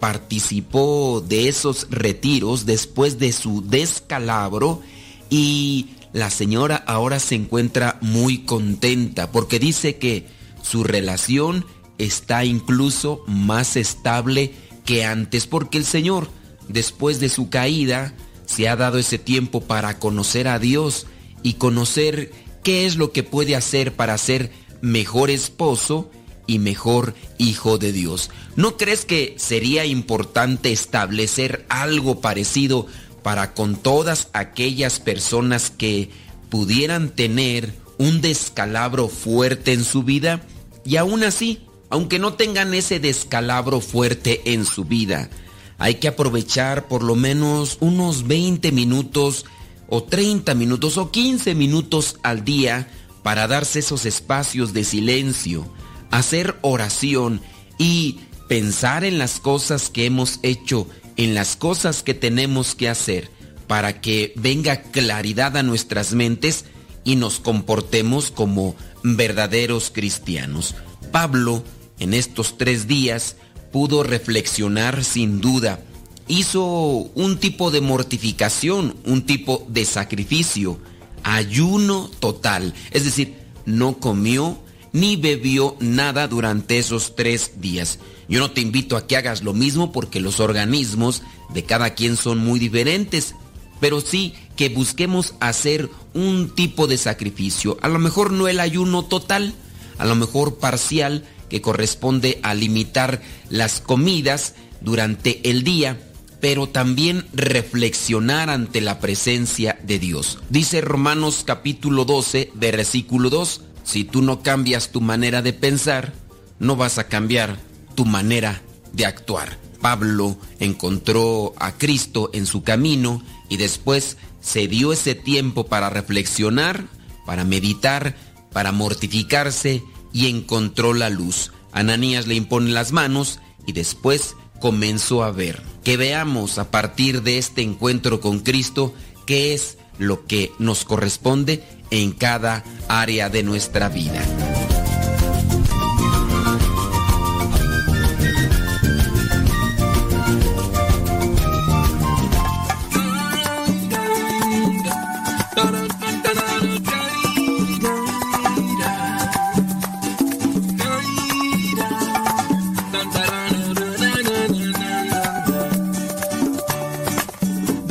Speaker 1: participó de esos retiros después de su descalabro y la señora ahora se encuentra muy contenta porque dice que su relación está incluso más estable que antes porque el Señor, después de su caída, se ha dado ese tiempo para conocer a Dios y conocer qué es lo que puede hacer para ser mejor esposo y mejor hijo de Dios. ¿No crees que sería importante establecer algo parecido para con todas aquellas personas que pudieran tener un descalabro fuerte en su vida y aún así, aunque no tengan ese descalabro fuerte en su vida, hay que aprovechar por lo menos unos 20 minutos o 30 minutos o 15 minutos al día para darse esos espacios de silencio, hacer oración y pensar en las cosas que hemos hecho en las cosas que tenemos que hacer para que venga claridad a nuestras mentes y nos comportemos como verdaderos cristianos. Pablo, en estos tres días, pudo reflexionar sin duda. Hizo un tipo de mortificación, un tipo de sacrificio. ayuno total. Es decir, no comió ni bebió nada durante esos tres días. Yo no te invito a que hagas lo mismo porque los organismos de cada quien son muy diferentes, pero sí que busquemos hacer un tipo de sacrificio. A lo mejor no el ayuno total, a lo mejor parcial, que corresponde a limitar las comidas durante el día, pero también reflexionar ante la presencia de Dios. Dice Romanos capítulo 12, versículo 2, si tú no cambias tu manera de pensar, no vas a cambiar tu manera de actuar. Pablo encontró a Cristo en su camino y después se dio ese tiempo para reflexionar, para meditar, para mortificarse y encontró la luz. Ananías le impone las manos y después comenzó a ver. Que veamos a partir de este encuentro con Cristo qué es lo que nos corresponde en cada área de nuestra vida.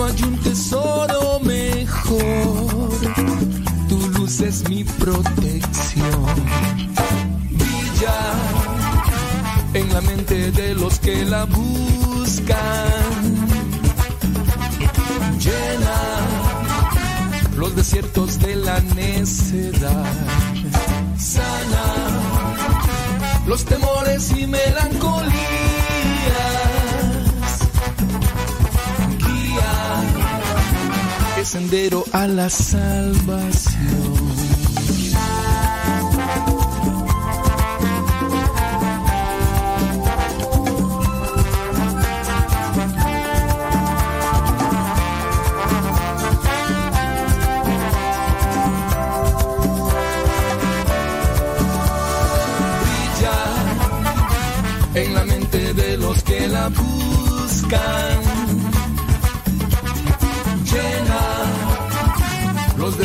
Speaker 9: no hay un tesoro mejor. Tu luz es mi protección. Brilla en la mente de los que la buscan. Llena los desiertos de la necedad. Sana los temores y melancolía sendero a la salvación. Brilla en la mente de los que la buscan.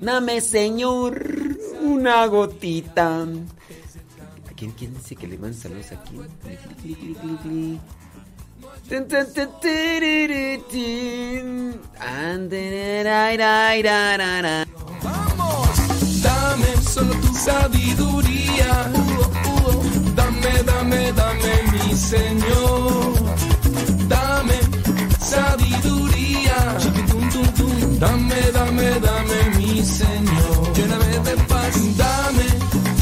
Speaker 9: Dame, Señor, una gotita.
Speaker 12: ¿A quién, quién dice que le mandan saludos aquí? Andererairararara.
Speaker 9: Dame solo tu sabiduría. Dame, dame, dame, mi Señor. Dame sabiduría. Dame, dame, dame, mi Señor. Lléname de paz. Dame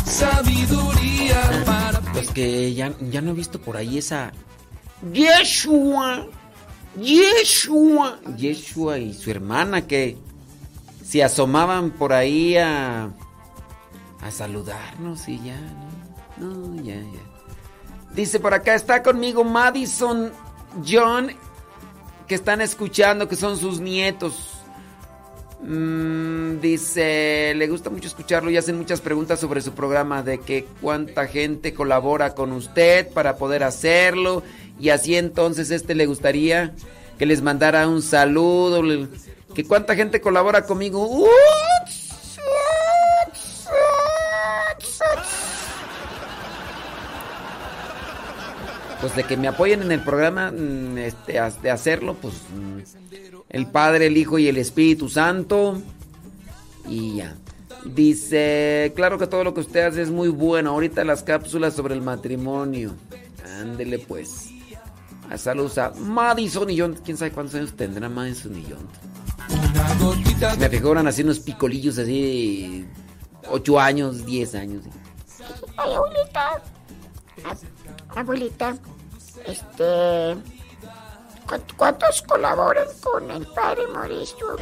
Speaker 9: sabiduría para
Speaker 12: Los que ya, ya no he visto por ahí esa. Yeshua. Yeshua. Yeshua y su hermana que se asomaban por ahí a. a saludarnos y ya, ¿no? No, ya, ya. Dice por acá, está conmigo Madison John, que están escuchando, que son sus nietos.
Speaker 13: Mm, dice, le gusta mucho escucharlo y hacen muchas preguntas sobre su programa de que cuánta gente colabora con usted para poder hacerlo y así entonces este le gustaría que les mandara un saludo, que cuánta gente colabora conmigo. Pues de que me apoyen en el programa, mm, este, de hacerlo, pues mm, el Padre, el Hijo y el Espíritu Santo. Y ya. Dice, claro que todo lo que usted hace es muy bueno. Ahorita las cápsulas sobre el matrimonio. Ándele pues. A saludos a Madison y John. ¿Quién sabe cuántos años tendrá Madison y John? Me figuran así unos picolillos así. 8 años, 10 años.
Speaker 4: Ay, abuelita. Abuelita. Este. ¿Cuántos colaboran con el Padre Mauricio?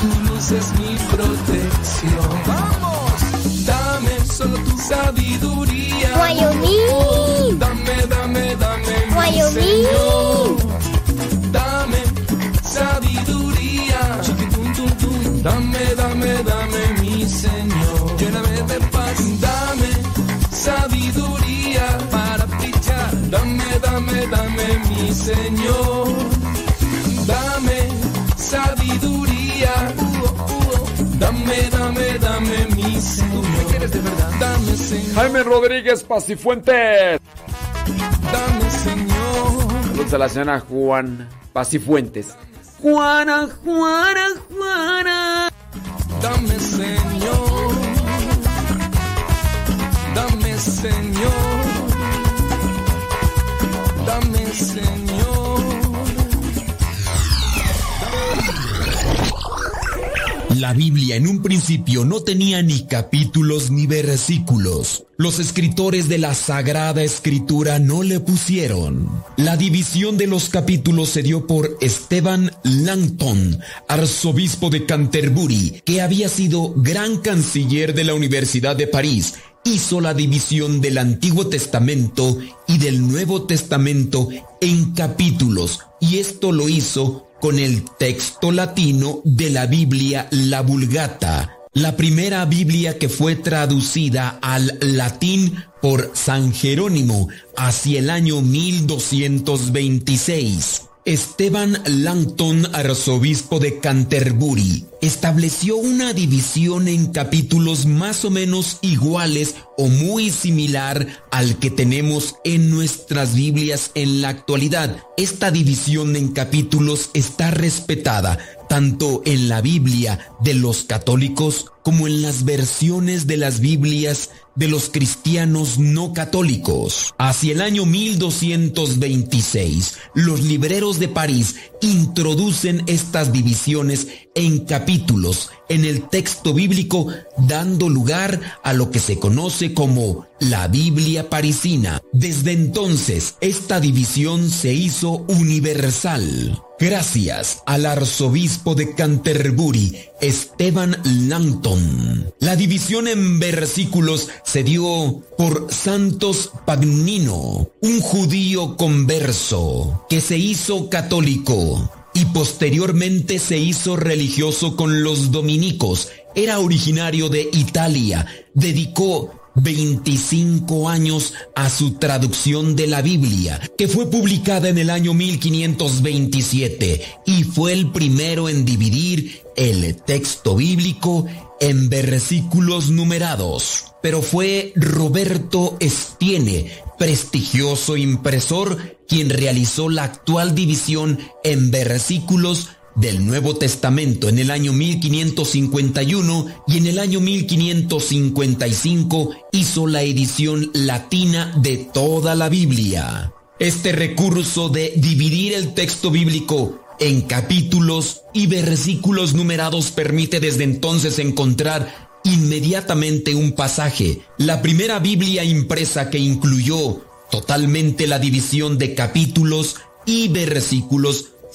Speaker 9: Tu luz es mi protección. ¡Vamos! Dame solo tu sabiduría.
Speaker 4: Wyoming.
Speaker 9: Dame, dame, dame.
Speaker 4: Wyoming.
Speaker 9: Dame sabiduría. Dame, dame, dame, mi Señor. Lléname de paz. Dame sabiduría para brillar. Dame, dame, dame, mi Señor. Dame sabiduría. Dame, dame, dame, mi Señor. ¿Me quieres de verdad? Dame, Señor.
Speaker 13: Jaime Rodríguez Pacifuentes.
Speaker 9: Dame, Señor.
Speaker 13: Saludos a la señora Juan Pacifuentes. Juana, Juana, Juana.
Speaker 9: Dame, Señor. Dame, Señor. Dame, Señor.
Speaker 1: La Biblia en un principio no tenía ni capítulos ni versículos. Los escritores de la Sagrada Escritura no le pusieron. La división de los capítulos se dio por Esteban Langton, arzobispo de Canterbury, que había sido gran canciller de la Universidad de París hizo la división del Antiguo Testamento y del Nuevo Testamento en capítulos y esto lo hizo con el texto latino de la Biblia, la Vulgata, la primera Biblia que fue traducida al latín por San Jerónimo hacia el año 1226. Esteban Langton, arzobispo de Canterbury, estableció una división en capítulos más o menos iguales o muy similar al que tenemos en nuestras Biblias en la actualidad. Esta división en capítulos está respetada tanto en la Biblia de los católicos como en las versiones de las Biblias de los cristianos no católicos. Hacia el año 1226, los libreros de París introducen estas divisiones en capítulos en el texto bíblico, dando lugar a lo que se conoce como la Biblia parisina. Desde entonces, esta división se hizo universal. Gracias al arzobispo de Canterbury, Esteban Langton. La división en versículos se dio por Santos Pagnino, un judío converso que se hizo católico y posteriormente se hizo religioso con los dominicos. Era originario de Italia. Dedicó 25 años a su traducción de la Biblia, que fue publicada en el año 1527 y fue el primero en dividir el texto bíblico en versículos numerados. Pero fue Roberto Estiene, prestigioso impresor, quien realizó la actual división en versículos del Nuevo Testamento en el año 1551 y en el año 1555 hizo la edición latina de toda la Biblia. Este recurso de dividir el texto bíblico en capítulos y versículos numerados permite desde entonces encontrar inmediatamente un pasaje, la primera Biblia impresa que incluyó totalmente la división de capítulos y versículos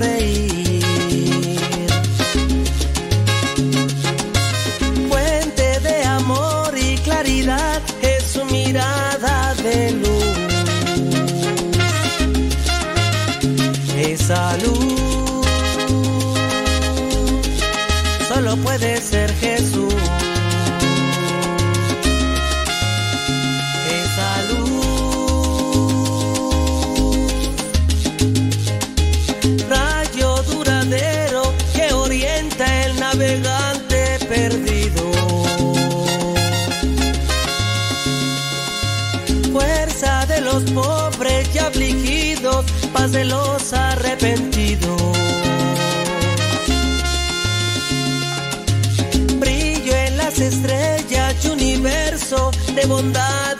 Speaker 14: Hace sonreír. De los arrepentidos. brillo en las estrellas y universo de bondad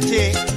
Speaker 15: de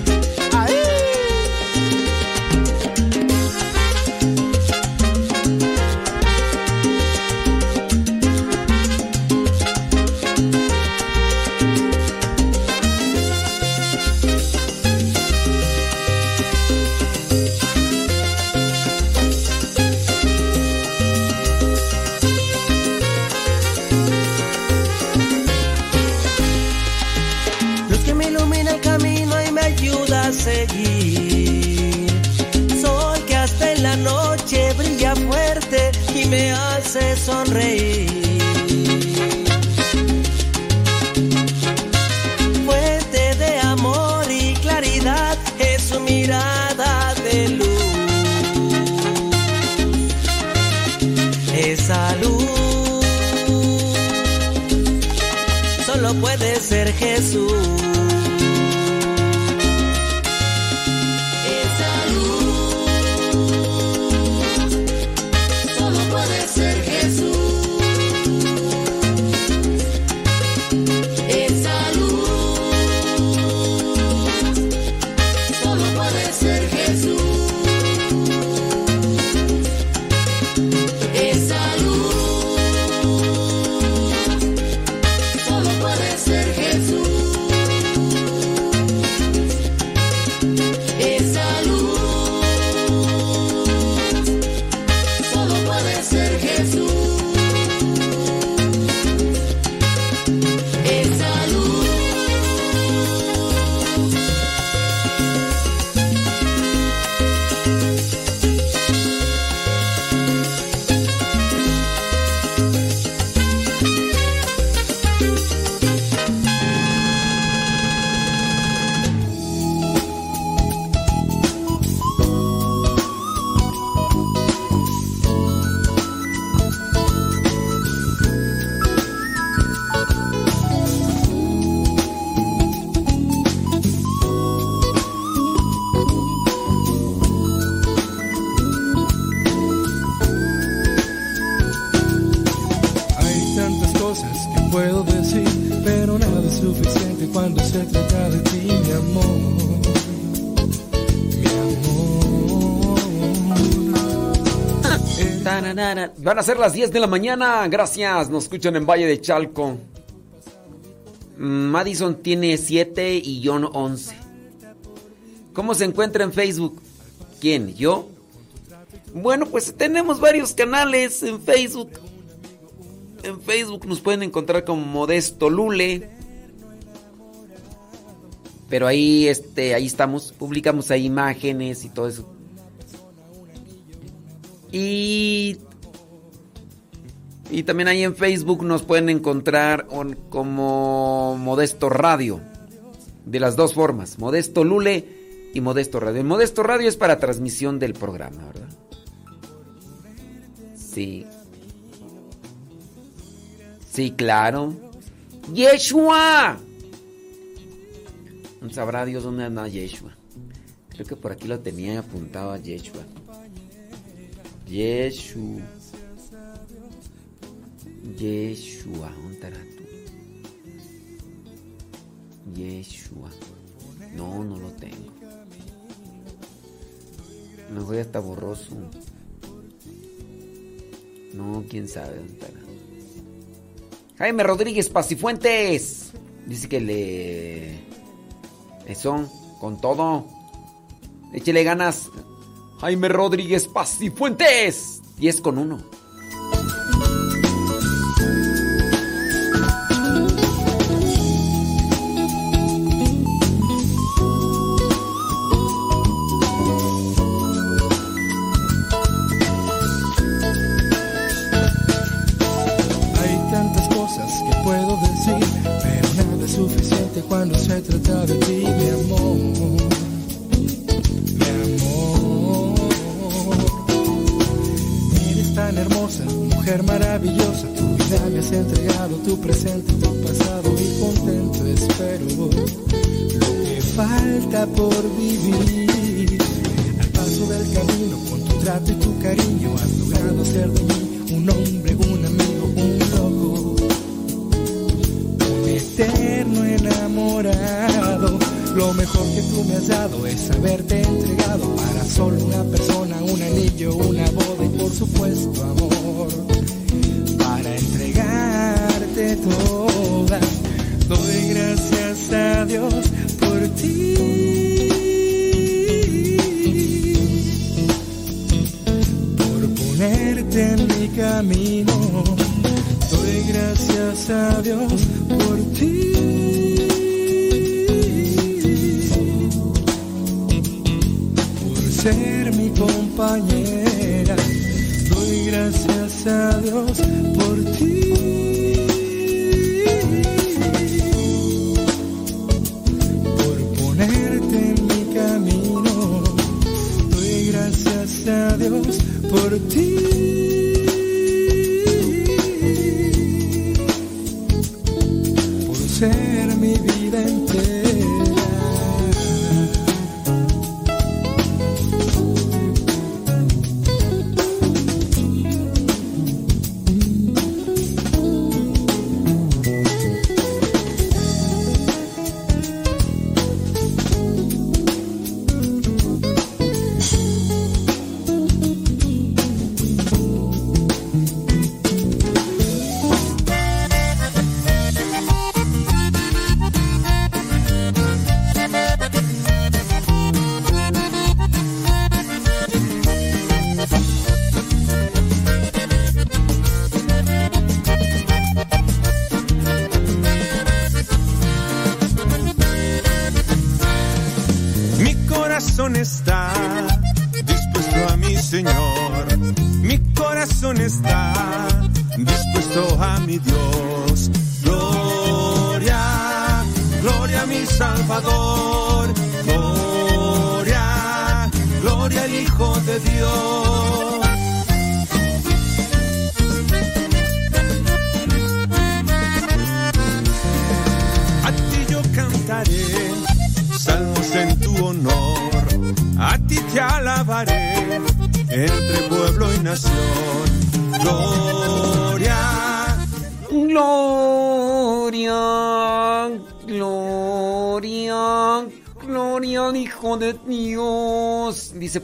Speaker 16: Van a ser las 10 de la mañana. Gracias. Nos escuchan en Valle de Chalco. Madison tiene 7 y John 11. ¿Cómo se encuentra en Facebook? ¿Quién? ¿Yo? Bueno, pues tenemos varios canales en Facebook. En Facebook nos pueden encontrar como Modesto Lule. Pero ahí, este, ahí estamos, publicamos ahí imágenes y todo eso. Y, y también ahí en Facebook nos pueden encontrar como Modesto Radio. De las dos formas, Modesto Lule y Modesto Radio. Modesto Radio es para transmisión del programa, ¿verdad? Sí. Sí, claro. Yeshua. Sabrá Dios dónde anda Yeshua. Creo que por aquí lo tenía apuntado a Yeshua. Yeshua. Yeshua. ¿Dónde estará tú? Yeshua. No, no lo tengo. Me voy hasta borroso. No, quién sabe dónde estará. Jaime Rodríguez Pacifuentes. Dice que le. Eso, con todo. Échele ganas. Jaime Rodríguez Pacifuentes. 10 con 1.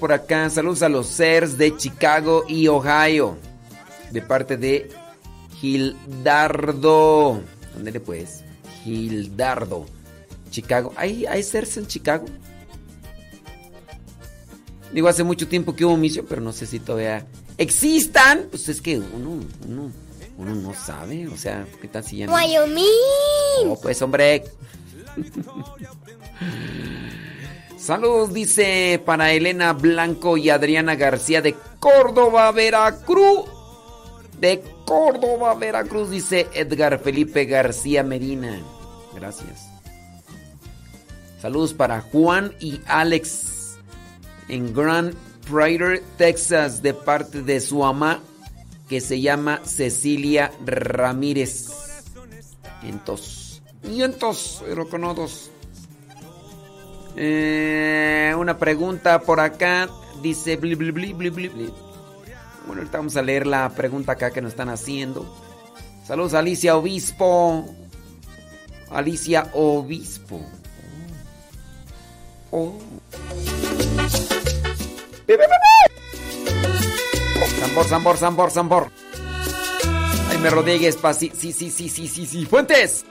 Speaker 17: Por
Speaker 2: acá, saludos a los CERS de Chicago y Ohio. De parte de Gildardo. ¿Dónde pues? Gildardo. Chicago. ¿Hay, hay CERS en Chicago? Digo, hace mucho tiempo que hubo misión, pero no sé si todavía existan. Pues es que uno, uno, uno no sabe. O sea, ¿qué tal si ya no?
Speaker 4: Wyoming.
Speaker 2: Pues hombre. [laughs] Saludos, dice para Elena Blanco y Adriana García de Córdoba, Veracruz. De Córdoba, Veracruz, dice Edgar Felipe García Medina. Gracias. Saludos para Juan y Alex en Grand Prairie, Texas, de parte de su mamá que se llama Cecilia Ramírez. Entonces, y entonces, pero con otros. Eh, una pregunta por acá. Dice bli, bli, bli. Bueno, ahorita vamos a leer la pregunta acá que nos están haciendo. Saludos, Alicia Obispo. Alicia Obispo. Oh. Zambor, zambor, zambor, zambor. Ay, me Rodríguez, pa. Sí, sí, sí, sí, sí, sí, sí. Fuentes.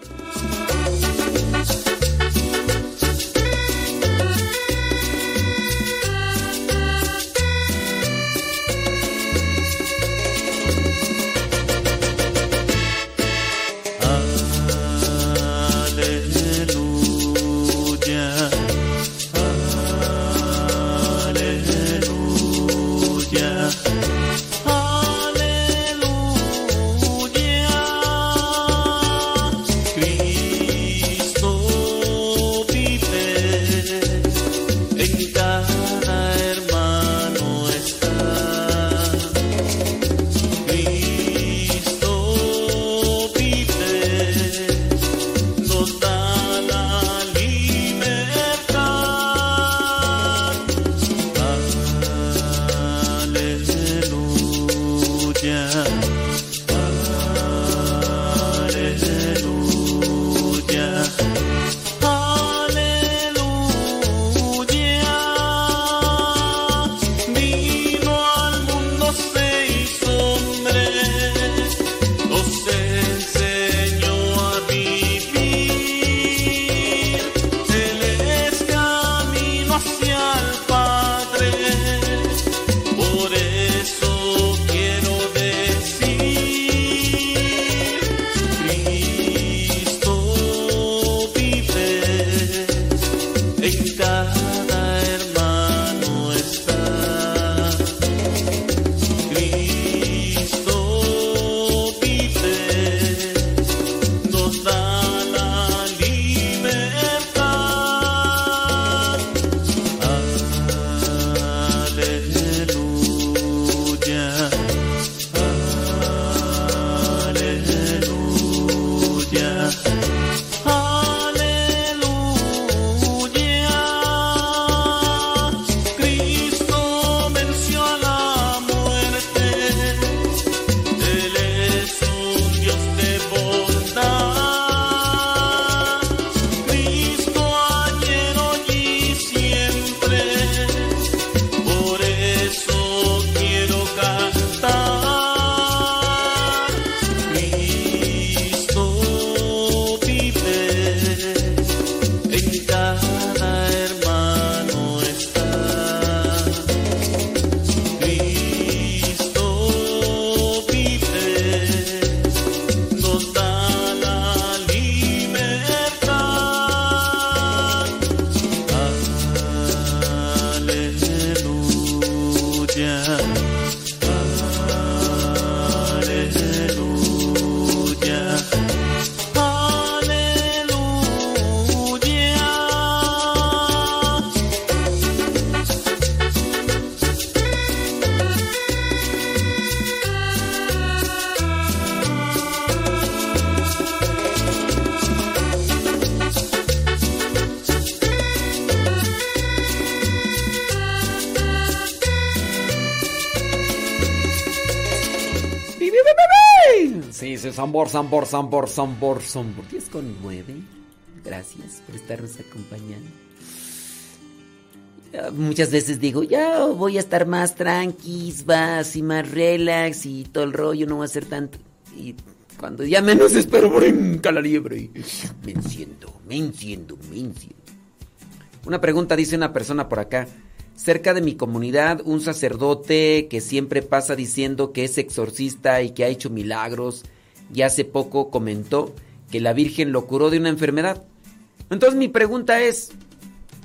Speaker 1: Zambor, Zambor, Zambor, Zambor, Zambor. 10 con 9. Gracias por estarnos acompañando. Muchas veces digo, ya voy a estar más tranquis, y más relax y todo el rollo, no va a ser tanto. Y cuando ya menos espero, brinca la liebre. Me enciendo, me enciendo, me enciendo. Una pregunta dice una persona por acá. Cerca de mi comunidad, un sacerdote que siempre pasa diciendo que es exorcista y que ha hecho milagros, y hace poco comentó que la Virgen lo curó de una enfermedad. Entonces mi pregunta es,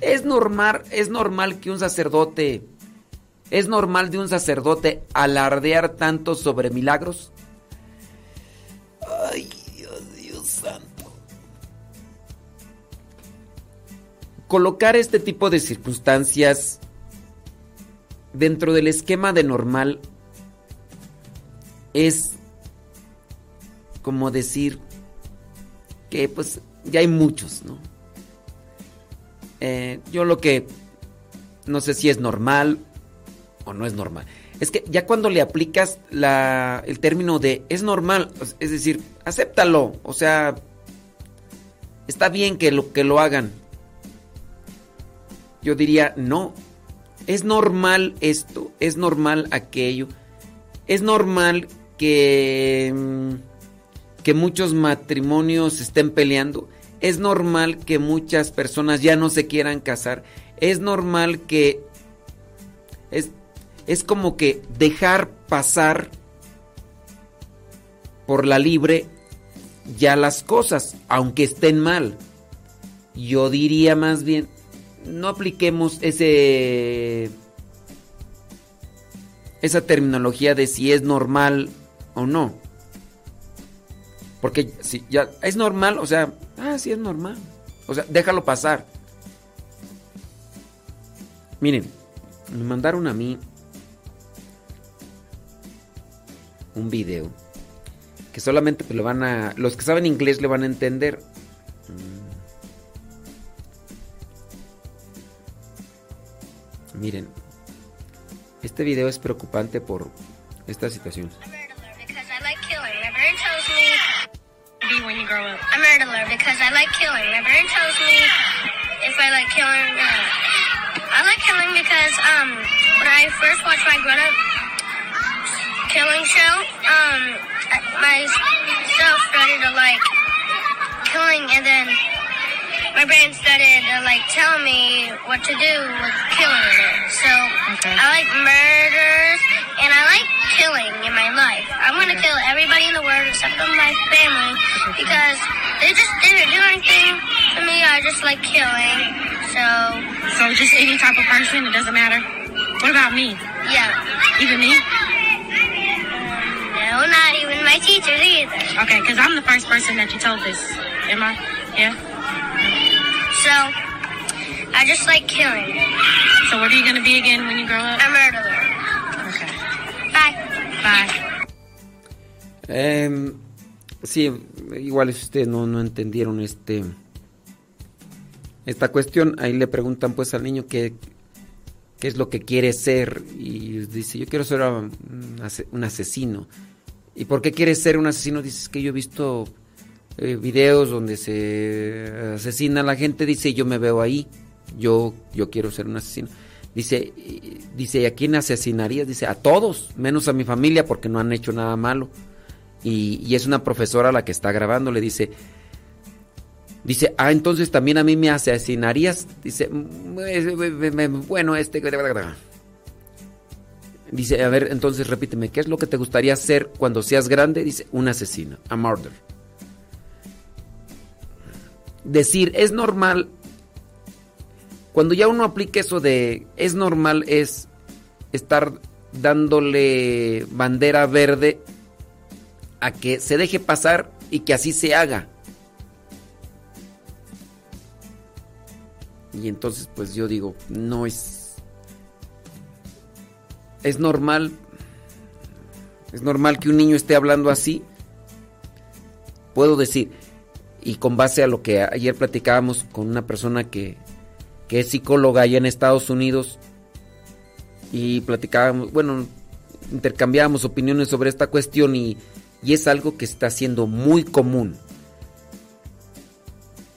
Speaker 1: ¿es normal, es normal que un sacerdote, es normal de un sacerdote alardear tanto sobre milagros? Ay, Dios, Dios santo. Colocar este tipo de circunstancias dentro del esquema de normal es como decir que pues ya hay muchos, ¿no? Eh, yo lo que no sé si es normal o no es normal. Es que ya cuando le aplicas la, el término de es normal, es decir, acéptalo, o sea, está bien que lo, que lo hagan. Yo diría, no, es normal esto, es normal aquello, es normal que, mm, que muchos matrimonios estén peleando, es normal que muchas personas ya no se quieran casar, es normal que es, es como que dejar pasar por la libre ya las cosas, aunque estén mal. Yo diría más bien, no apliquemos ese esa terminología de si es normal o no. Porque si ya es normal, o sea, ah, sí es normal. O sea, déjalo pasar. Miren, me mandaron a mí un video que solamente van a los que saben inglés le van a entender. Mm. Miren, este video es preocupante por esta situación.
Speaker 18: Be when you grow up. I'm murderer because I like killing. My brain tells me if I like killing or not. I like killing because um when I first watched my grown up killing show, um myself started to like killing and then my brain started to like tell me what to do with killing it. So I like murders and I like killing in my life. I want to kill everybody in the world except for my family because they just didn't do anything to me. I just like killing. So
Speaker 19: So just any type of person, it doesn't matter. What about me?
Speaker 18: yeah.
Speaker 19: Even me?
Speaker 18: No, not even my teachers either.
Speaker 19: Okay, because I'm the first person that you told this. Am I? Yeah.
Speaker 18: So I just like killing.
Speaker 19: So what are you gonna be again when you grow up?
Speaker 18: A murderer.
Speaker 19: Okay.
Speaker 18: Bye.
Speaker 19: Bye.
Speaker 1: Em, sí, igual si ustedes no, no entendieron este esta cuestión, ahí le preguntan pues al niño qué, qué es lo que quiere ser y dice, yo quiero ser un, ase- un asesino. ¿Y por qué quieres ser un asesino? Dices que yo he visto eh, videos donde se asesina a la gente, dice, yo me veo ahí, yo, yo quiero ser un asesino. Dice, y- dice, ¿a quién asesinarías? Dice, a todos, menos a mi familia porque no han hecho nada malo. Y, y es una profesora la que está grabando, le dice, dice, ah, entonces también a mí me asesinarías. Dice, "Mm, eh, eh, bueno, este... Dice, a ver, entonces repíteme, ¿qué es lo que te gustaría ser cuando seas grande? Dice, un asesino, a murder. Decir, es normal, cuando ya uno aplica eso de, es normal, es estar dándole bandera verde a que se deje pasar y que así se haga. Y entonces pues yo digo, no es... Es normal. Es normal que un niño esté hablando así. Puedo decir, y con base a lo que ayer platicábamos con una persona que, que es psicóloga allá en Estados Unidos, y platicábamos, bueno, intercambiábamos opiniones sobre esta cuestión y, Y es algo que está siendo muy común.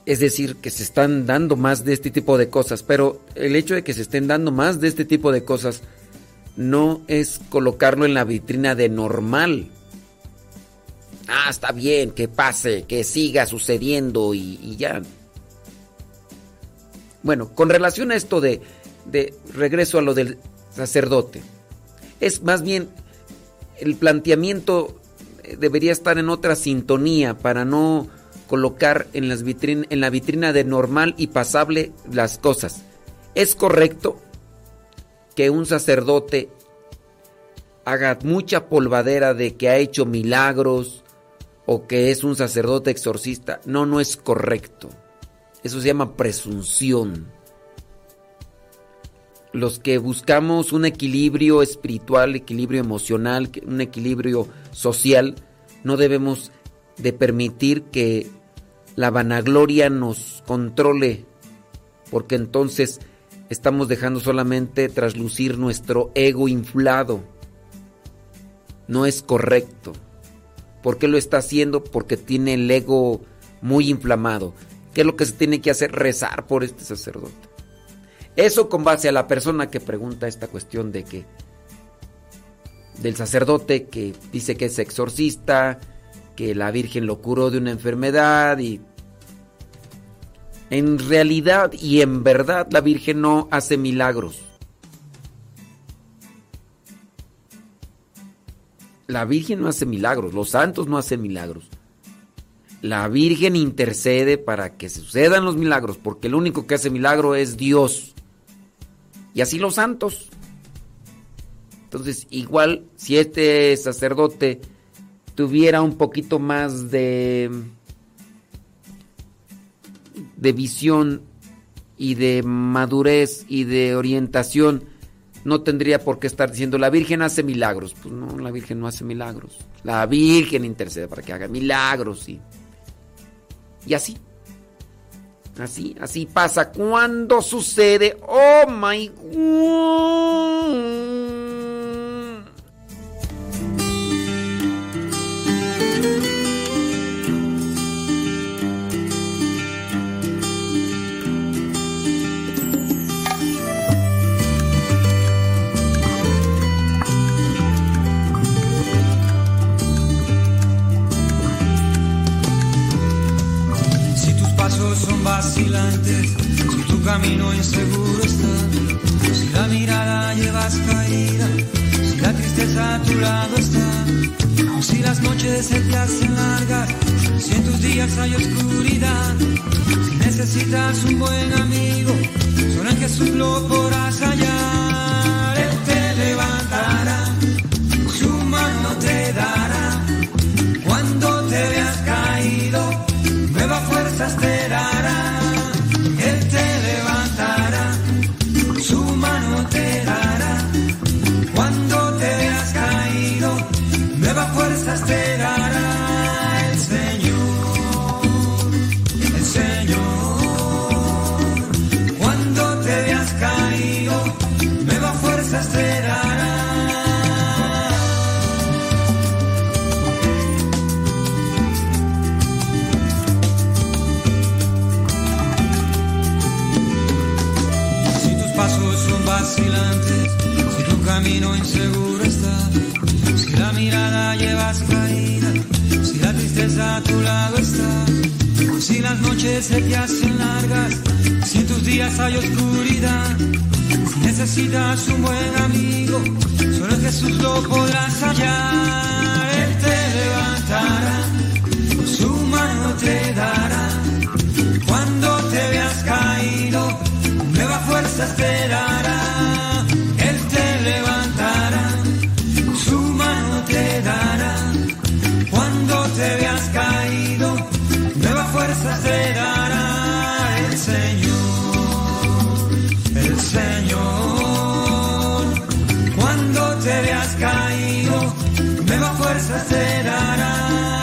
Speaker 1: Es decir, que se están dando más de este tipo de cosas, pero el hecho de que se estén dando más de este tipo de cosas no es colocarlo en la vitrina de normal. Ah, está bien, que pase, que siga sucediendo y, ya. Bueno, con relación a esto de, de regreso a lo del sacerdote, es más bien el planteamiento debería estar en otra sintonía para no colocar en, las vitrin- en la vitrina de normal y pasable las cosas. Es correcto que un sacerdote haga mucha polvadera de que ha hecho milagros o que es un sacerdote exorcista. No, no es correcto. Eso se llama presunción. Los que buscamos un equilibrio espiritual, equilibrio emocional, un equilibrio social, no debemos de permitir que la vanagloria nos controle, porque entonces estamos dejando solamente traslucir nuestro ego inflado. No es correcto. ¿Por qué lo está haciendo? Porque tiene el ego muy inflamado. ¿Qué es lo que se tiene que hacer? Rezar por este sacerdote. Eso con base a la persona que pregunta esta cuestión de que del sacerdote que dice que es exorcista, que la Virgen lo curó de una enfermedad y en realidad y en verdad la Virgen no hace milagros. La Virgen no hace milagros, los santos no hacen milagros. La Virgen intercede para que sucedan los milagros, porque el único que hace milagro es Dios. Y así los santos. Entonces, igual si este sacerdote tuviera un poquito más de de visión y de madurez y de orientación, no tendría por qué estar diciendo la Virgen hace milagros. Pues no, la Virgen no hace milagros. La Virgen intercede para que haga milagros y, y así. Así, así pasa cuando sucede. Oh my God.
Speaker 20: Si tu camino inseguro está, si la mirada llevas caída, si la tristeza a tu lado está, si las noches se te hacen largas, si en tus días hay oscuridad, si necesitas un buen amigo, solo en Jesús lo podrás hallar. Él te levantará, su mano te dará, cuando te veas caído camino inseguro está, si la mirada llevas caída, si la tristeza a tu lado está, si las noches se te hacen largas, si en tus días hay oscuridad, si necesitas un buen amigo, solo Jesús lo podrás hallar. Él te levantará, su mano te dará, cuando te veas caído nuevas fuerzas te. Te veas caído, nuevas fuerzas te dará el Señor, el Señor. Cuando te veas caído, nuevas fuerzas te dará.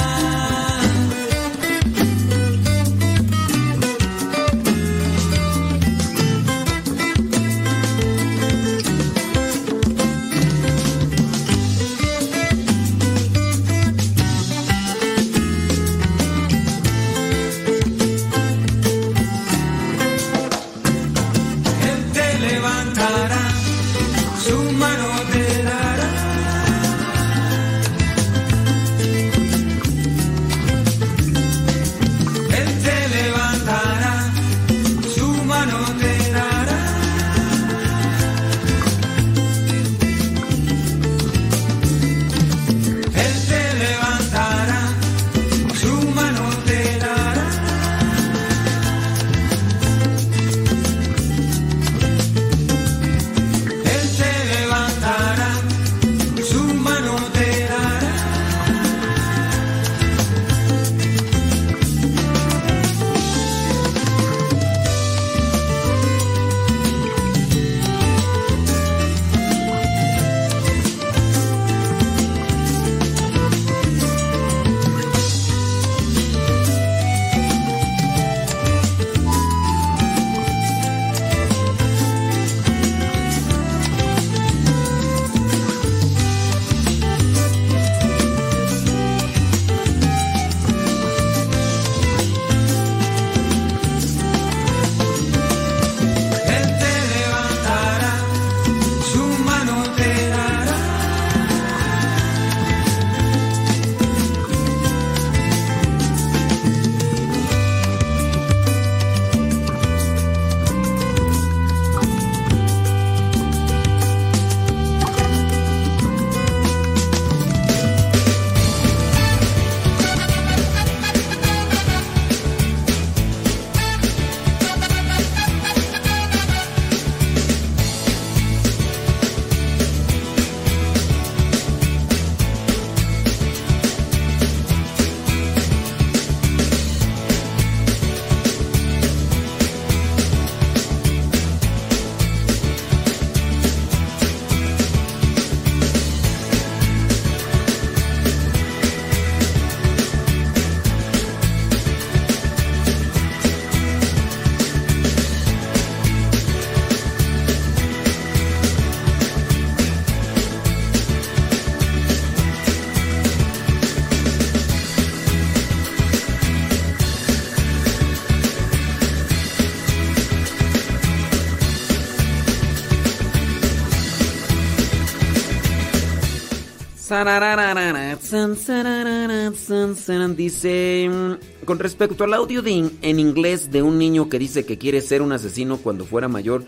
Speaker 1: Dice, mm, con respecto al audio de in- en inglés de un niño que dice que quiere ser un asesino cuando fuera mayor,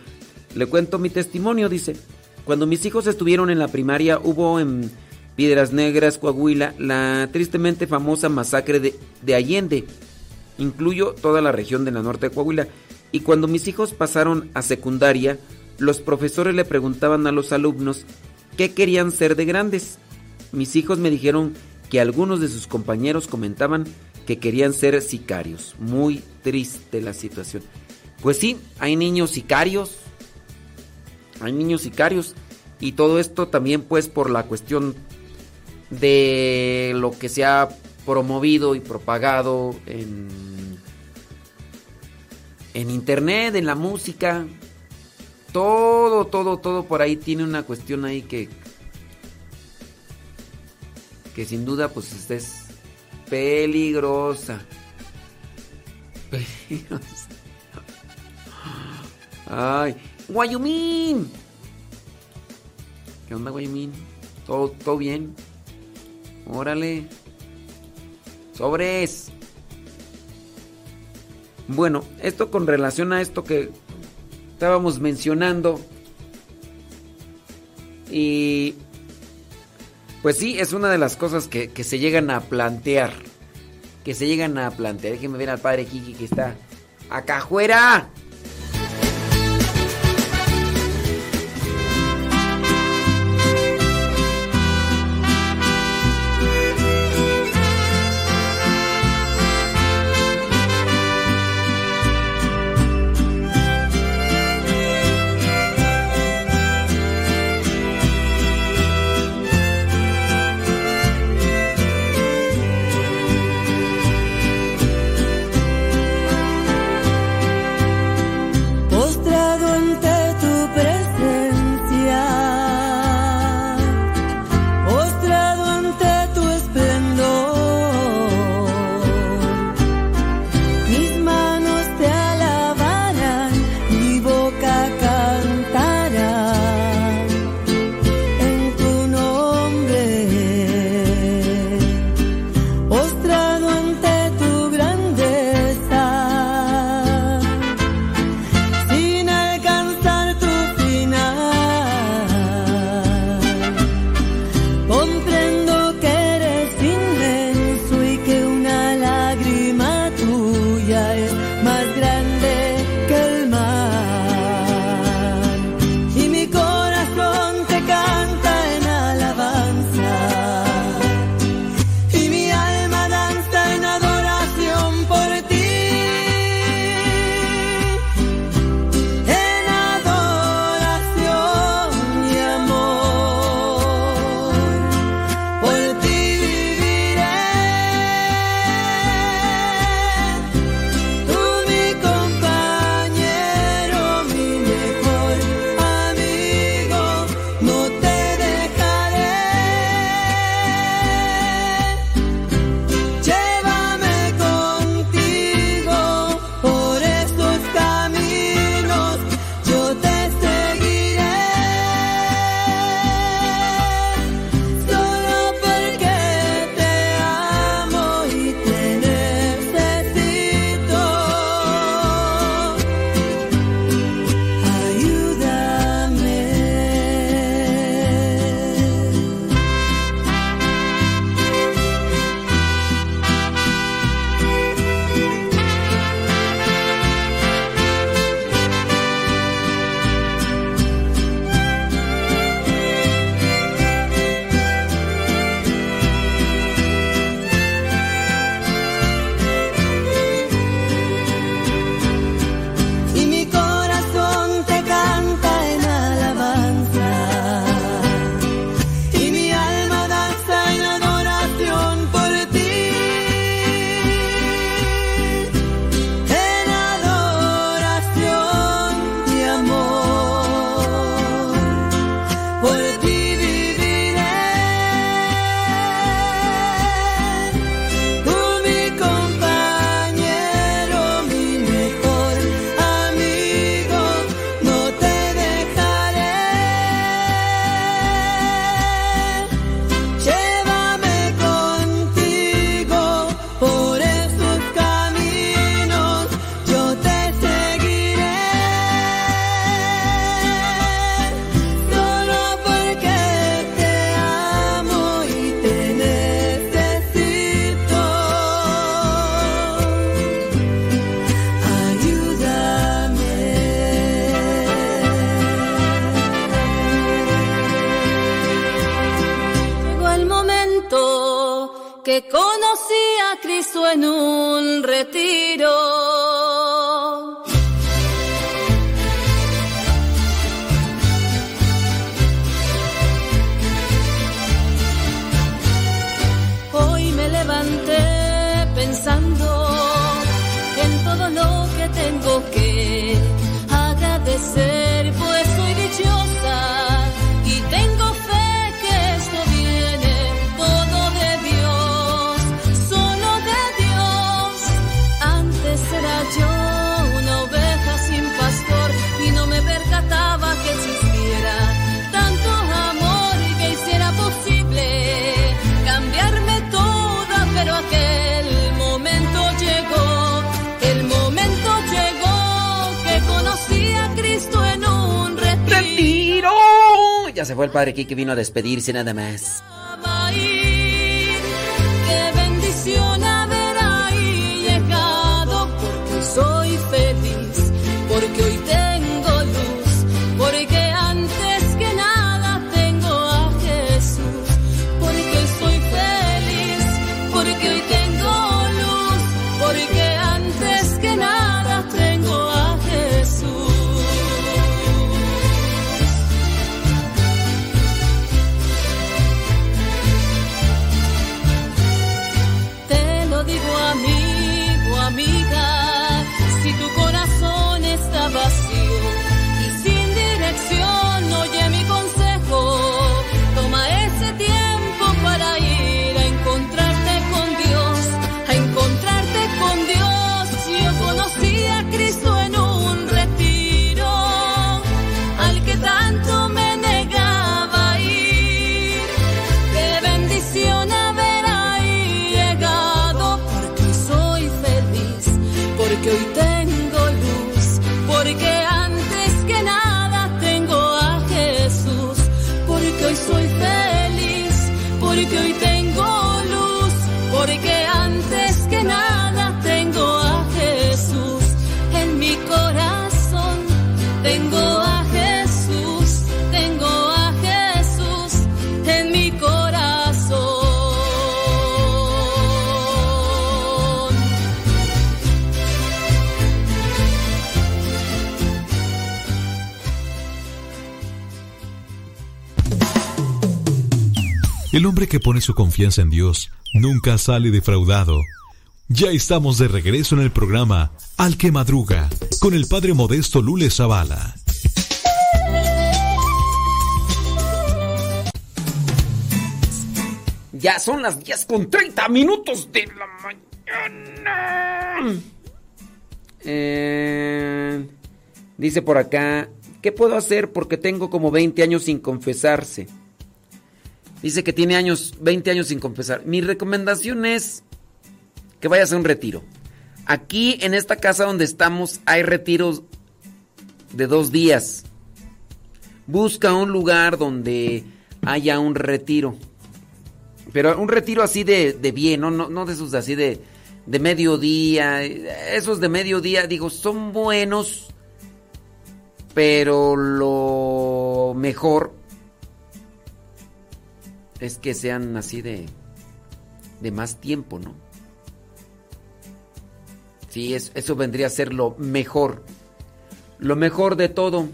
Speaker 1: le cuento mi testimonio, dice. Cuando mis hijos estuvieron en la primaria hubo en Piedras Negras, Coahuila, la tristemente famosa masacre de, de Allende. Incluyo toda la región de la norte de Coahuila. Y cuando mis hijos pasaron a secundaria, los profesores le preguntaban a los alumnos qué querían ser de grandes. Mis hijos me dijeron que algunos de sus compañeros comentaban que querían ser sicarios. Muy triste la situación. Pues sí, hay niños sicarios. Hay niños sicarios. Y todo esto también pues por la cuestión de lo que se ha promovido y propagado en, en internet, en la música. Todo, todo, todo por ahí tiene una cuestión ahí que que sin duda pues es peligrosa. [laughs] Peligrosa. Ay, Guayumín. ¿Qué onda, Guayumín? ¿Todo, todo bien? Órale. Sobres. Bueno, esto con relación a esto que estábamos mencionando. Y pues sí, es una de las cosas que, que se llegan a plantear. Que se llegan a plantear. Déjenme ver al padre Kiki que está acá afuera. Padre Kike, vino a despedirse nada más.
Speaker 21: Su confianza en Dios nunca sale defraudado. Ya estamos de regreso en el programa Al que Madruga con el padre modesto Lule Zavala.
Speaker 1: Ya son las 10 con 30 minutos de la mañana. Eh, dice por acá, ¿qué puedo hacer porque tengo como 20 años sin confesarse? Dice que tiene años, 20 años sin confesar. Mi recomendación es que vayas a un retiro. Aquí en esta casa donde estamos hay retiros de dos días. Busca un lugar donde haya un retiro. Pero un retiro así de, de bien, ¿no? No, no de esos así de, de mediodía. Esos de mediodía, digo, son buenos. Pero lo mejor es que sean así de, de más tiempo, ¿no? Sí, es- eso vendría a ser lo mejor. Lo mejor de todo.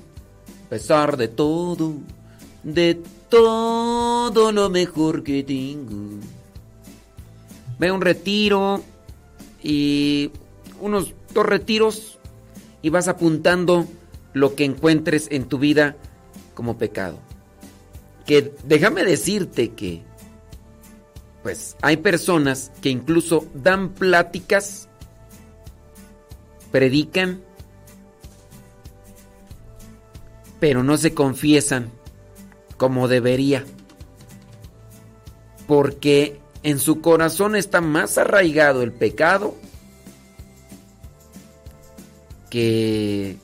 Speaker 1: A pesar de todo. De todo lo mejor que tengo. Ve un retiro y unos dos retiros y vas apuntando lo que encuentres en tu vida como pecado. Que déjame decirte que pues hay personas que incluso dan pláticas, predican, pero no se confiesan como debería. Porque en su corazón está más arraigado el pecado que,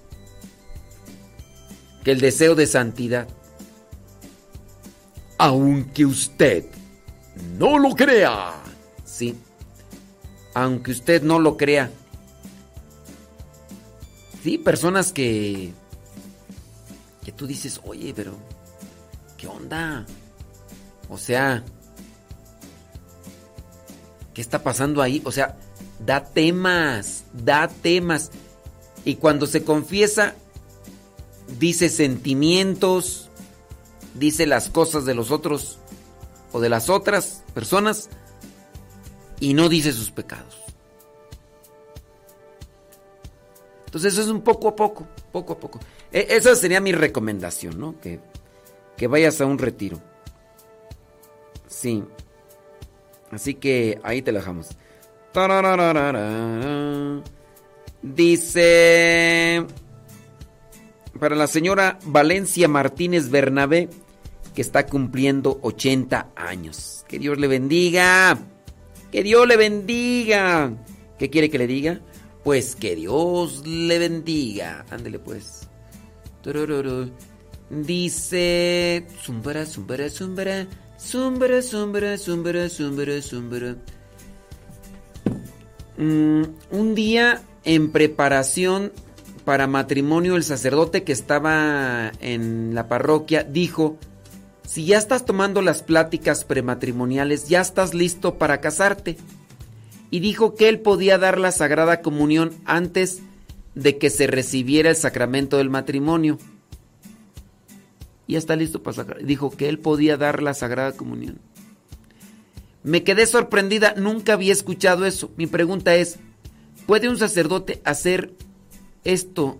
Speaker 1: que el deseo de santidad. Aunque usted no lo crea. Sí. Aunque usted no lo crea. Sí, personas que que tú dices, "Oye, pero ¿qué onda?" O sea, ¿Qué está pasando ahí? O sea, da temas, da temas. Y cuando se confiesa, dice sentimientos, dice las cosas de los otros o de las otras personas y no dice sus pecados. Entonces es un poco a poco, poco a poco. E, esa sería mi recomendación, ¿no? Que, que vayas a un retiro. Sí. Así que ahí te la dejamos. Dice para la señora Valencia Martínez Bernabé, que está cumpliendo 80 años. Que Dios le bendiga. Que Dios le bendiga. ¿Qué quiere que le diga? Pues que Dios le bendiga. Ándele pues. Dice. Zumbara, zumbara, zumbara. Zumbara, zumbara, zumbara, zumbara, zumbara. Mm, un día en preparación para matrimonio, el sacerdote que estaba en la parroquia dijo: Si ya estás tomando las pláticas prematrimoniales, ya estás listo para casarte. Y dijo que él podía dar la sagrada comunión antes de que se recibiera el sacramento del matrimonio. Ya está listo para sacar. Dijo que él podía dar la sagrada comunión. Me quedé sorprendida, nunca había escuchado eso. Mi pregunta es, ¿puede un sacerdote hacer esto,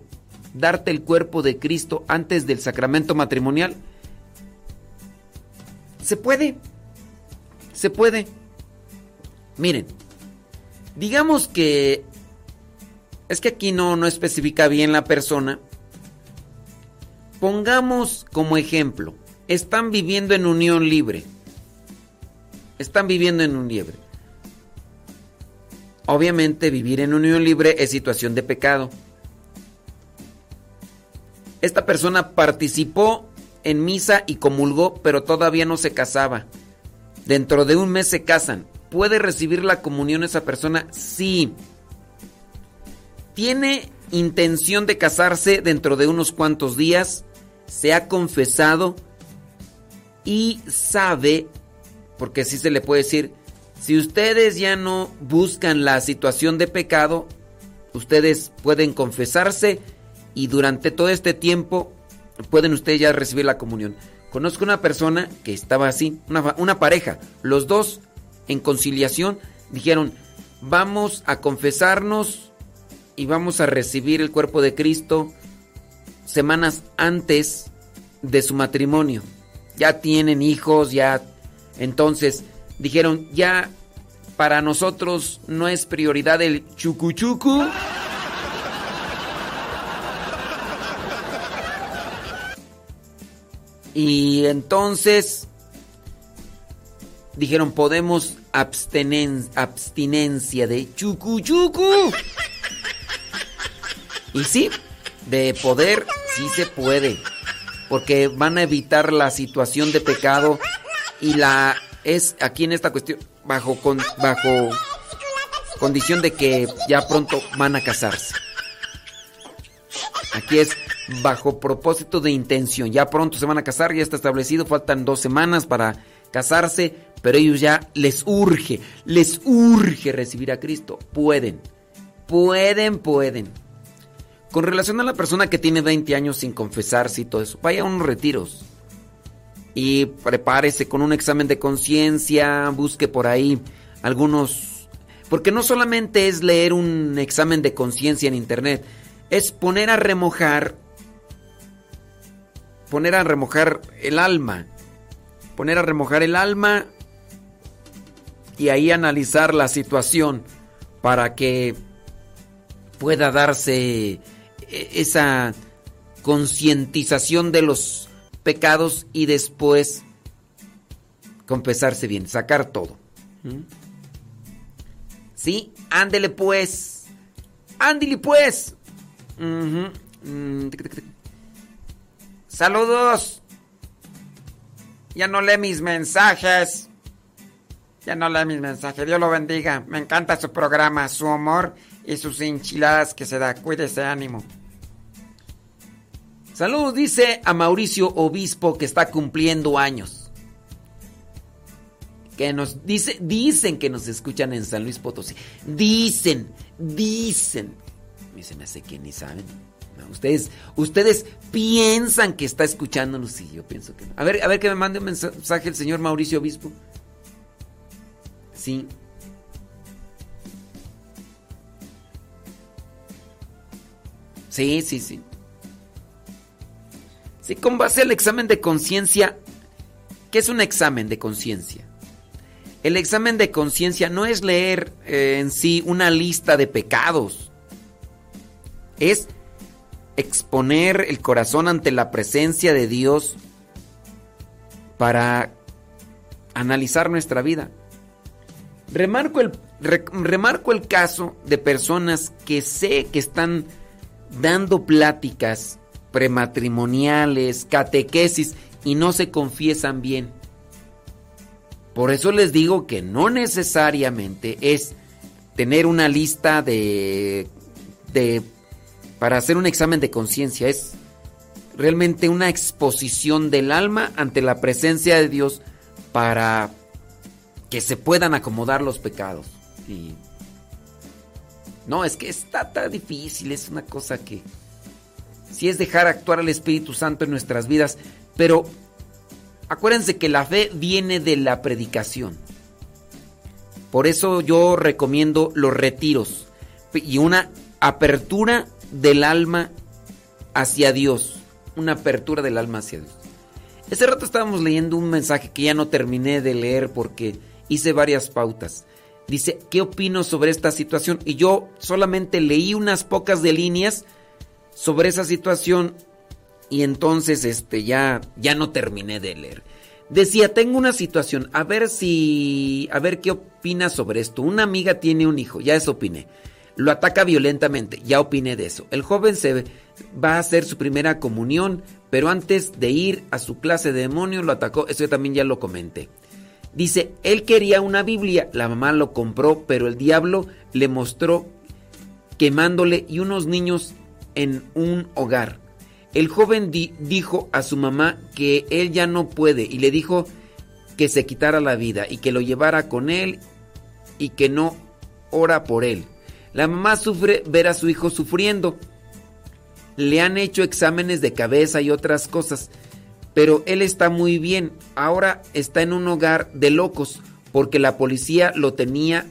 Speaker 1: darte el cuerpo de Cristo antes del sacramento matrimonial? Se puede, se puede. Miren, digamos que es que aquí no, no especifica bien la persona. Pongamos como ejemplo, están viviendo en unión libre. Están viviendo en unión libre. Obviamente vivir en unión libre es situación de pecado. Esta persona participó en misa y comulgó, pero todavía no se casaba. Dentro de un mes se casan. ¿Puede recibir la comunión esa persona? Sí. Tiene intención de casarse dentro de unos cuantos días. Se ha confesado y sabe, porque así se le puede decir, si ustedes ya no buscan la situación de pecado, ustedes pueden confesarse y durante todo este tiempo pueden ustedes ya recibir la comunión. Conozco una persona que estaba así, una, una pareja, los dos en conciliación dijeron, vamos a confesarnos y vamos a recibir el cuerpo de Cristo semanas antes de su matrimonio. Ya tienen hijos, ya... Entonces dijeron, ya para nosotros no es prioridad el chucuchucu. Y entonces dijeron, podemos abstenen, abstinencia de chucu chucu. Y sí, de poder, sí se puede. Porque van a evitar la situación de pecado y la es aquí en esta cuestión bajo con, bajo condición de que ya pronto van a casarse. Aquí es bajo propósito de intención. Ya pronto se van a casar, ya está establecido, faltan dos semanas para casarse, pero ellos ya les urge, les urge recibir a Cristo. Pueden, pueden, pueden. Con relación a la persona que tiene 20 años sin confesarse y todo eso, vaya a unos retiros. Y prepárese con un examen de conciencia, busque por ahí algunos... Porque no solamente es leer un examen de conciencia en internet, es poner a remojar poner a remojar el alma. Poner a remojar el alma y ahí analizar la situación para que pueda darse esa concientización de los pecados y después confesarse bien, sacar todo. ¿Sí? Ándele pues. Ándele pues. Saludos. Ya no lee mis mensajes. Ya no lee mis mensajes. Dios lo bendiga. Me encanta su programa, su humor y sus enchiladas que se da. Cuídese, ánimo. Saludos, dice a Mauricio Obispo que está cumpliendo años. que nos dice, dicen que nos escuchan en San Luis Potosí. Dicen, dicen. Me hace que ni saben. Ustedes, ustedes piensan que está escuchándonos y yo pienso que no. A ver, a ver que me mande un mensaje el señor Mauricio Obispo. Sí. Sí, sí, sí. Sí, con base al examen de conciencia, ¿qué es un examen de conciencia? El examen de conciencia no es leer eh, en sí una lista de pecados, es exponer el corazón ante la presencia de Dios para analizar nuestra vida. Remarco el, re- remarco el caso de personas que sé que están dando pláticas prematrimoniales, catequesis y no se confiesan bien. Por eso les digo que no necesariamente es tener una lista de, de para hacer un examen de conciencia, es realmente una exposición del alma ante la presencia de Dios para que se puedan acomodar los pecados. Y no, es que está tan difícil, es una cosa que si es dejar actuar al Espíritu Santo en nuestras vidas, pero acuérdense que la fe viene de la predicación. Por eso yo recomiendo los retiros y una apertura del alma hacia Dios, una apertura del alma hacia Dios. Ese rato estábamos leyendo un mensaje que ya no terminé de leer porque hice varias pautas. Dice, ¿qué opino sobre esta situación? Y yo solamente leí unas pocas de líneas sobre esa situación y entonces este ya ya no terminé de leer. Decía, tengo una situación, a ver si a ver qué opinas sobre esto. Una amiga tiene un hijo, ya eso opiné. Lo ataca violentamente, ya opiné de eso. El joven se va a hacer su primera comunión, pero antes de ir a su clase de demonio lo atacó, eso yo también ya lo comenté. Dice, él quería una Biblia, la mamá lo compró, pero el diablo le mostró quemándole y unos niños en un hogar. El joven di- dijo a su mamá que él ya no puede y le dijo que se quitara la vida y que lo llevara con él y que no ora por él. La mamá sufre ver a su hijo sufriendo. Le han hecho exámenes de cabeza y otras cosas, pero él está muy bien. Ahora está en un hogar de locos porque la policía lo tenía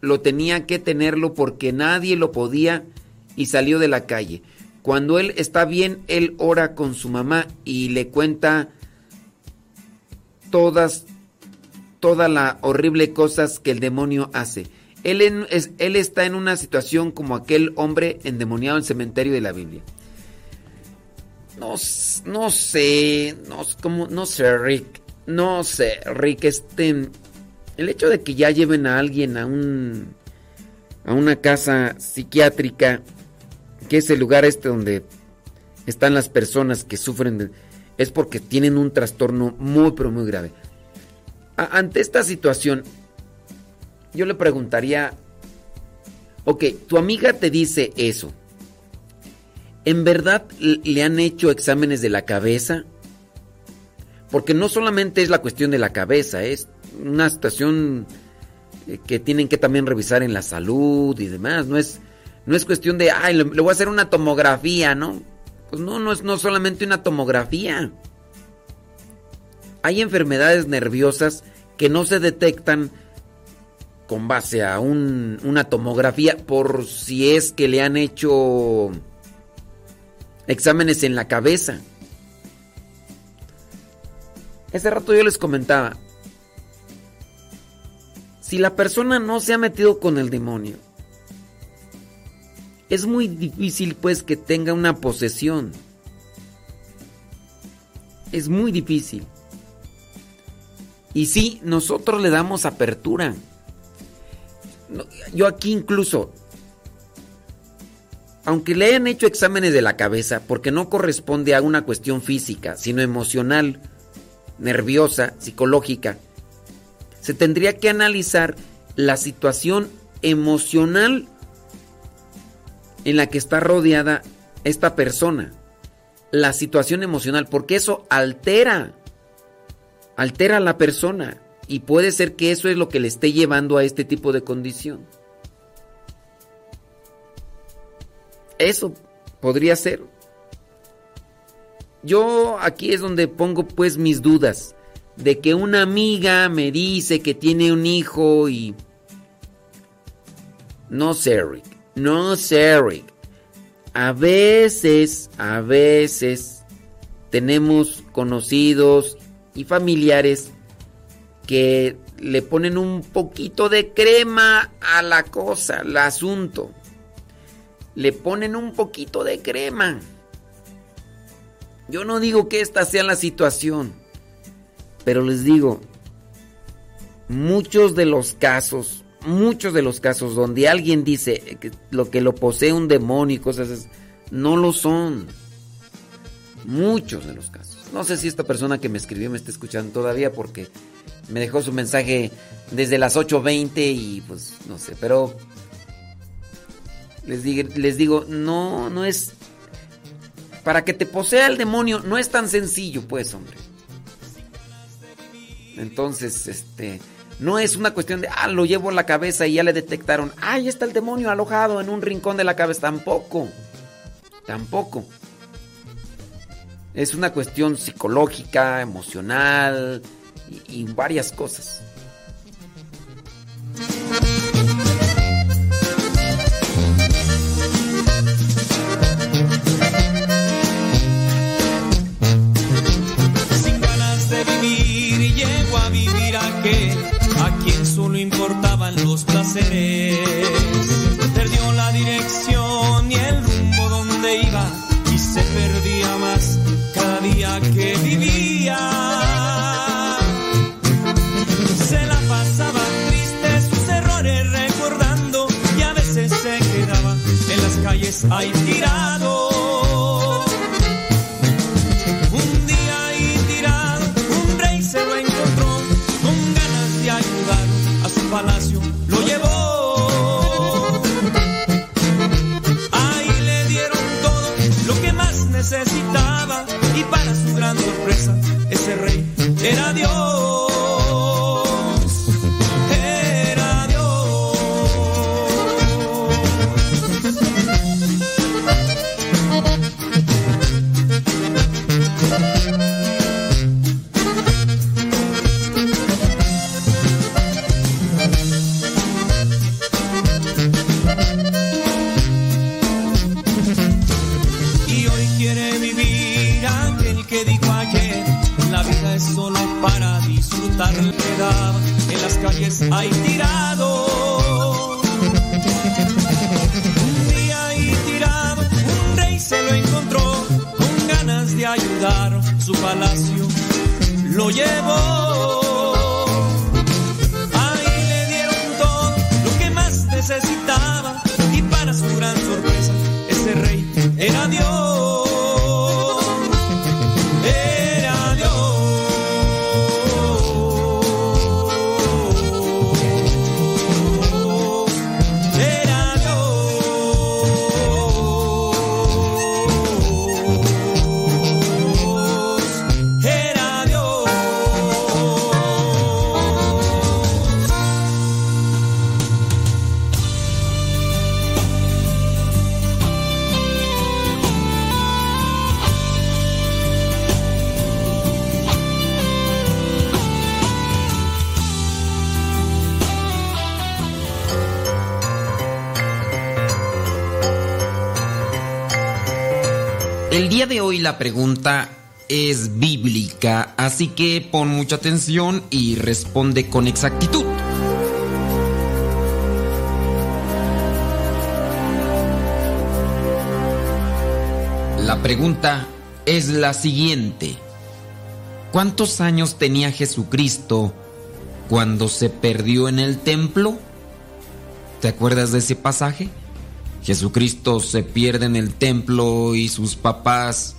Speaker 1: lo tenía que tenerlo porque nadie lo podía y salió de la calle. Cuando él está bien, él ora con su mamá y le cuenta todas toda la horrible cosas que el demonio hace. Él, está en una situación como aquel hombre endemoniado en el cementerio de la Biblia. No, no sé, no, como, no sé, Rick. No sé, Rick, este. El hecho de que ya lleven a alguien a un. a una casa psiquiátrica, que es el lugar este donde están las personas que sufren, es porque tienen un trastorno muy, pero muy grave. Ante esta situación, yo le preguntaría, ok, tu amiga te dice eso. ¿En verdad le han hecho exámenes de la cabeza? Porque no solamente es la cuestión de la cabeza, es una situación eh, que tienen que también revisar en la salud y demás. No es, no es cuestión de, ay, le voy a hacer una tomografía, ¿no? Pues no, no es no solamente una tomografía. Hay enfermedades nerviosas que no se detectan con base a un- una tomografía por si es que le han hecho exámenes en la cabeza. Ese rato yo les comentaba, si la persona no se ha metido con el demonio, es muy difícil pues que tenga una posesión. Es muy difícil. Y sí, nosotros le damos apertura. Yo aquí incluso, aunque le hayan hecho exámenes de la cabeza, porque no corresponde a una cuestión física, sino emocional, nerviosa, psicológica, se tendría que analizar la situación emocional en la que está rodeada esta persona. La situación emocional, porque eso altera, altera a la persona. Y puede ser que eso es lo que le esté llevando a este tipo de condición. Eso podría ser. Yo aquí es donde pongo pues mis dudas de que una amiga me dice que tiene un hijo y... No sé, Rick. No sé, Rick. A veces, a veces tenemos conocidos y familiares que le ponen un poquito de crema a la cosa, al asunto. Le ponen un poquito de crema. Yo no digo que esta sea la situación, pero les digo, muchos de los casos, muchos de los casos donde alguien dice que lo que lo posee un demonio y cosas así, no lo son. Muchos de los casos. No sé si esta persona que me escribió me está escuchando todavía porque me dejó su mensaje desde las 8.20 y pues no sé, pero les digo, les digo, no, no es... Para que te posea el demonio no es tan sencillo, pues, hombre. Entonces, este, no es una cuestión de, ah, lo llevo a la cabeza y ya le detectaron, ahí está el demonio alojado en un rincón de la cabeza. Tampoco, tampoco. Es una cuestión psicológica, emocional y, varias cosas.
Speaker 11: Sin ganas de vivir, llego a vivir aquel las la
Speaker 5: pregunta es bíblica, así que pon mucha atención y responde con exactitud. La pregunta es la siguiente. ¿Cuántos años tenía Jesucristo cuando se perdió en el templo? ¿Te acuerdas de ese pasaje? Jesucristo se pierde en el templo y sus papás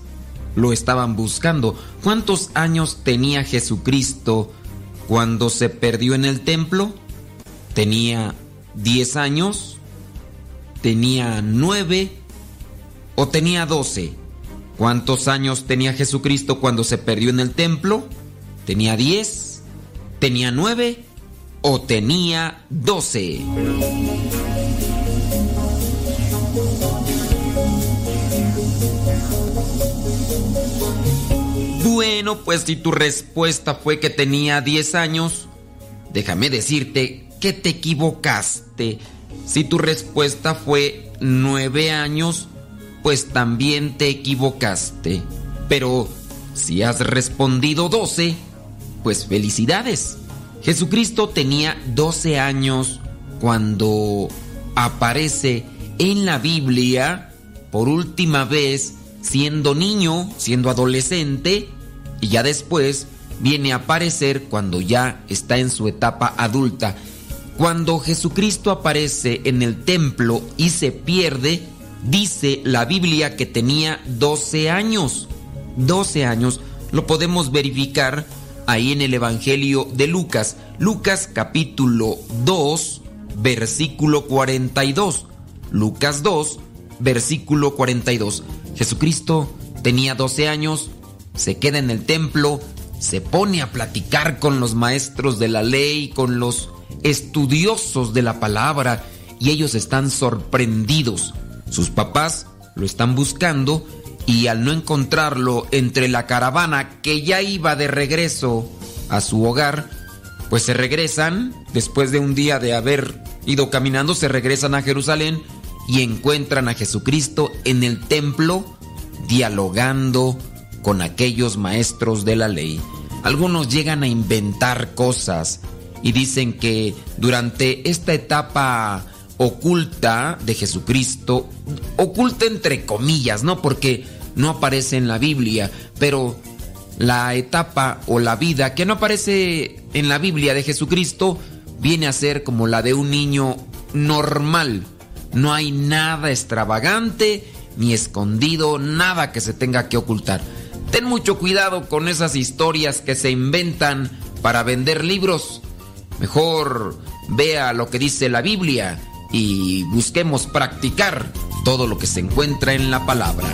Speaker 5: lo estaban buscando. ¿Cuántos años tenía Jesucristo cuando se perdió en el templo? ¿Tenía 10 años? ¿Tenía 9? ¿O tenía 12? ¿Cuántos años tenía Jesucristo cuando se perdió en el templo? ¿Tenía 10?
Speaker 1: ¿Tenía nueve o tenía doce? Bueno, pues si tu respuesta fue que tenía 10 años, déjame decirte que te equivocaste. Si tu respuesta fue 9 años, pues también te equivocaste. Pero si has respondido 12, pues felicidades. Jesucristo tenía 12 años cuando aparece en la Biblia por última vez siendo niño, siendo adolescente, y ya después viene a aparecer cuando ya está en su etapa adulta. Cuando Jesucristo aparece en el templo y se pierde, dice la Biblia que tenía 12 años. 12 años lo podemos verificar ahí en el Evangelio de Lucas. Lucas capítulo 2, versículo 42. Lucas 2, versículo 42. Jesucristo tenía 12 años, se queda en el templo, se pone a platicar con los maestros de la ley, con los estudiosos de la palabra, y ellos están sorprendidos. Sus papás lo están buscando y al no encontrarlo entre la caravana que ya iba de regreso a su hogar, pues se regresan, después de un día de haber ido caminando, se regresan a Jerusalén y encuentran a Jesucristo en el templo dialogando con aquellos maestros de la ley. Algunos llegan a inventar cosas y dicen que durante esta etapa oculta de Jesucristo, oculta entre comillas, ¿no? Porque no aparece en la Biblia, pero la etapa o la vida que no aparece en la Biblia de Jesucristo viene a ser como la de un niño normal. No hay nada extravagante ni escondido, nada que se tenga que ocultar. Ten mucho cuidado con esas historias que se inventan para vender libros. Mejor vea lo que dice la Biblia y busquemos practicar todo lo que se encuentra en la palabra.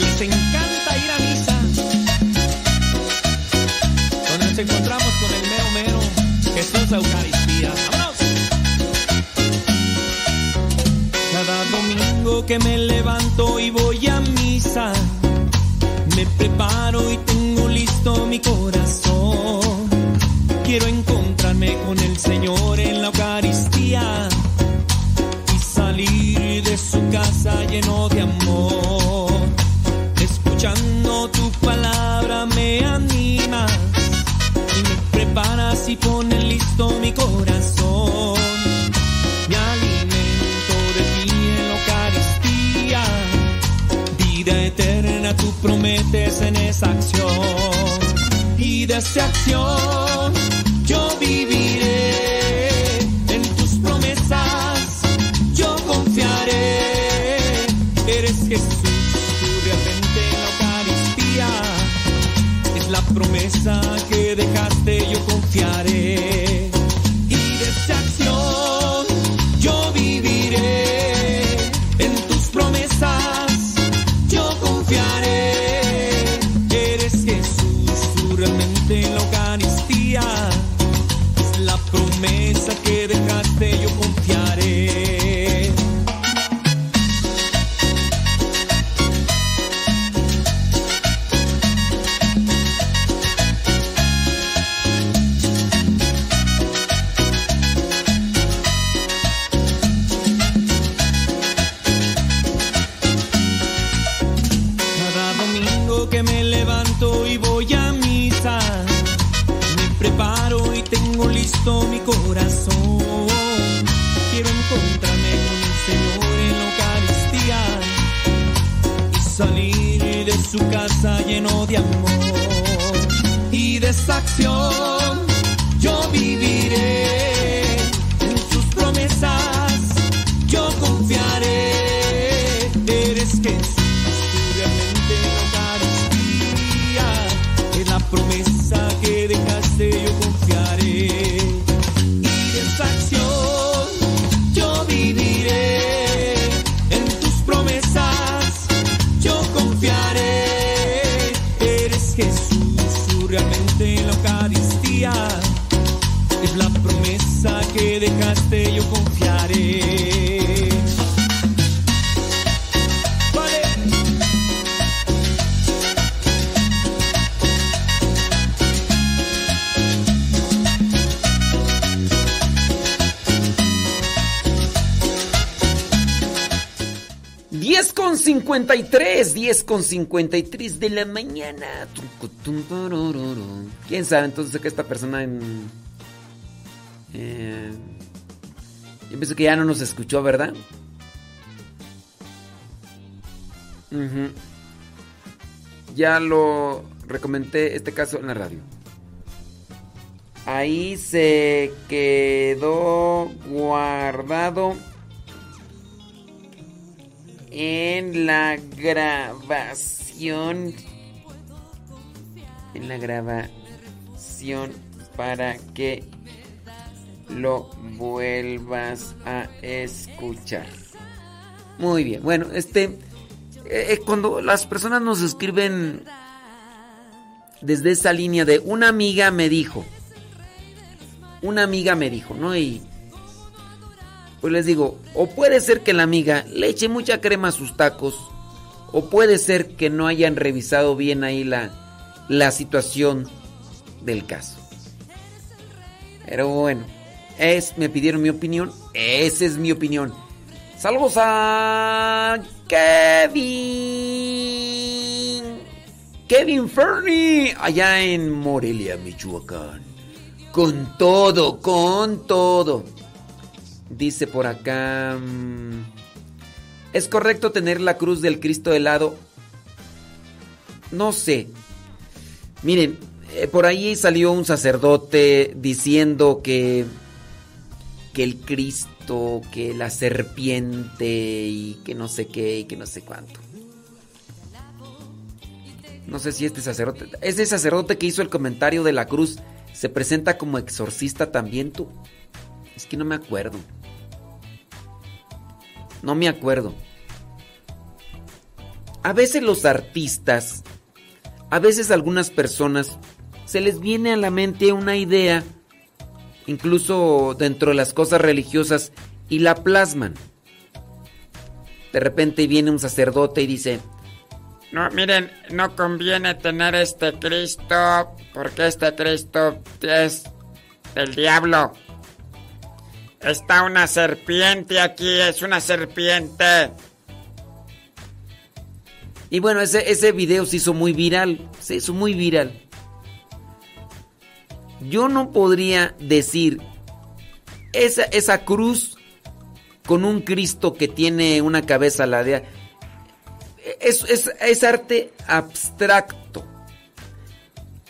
Speaker 11: Que les encanta ir a misa, donde nos encontramos con el mero mero Jesús Eucaristía. ¡Vámonos! Cada domingo que me levanto y voy a misa, me preparo y tengo listo mi corazón. Quiero encontrarme con el Señor en la Eucaristía y salir de su casa lleno de amor. Prometes en esa acción. Y de
Speaker 1: 53, 10 con 53 de la mañana. ¿Quién sabe entonces que esta persona en... eh, yo pienso que ya no nos escuchó, ¿verdad? Ya lo recomendé este caso en la radio. Ahí se quedó guardado en la grabación. En la grabación para que lo vuelvas a escuchar. Muy bien. Bueno, este eh, eh, cuando las personas nos escriben desde esa línea de una amiga me dijo, una amiga me dijo, ¿no? Y pues les digo, o puede ser que la amiga le eche mucha crema a sus tacos, o puede ser que no hayan revisado bien ahí la, la situación del caso. Pero bueno, es, me pidieron mi opinión, esa es mi opinión. Saludos a Kevin. Kevin Fernie, allá en Morelia, Michoacán. Con todo, con todo. Dice por acá... mm, ¿Es correcto tener la cruz del Cristo de lado? No sé. Miren, eh, por ahí salió un sacerdote diciendo que que el Cristo, que la serpiente y que no sé qué y que no sé cuánto. No sé si este sacerdote, ese sacerdote que hizo el comentario de la cruz se presenta como exorcista también tú. Es que no me acuerdo. No me acuerdo. A veces los artistas, a veces algunas personas, se les viene a la mente una idea, incluso dentro de las cosas religiosas, y la plasman. De repente viene un sacerdote y dice,
Speaker 4: No, miren, no conviene tener este Cristo porque este Cristo es del diablo. Está una serpiente aquí, es una serpiente.
Speaker 1: Y bueno, ese, ese video se hizo muy viral. Se hizo muy viral. Yo no podría decir esa, esa cruz con un Cristo que tiene una cabeza ladeada. Es, es, es arte abstracto.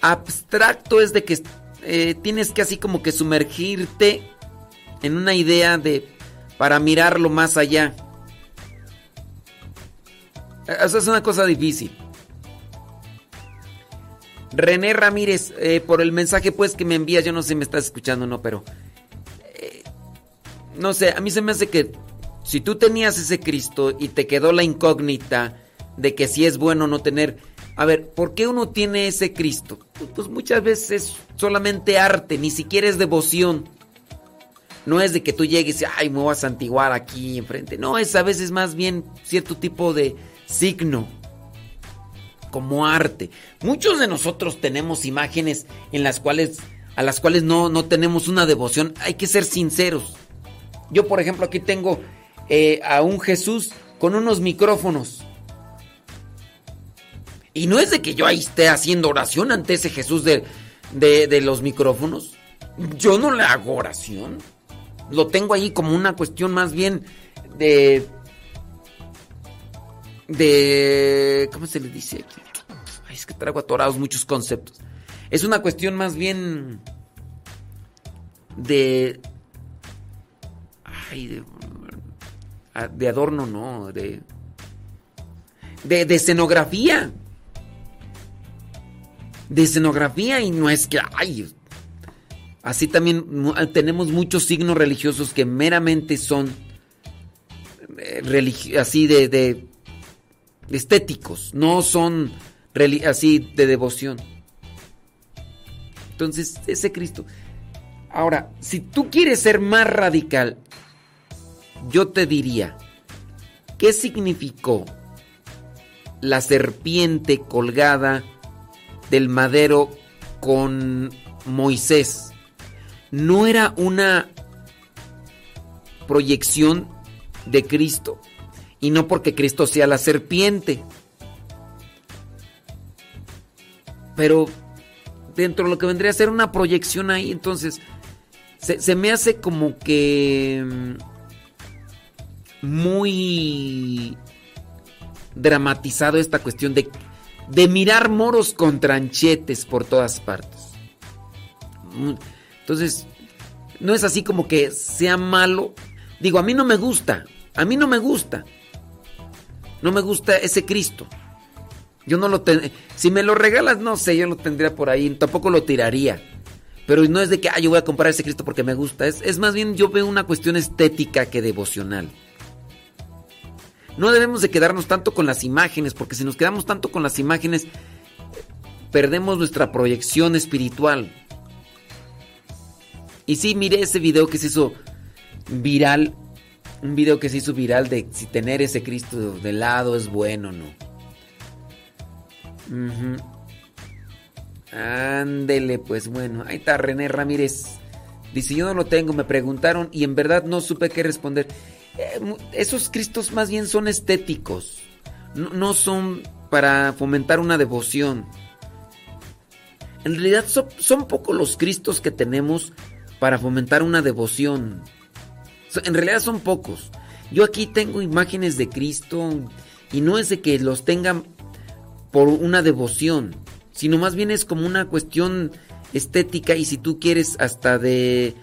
Speaker 1: Abstracto es de que eh, tienes que así como que sumergirte en una idea de para mirarlo más allá. Eso es una cosa difícil. René Ramírez, eh, por el mensaje pues que me envías, yo no sé si me estás escuchando o no, pero... eh, no sé, a mí se me hace que si tú tenías ese Cristo y te quedó la incógnita de que si es bueno no tener... A ver, ¿por qué uno tiene ese Cristo? Pues, pues muchas veces es solamente arte, ni siquiera es devoción. No es de que tú llegues y, ay, me voy a santiguar aquí enfrente. No, es a veces más bien cierto tipo de signo como arte. Muchos de nosotros tenemos imágenes en las cuales a las cuales no, no tenemos una devoción. Hay que ser sinceros. Yo, por ejemplo, aquí tengo eh, a un Jesús con unos micrófonos. Y no es de que yo ahí esté haciendo oración ante ese Jesús de, de, de los micrófonos. Yo no le hago oración. Lo tengo ahí como una cuestión más bien de de... ¿Cómo se le dice? Ay, es que traigo atorados muchos conceptos. Es una cuestión más bien de... Ay, de, de adorno, no, de... De, de escenografía. De escenografía y no es que... Ay, así también tenemos muchos signos religiosos que meramente son eh, así de, estéticos, no son así de devoción. Entonces, ese Cristo. Ahora, si tú quieres ser más radical, yo te diría, ¿qué significó la serpiente colgada del madero con Moisés? ¿No era una proyección de Cristo? Y no porque Cristo sea la serpiente. Pero dentro de lo que vendría a ser una proyección ahí, entonces se, me hace como que mm, muy dramatizado esta cuestión de, de mirar moros con tranchetes por todas partes. Entonces, no es así como que sea malo. Digo, a mí no me gusta, a mí no me gusta. No me gusta ese Cristo. Yo no lo ten- si me lo regalas, no sé, yo lo tendría por ahí, tampoco lo tiraría. Pero no es de que, ah, yo voy a comprar ese Cristo porque me gusta. Es, es más bien, yo veo una cuestión estética que devocional. No debemos de quedarnos tanto con las imágenes, porque si nos quedamos tanto con las imágenes, perdemos nuestra proyección espiritual. Y sí, miré ese video que se hizo viral. Un video que se hizo viral de si tener ese Cristo de lado es bueno o no. Ándele, pues bueno. Ahí está René Ramírez. Dice, yo no lo tengo, me preguntaron y en verdad no supe qué responder. Eh, esos Cristos más bien son estéticos. No, no son para fomentar una devoción. En realidad son, son pocos los Cristos que tenemos para fomentar una devoción. En realidad son pocos. Yo aquí tengo imágenes de Cristo y no es de que los tengan por una devoción, sino más bien es como una cuestión estética y si tú quieres hasta de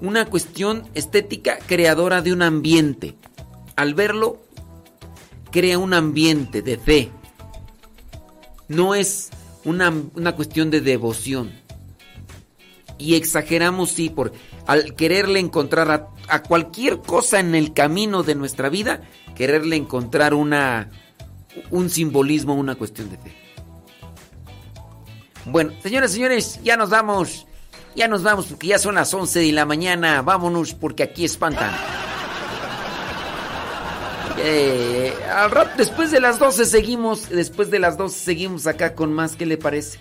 Speaker 1: una cuestión estética creadora de un ambiente. Al verlo, crea un ambiente de fe. No es una, una cuestión de devoción. Y exageramos, sí, por al quererle encontrar a, cualquier cosa en el camino de nuestra vida, quererle encontrar una, un simbolismo, una cuestión de fe. Bueno, señoras y señores, ya nos vamos. Ya nos vamos porque ya son las 11 de la mañana. Vámonos porque aquí espantan. [laughs] Eh, al rato, después de las 12 seguimos. Después de las 12 seguimos acá con más. ¿Qué le parece?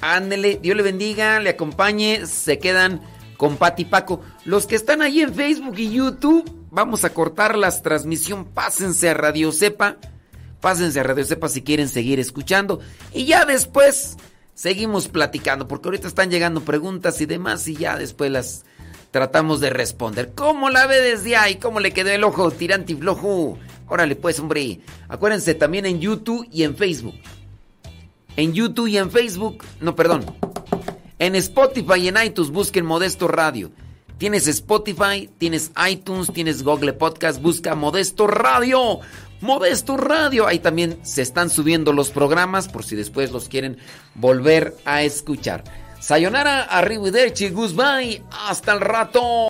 Speaker 1: Ándele, Dios le bendiga, le acompañe. Se quedan con Pati Paco. Los que están ahí en Facebook y YouTube, vamos a cortar las transmisión. Pásense a Radio Cepa. Pásense a Radio Cepa si quieren seguir escuchando. Y ya después seguimos platicando, porque ahorita están llegando preguntas y demás, y ya después las tratamos de responder. ¿Cómo la ve desde ahí? ¿Cómo le quedó el ojo tirante y flojo? Órale, pues, hombre. Acuérdense también en YouTube y en Facebook. En YouTube y en Facebook, no, perdón. En Spotify y en iTunes busquen Modesto Radio. Tienes Spotify, tienes iTunes, tienes Google Podcast, busca Modesto Radio. Modesto Radio. Ahí también se están subiendo los programas por si después los quieren volver a escuchar. Sayonara, arrivederci, goodbye. Hasta el rato.